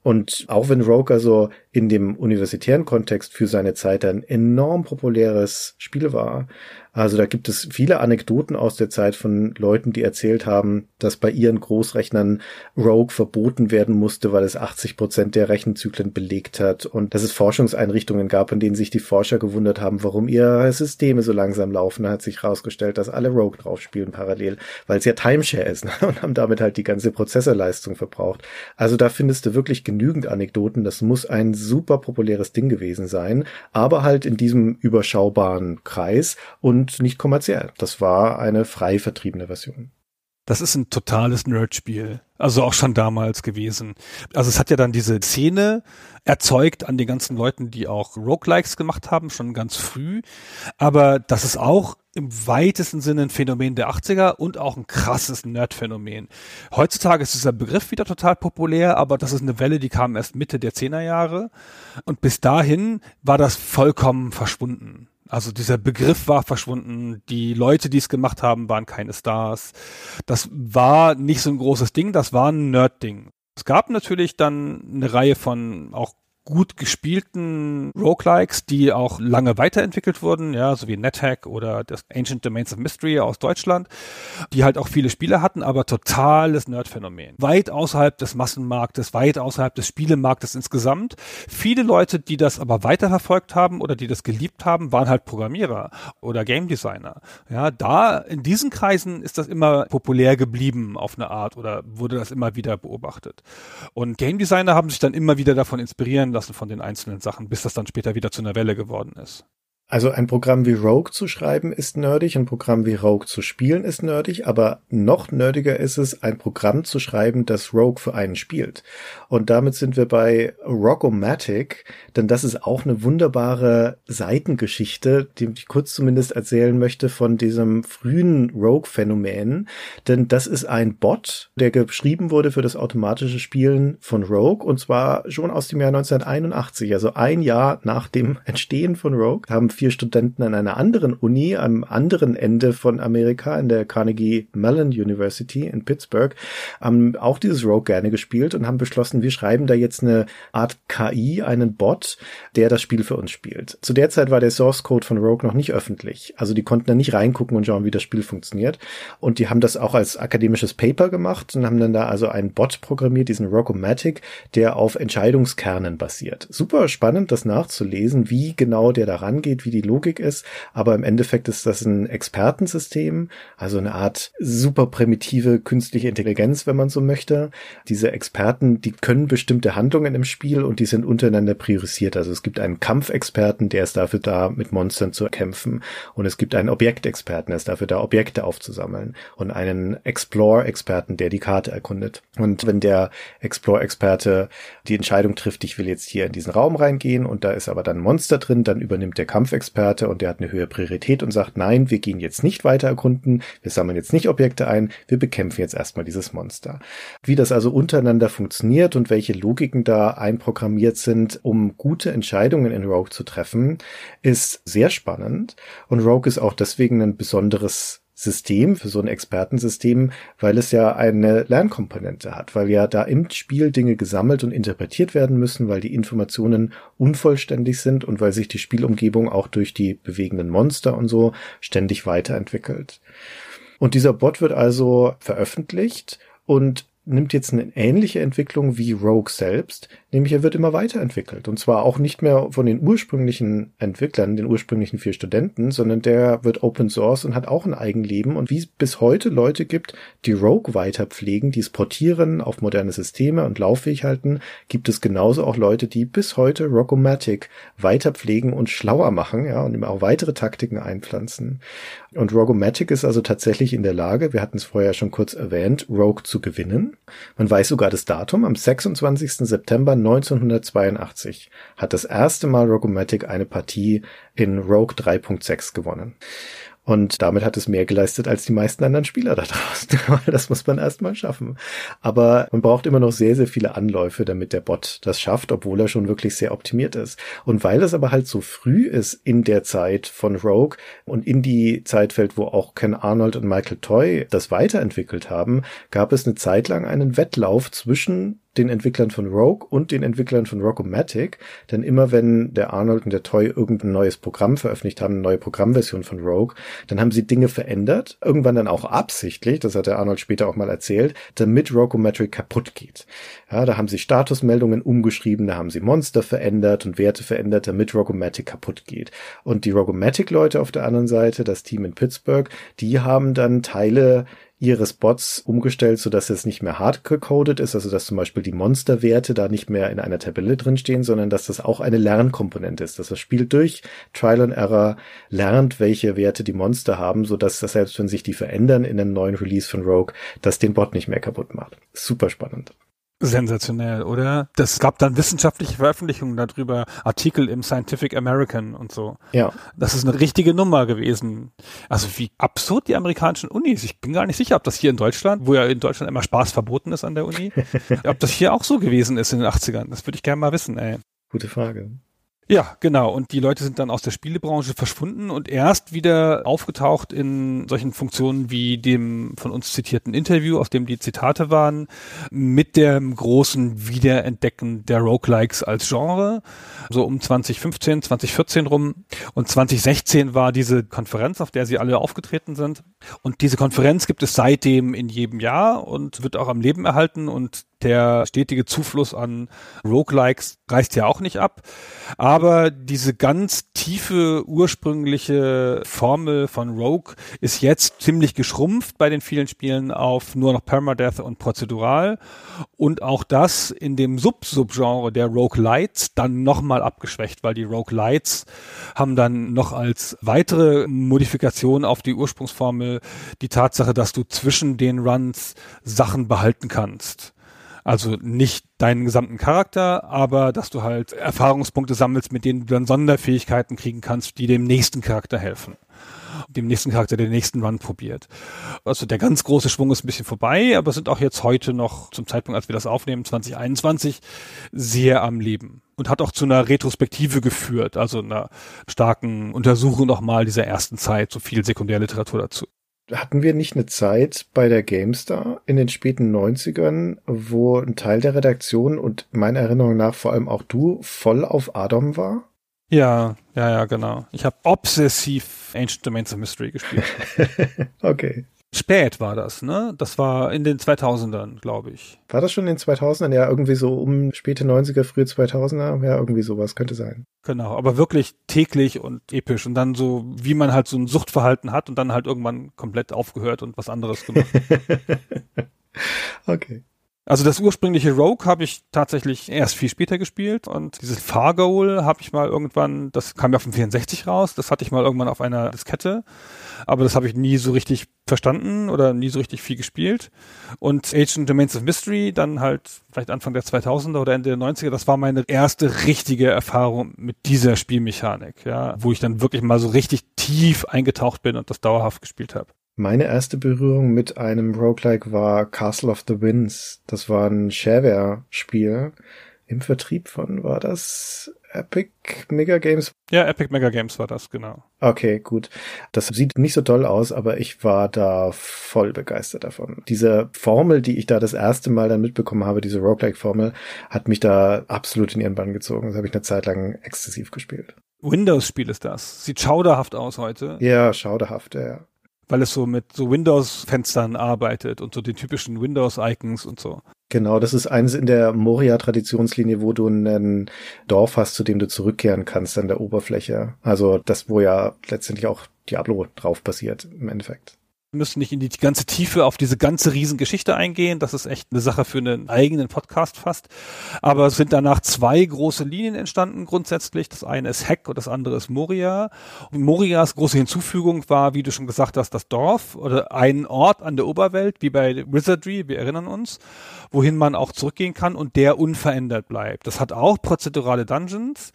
Und auch wenn Rogue also in dem universitären Kontext für seine Zeit ein enorm populäres Spiel war, also da gibt es viele Anekdoten aus der Zeit von Leuten, die erzählt haben, dass bei ihren Großrechnern Rogue verboten werden musste, weil es 80 Prozent der Rechenzyklen belegt hat und dass es Forschungseinrichtungen gab, in denen sich die Forscher gewundert haben, warum ihre Systeme so langsam laufen. Da hat sich herausgestellt, dass alle Rogue drauf spielen parallel, weil es ja Timeshare ist ne? und haben damit halt die ganze Prozessorleistung verbraucht. Also da findest du wirklich genügend Anekdoten. Das muss ein super populäres Ding gewesen sein, aber halt in diesem überschaubaren Kreis und und nicht kommerziell. Das war eine frei vertriebene Version. Das ist ein totales Nerdspiel. Also auch schon damals gewesen. Also es hat ja dann diese Szene erzeugt an den ganzen Leuten, die auch Roguelikes gemacht haben, schon ganz früh. Aber das ist auch im weitesten Sinne ein Phänomen der 80er und auch ein krasses Nerd-Phänomen. Heutzutage ist dieser Begriff wieder total populär, aber das ist eine Welle, die kam erst Mitte der 10er Jahre. Und bis dahin war das vollkommen verschwunden. Also dieser Begriff war verschwunden. Die Leute, die es gemacht haben, waren keine Stars. Das war nicht so ein großes Ding, das war ein Nerd-Ding. Es gab natürlich dann eine Reihe von auch gut gespielten Roguelikes, die auch lange weiterentwickelt wurden, ja, so wie NetHack oder das Ancient Domains of Mystery aus Deutschland, die halt auch viele Spiele hatten, aber totales Nerdphänomen. Weit außerhalb des Massenmarktes, weit außerhalb des Spielemarktes insgesamt. Viele Leute, die das aber weiterverfolgt haben oder die das geliebt haben, waren halt Programmierer oder Game Designer. Ja, da in diesen Kreisen ist das immer populär geblieben auf eine Art oder wurde das immer wieder beobachtet. Und Game Designer haben sich dann immer wieder davon inspirieren lassen von den einzelnen Sachen, bis das dann später wieder zu einer Welle geworden ist. Also ein Programm wie Rogue zu schreiben ist nerdig, ein Programm wie Rogue zu spielen ist nerdig, aber noch nerdiger ist es, ein Programm zu schreiben, das Rogue für einen spielt. Und damit sind wir bei Rockomatic, denn das ist auch eine wunderbare Seitengeschichte, die ich kurz zumindest erzählen möchte von diesem frühen Rogue-Phänomen. Denn das ist ein Bot, der geschrieben wurde für das automatische Spielen von Rogue und zwar schon aus dem Jahr 1981, also ein Jahr nach dem Entstehen von Rogue, haben vier Studenten an einer anderen Uni am anderen Ende von Amerika, in der Carnegie Mellon University in Pittsburgh, haben auch dieses Rogue gerne gespielt und haben beschlossen, wir schreiben da jetzt eine Art KI, einen Bot, der das Spiel für uns spielt. Zu der Zeit war der Source Code von Rogue noch nicht öffentlich. Also die konnten da nicht reingucken und schauen, wie das Spiel funktioniert. Und die haben das auch als akademisches Paper gemacht und haben dann da also einen Bot programmiert, diesen Rockomatic, der auf Entscheidungskernen basiert. Super spannend, das nachzulesen, wie genau der da rangeht, wie die Logik ist, aber im Endeffekt ist das ein Expertensystem, also eine Art super primitive künstliche Intelligenz, wenn man so möchte. Diese Experten, die können bestimmte Handlungen im Spiel und die sind untereinander priorisiert. Also es gibt einen Kampfexperten, der ist dafür da, mit Monstern zu kämpfen und es gibt einen Objektexperten, der ist dafür da, Objekte aufzusammeln und einen Explore-Experten, der die Karte erkundet. Und wenn der Explore-Experte die Entscheidung trifft, ich will jetzt hier in diesen Raum reingehen und da ist aber dann ein Monster drin, dann übernimmt der Kampfexperte Experte und der hat eine höhere Priorität und sagt, nein, wir gehen jetzt nicht weiter erkunden, wir sammeln jetzt nicht Objekte ein, wir bekämpfen jetzt erstmal dieses Monster. Wie das also untereinander funktioniert und welche Logiken da einprogrammiert sind, um gute Entscheidungen in Rogue zu treffen, ist sehr spannend und Rogue ist auch deswegen ein besonderes System, für so ein Expertensystem, weil es ja eine Lernkomponente hat, weil ja da im Spiel Dinge gesammelt und interpretiert werden müssen, weil die Informationen unvollständig sind und weil sich die Spielumgebung auch durch die bewegenden Monster und so ständig weiterentwickelt. Und dieser Bot wird also veröffentlicht und nimmt jetzt eine ähnliche Entwicklung wie Rogue selbst, nämlich er wird immer weiterentwickelt. Und zwar auch nicht mehr von den ursprünglichen Entwicklern, den ursprünglichen vier Studenten, sondern der wird Open Source und hat auch ein Eigenleben. Und wie es bis heute Leute gibt, die Rogue weiter pflegen, die es portieren auf moderne Systeme und lauffähig halten, gibt es genauso auch Leute, die bis heute Rockomatic weiter pflegen und schlauer machen, ja, und immer auch weitere Taktiken einpflanzen. Und Rogomatic ist also tatsächlich in der Lage, wir hatten es vorher schon kurz erwähnt, Rogue zu gewinnen. Man weiß sogar das Datum. Am 26. September 1982 hat das erste Mal Rogomatic eine Partie in Rogue 3.6 gewonnen. Und damit hat es mehr geleistet als die meisten anderen Spieler da draußen. das muss man erstmal schaffen. Aber man braucht immer noch sehr, sehr viele Anläufe, damit der Bot das schafft, obwohl er schon wirklich sehr optimiert ist. Und weil es aber halt so früh ist in der Zeit von Rogue und in die Zeit fällt, wo auch Ken Arnold und Michael Toy das weiterentwickelt haben, gab es eine Zeit lang einen Wettlauf zwischen den Entwicklern von Rogue und den Entwicklern von Rockomatic, denn immer wenn der Arnold und der Toy irgendein neues Programm veröffentlicht haben, eine neue Programmversion von Rogue, dann haben sie Dinge verändert, irgendwann dann auch absichtlich, das hat der Arnold später auch mal erzählt, damit Rockomatic kaputt geht. Ja, da haben sie Statusmeldungen umgeschrieben, da haben sie Monster verändert und Werte verändert, damit Rockomatic kaputt geht. Und die Rockomatic-Leute auf der anderen Seite, das Team in Pittsburgh, die haben dann Teile ihres Bots umgestellt, so dass es nicht mehr hard gecoded ist, also dass zum Beispiel die Monsterwerte da nicht mehr in einer Tabelle drinstehen, sondern dass das auch eine Lernkomponente ist, dass das Spiel durch Trial and Error lernt, welche Werte die Monster haben, so dass das selbst wenn sich die verändern in einem neuen Release von Rogue, das den Bot nicht mehr kaputt macht. Super spannend. Sensationell, oder? Das gab dann wissenschaftliche Veröffentlichungen darüber, Artikel im Scientific American und so. Ja. Das ist eine richtige Nummer gewesen. Also wie absurd die amerikanischen Unis. Ich bin gar nicht sicher, ob das hier in Deutschland, wo ja in Deutschland immer Spaß verboten ist an der Uni, ob das hier auch so gewesen ist in den 80ern. Das würde ich gerne mal wissen, ey. Gute Frage. Ja, genau. Und die Leute sind dann aus der Spielebranche verschwunden und erst wieder aufgetaucht in solchen Funktionen wie dem von uns zitierten Interview, aus dem die Zitate waren, mit dem großen Wiederentdecken der Roguelikes als Genre, so um 2015, 2014 rum. Und 2016 war diese Konferenz, auf der sie alle aufgetreten sind. Und diese Konferenz gibt es seitdem in jedem Jahr und wird auch am Leben erhalten und Der stetige Zufluss an Roguelikes reißt ja auch nicht ab. Aber diese ganz tiefe ursprüngliche Formel von Rogue ist jetzt ziemlich geschrumpft bei den vielen Spielen auf nur noch Permadeath und prozedural. Und auch das in dem Sub-Subgenre der Roguelites dann nochmal abgeschwächt, weil die Roguelites haben dann noch als weitere Modifikation auf die Ursprungsformel die Tatsache, dass du zwischen den Runs Sachen behalten kannst. Also nicht deinen gesamten Charakter, aber dass du halt Erfahrungspunkte sammelst, mit denen du dann Sonderfähigkeiten kriegen kannst, die dem nächsten Charakter helfen. Dem nächsten Charakter, der den nächsten Run probiert. Also der ganz große Schwung ist ein bisschen vorbei, aber sind auch jetzt heute noch zum Zeitpunkt, als wir das aufnehmen, 2021, sehr am Leben. Und hat auch zu einer Retrospektive geführt, also einer starken Untersuchung nochmal dieser ersten Zeit, so viel Sekundärliteratur dazu hatten wir nicht eine Zeit bei der GameStar in den späten 90ern, wo ein Teil der Redaktion und meiner Erinnerung nach vor allem auch du voll auf Adam war? Ja, ja, ja, genau. Ich habe obsessiv Ancient Domains of Mystery gespielt. okay. Spät war das, ne? Das war in den 2000ern, glaube ich. War das schon in den 2000ern? Ja, irgendwie so um späte 90er, frühe 2000er? Ja, irgendwie sowas könnte sein. Genau, aber wirklich täglich und episch und dann so, wie man halt so ein Suchtverhalten hat und dann halt irgendwann komplett aufgehört und was anderes gemacht. okay. Also das ursprüngliche Rogue habe ich tatsächlich erst viel später gespielt und dieses Fargoal habe ich mal irgendwann, das kam ja auf dem 64 raus, das hatte ich mal irgendwann auf einer Diskette, aber das habe ich nie so richtig verstanden oder nie so richtig viel gespielt. Und Agent Domains of Mystery, dann halt vielleicht Anfang der 2000er oder Ende der 90er, das war meine erste richtige Erfahrung mit dieser Spielmechanik, ja, wo ich dann wirklich mal so richtig tief eingetaucht bin und das dauerhaft gespielt habe. Meine erste Berührung mit einem Roguelike war Castle of the Winds. Das war ein Shareware-Spiel. Im Vertrieb von, war das Epic Mega Games? Ja, Epic Mega Games war das, genau. Okay, gut. Das sieht nicht so toll aus, aber ich war da voll begeistert davon. Diese Formel, die ich da das erste Mal dann mitbekommen habe, diese Roguelike-Formel, hat mich da absolut in ihren Bann gezogen. Das habe ich eine Zeit lang exzessiv gespielt. Windows-Spiel ist das. Sieht schauderhaft aus heute. Ja, schauderhaft, ja weil es so mit so Windows-Fenstern arbeitet und so den typischen Windows-Icons und so. Genau, das ist eines in der Moria-Traditionslinie, wo du ein Dorf hast, zu dem du zurückkehren kannst an der Oberfläche. Also das, wo ja letztendlich auch Diablo drauf basiert im Endeffekt müssen nicht in die ganze Tiefe auf diese ganze Riesengeschichte eingehen. Das ist echt eine Sache für einen eigenen Podcast fast. Aber es sind danach zwei große Linien entstanden grundsätzlich. Das eine ist Heck und das andere ist Moria. Und Morias große Hinzufügung war, wie du schon gesagt hast, das Dorf oder ein Ort an der Oberwelt, wie bei Wizardry, wir erinnern uns, wohin man auch zurückgehen kann und der unverändert bleibt. Das hat auch prozedurale Dungeons,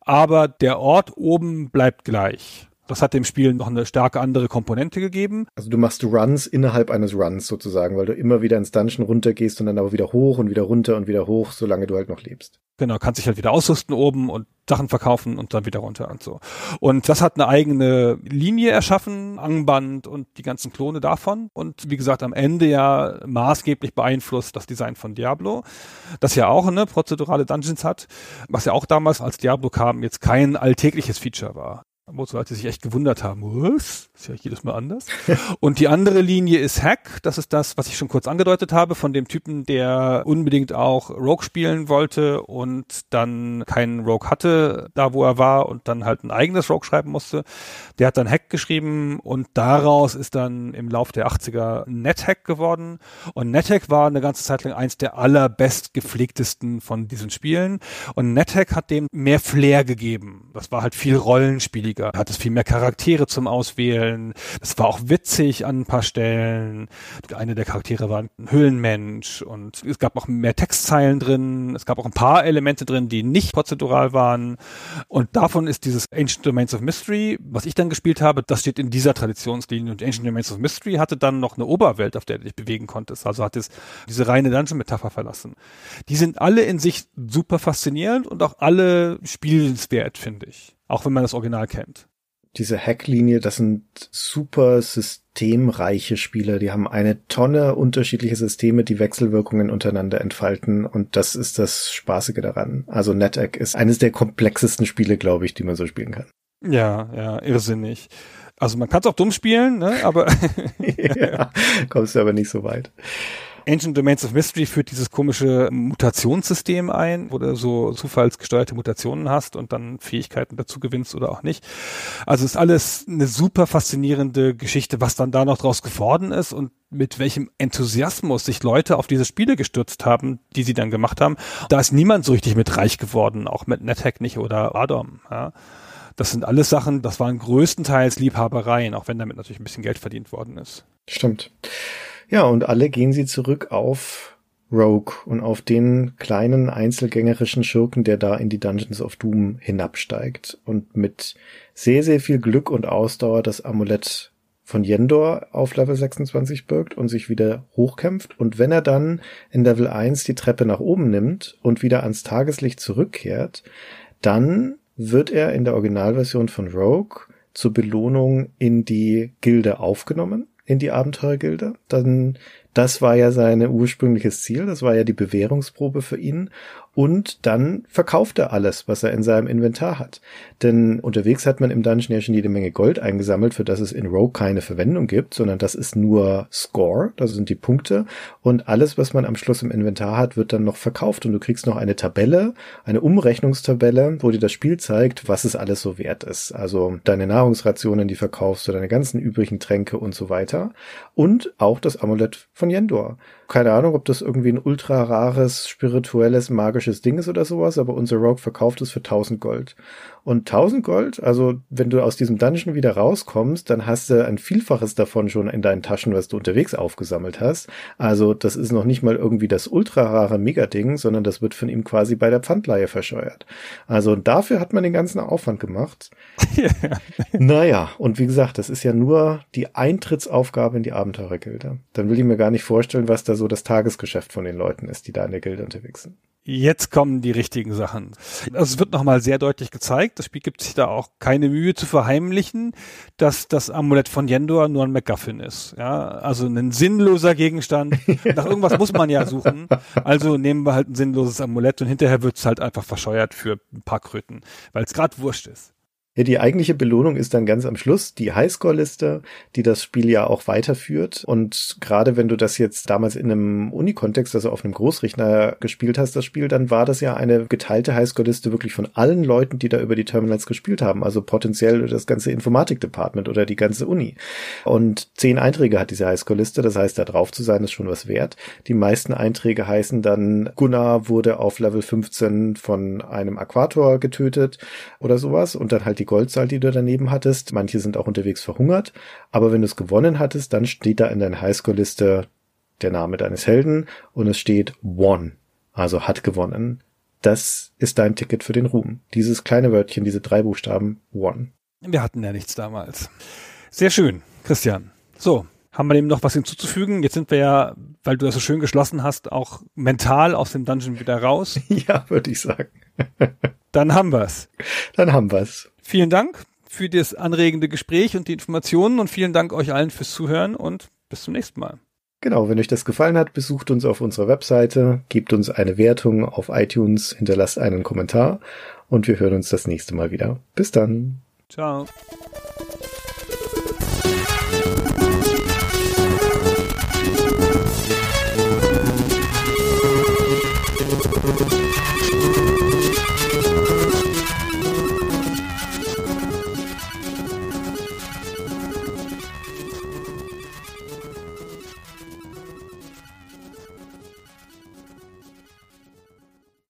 aber der Ort oben bleibt gleich. Das hat dem Spiel noch eine starke andere Komponente gegeben. Also du machst Runs innerhalb eines Runs sozusagen, weil du immer wieder ins Dungeon runtergehst und dann aber wieder hoch und wieder runter und wieder hoch, solange du halt noch lebst. Genau, kannst dich halt wieder ausrüsten oben und Sachen verkaufen und dann wieder runter und so. Und das hat eine eigene Linie erschaffen, Angband und die ganzen Klone davon. Und wie gesagt, am Ende ja maßgeblich beeinflusst das Design von Diablo, das ja auch eine prozedurale Dungeons hat, was ja auch damals, als Diablo kam, jetzt kein alltägliches Feature war wo Leute sich echt gewundert haben, was? Ist ja jedes Mal anders. Und die andere Linie ist Hack. Das ist das, was ich schon kurz angedeutet habe, von dem Typen, der unbedingt auch Rogue spielen wollte und dann keinen Rogue hatte, da wo er war und dann halt ein eigenes Rogue schreiben musste. Der hat dann Hack geschrieben und daraus ist dann im Lauf der 80er NetHack geworden. Und NetHack war eine ganze Zeit lang eins der allerbest gepflegtesten von diesen Spielen. Und NetHack hat dem mehr Flair gegeben. Das war halt viel rollenspieliger lustiger, hat es viel mehr Charaktere zum Auswählen. Das war auch witzig an ein paar Stellen. Eine der Charaktere war ein Höhlenmensch und es gab auch mehr Textzeilen drin. Es gab auch ein paar Elemente drin, die nicht prozedural waren. Und davon ist dieses Ancient Domains of Mystery, was ich dann gespielt habe, das steht in dieser Traditionslinie. Und Ancient Domains of Mystery hatte dann noch eine Oberwelt, auf der du dich bewegen konntest. Also hat es diese reine Dungeon-Metapher verlassen. Die sind alle in sich super faszinierend und auch alle spielenswert, finde ich auch wenn man das Original kennt. Diese Hacklinie, das sind super systemreiche Spiele. Die haben eine Tonne unterschiedliche Systeme, die Wechselwirkungen untereinander entfalten. Und das ist das Spaßige daran. Also NetHack ist eines der komplexesten Spiele, glaube ich, die man so spielen kann. Ja, ja, irrsinnig. Also man kann es auch dumm spielen, ne? aber ja, kommst du aber nicht so weit. Ancient Domains of Mystery führt dieses komische Mutationssystem ein, wo du so zufallsgesteuerte Mutationen hast und dann Fähigkeiten dazu gewinnst oder auch nicht. Also ist alles eine super faszinierende Geschichte, was dann da noch draus geworden ist und mit welchem Enthusiasmus sich Leute auf diese Spiele gestürzt haben, die sie dann gemacht haben. Da ist niemand so richtig mit reich geworden, auch mit NetHack nicht oder Adam. Ja. Das sind alles Sachen, das waren größtenteils Liebhabereien, auch wenn damit natürlich ein bisschen Geld verdient worden ist. Stimmt. Ja, und alle gehen sie zurück auf Rogue und auf den kleinen einzelgängerischen Schurken, der da in die Dungeons of Doom hinabsteigt und mit sehr, sehr viel Glück und Ausdauer das Amulett von Yendor auf Level 26 birgt und sich wieder hochkämpft. Und wenn er dann in Level 1 die Treppe nach oben nimmt und wieder ans Tageslicht zurückkehrt, dann wird er in der Originalversion von Rogue zur Belohnung in die Gilde aufgenommen in die Abenteurergilde. Dann, das war ja sein ursprüngliches Ziel, das war ja die Bewährungsprobe für ihn und dann verkauft er alles, was er in seinem Inventar hat. Denn unterwegs hat man im Dungeon ja schon jede Menge Gold eingesammelt, für das es in Rogue keine Verwendung gibt, sondern das ist nur Score, das sind die Punkte. Und alles, was man am Schluss im Inventar hat, wird dann noch verkauft. Und du kriegst noch eine Tabelle, eine Umrechnungstabelle, wo dir das Spiel zeigt, was es alles so wert ist. Also deine Nahrungsrationen, die verkaufst du, deine ganzen übrigen Tränke und so weiter. Und auch das Amulett von Yendor keine Ahnung, ob das irgendwie ein ultra rares, spirituelles, magisches Ding ist oder sowas, aber unser Rogue verkauft es für 1000 Gold. Und 1000 Gold, also wenn du aus diesem Dungeon wieder rauskommst, dann hast du ein Vielfaches davon schon in deinen Taschen, was du unterwegs aufgesammelt hast. Also das ist noch nicht mal irgendwie das ultra rare Megading, sondern das wird von ihm quasi bei der Pfandleihe verscheuert. Also dafür hat man den ganzen Aufwand gemacht. naja, und wie gesagt, das ist ja nur die Eintrittsaufgabe in die Abenteurergilde. Dann will ich mir gar nicht vorstellen, was da so das Tagesgeschäft von den Leuten ist, die da in der Gilde unterwegs sind. Jetzt kommen die richtigen Sachen. Also es wird nochmal sehr deutlich gezeigt. Das Spiel gibt sich da auch keine Mühe zu verheimlichen, dass das Amulett von Yendor nur ein MacGuffin ist. Ja, also ein sinnloser Gegenstand. Nach irgendwas muss man ja suchen. Also nehmen wir halt ein sinnloses Amulett und hinterher wird es halt einfach verscheuert für ein paar Kröten, weil es gerade wurscht ist. Ja, die eigentliche Belohnung ist dann ganz am Schluss die Highscore-Liste, die das Spiel ja auch weiterführt. Und gerade wenn du das jetzt damals in einem Uni-Kontext, also auf einem Großrechner gespielt hast, das Spiel, dann war das ja eine geteilte Highscore-Liste wirklich von allen Leuten, die da über die Terminals gespielt haben. Also potenziell das ganze Informatik-Department oder die ganze Uni. Und zehn Einträge hat diese Highscore-Liste. Das heißt, da drauf zu sein, ist schon was wert. Die meisten Einträge heißen dann, Gunnar wurde auf Level 15 von einem Aquator getötet oder sowas. Und dann halt die Goldzahl, die du daneben hattest. Manche sind auch unterwegs verhungert. Aber wenn du es gewonnen hattest, dann steht da in deiner Highscore-Liste der Name deines Helden und es steht won. Also hat gewonnen. Das ist dein Ticket für den Ruhm. Dieses kleine Wörtchen, diese drei Buchstaben, won. Wir hatten ja nichts damals. Sehr schön, Christian. So, haben wir dem noch was hinzuzufügen? Jetzt sind wir ja, weil du das so schön geschlossen hast, auch mental aus dem Dungeon wieder raus. ja, würde ich sagen. Dann haben wir's. Dann haben wir's. Vielen Dank für das anregende Gespräch und die Informationen und vielen Dank euch allen fürs Zuhören und bis zum nächsten Mal. Genau, wenn euch das gefallen hat, besucht uns auf unserer Webseite, gebt uns eine Wertung auf iTunes, hinterlasst einen Kommentar und wir hören uns das nächste Mal wieder. Bis dann. Ciao.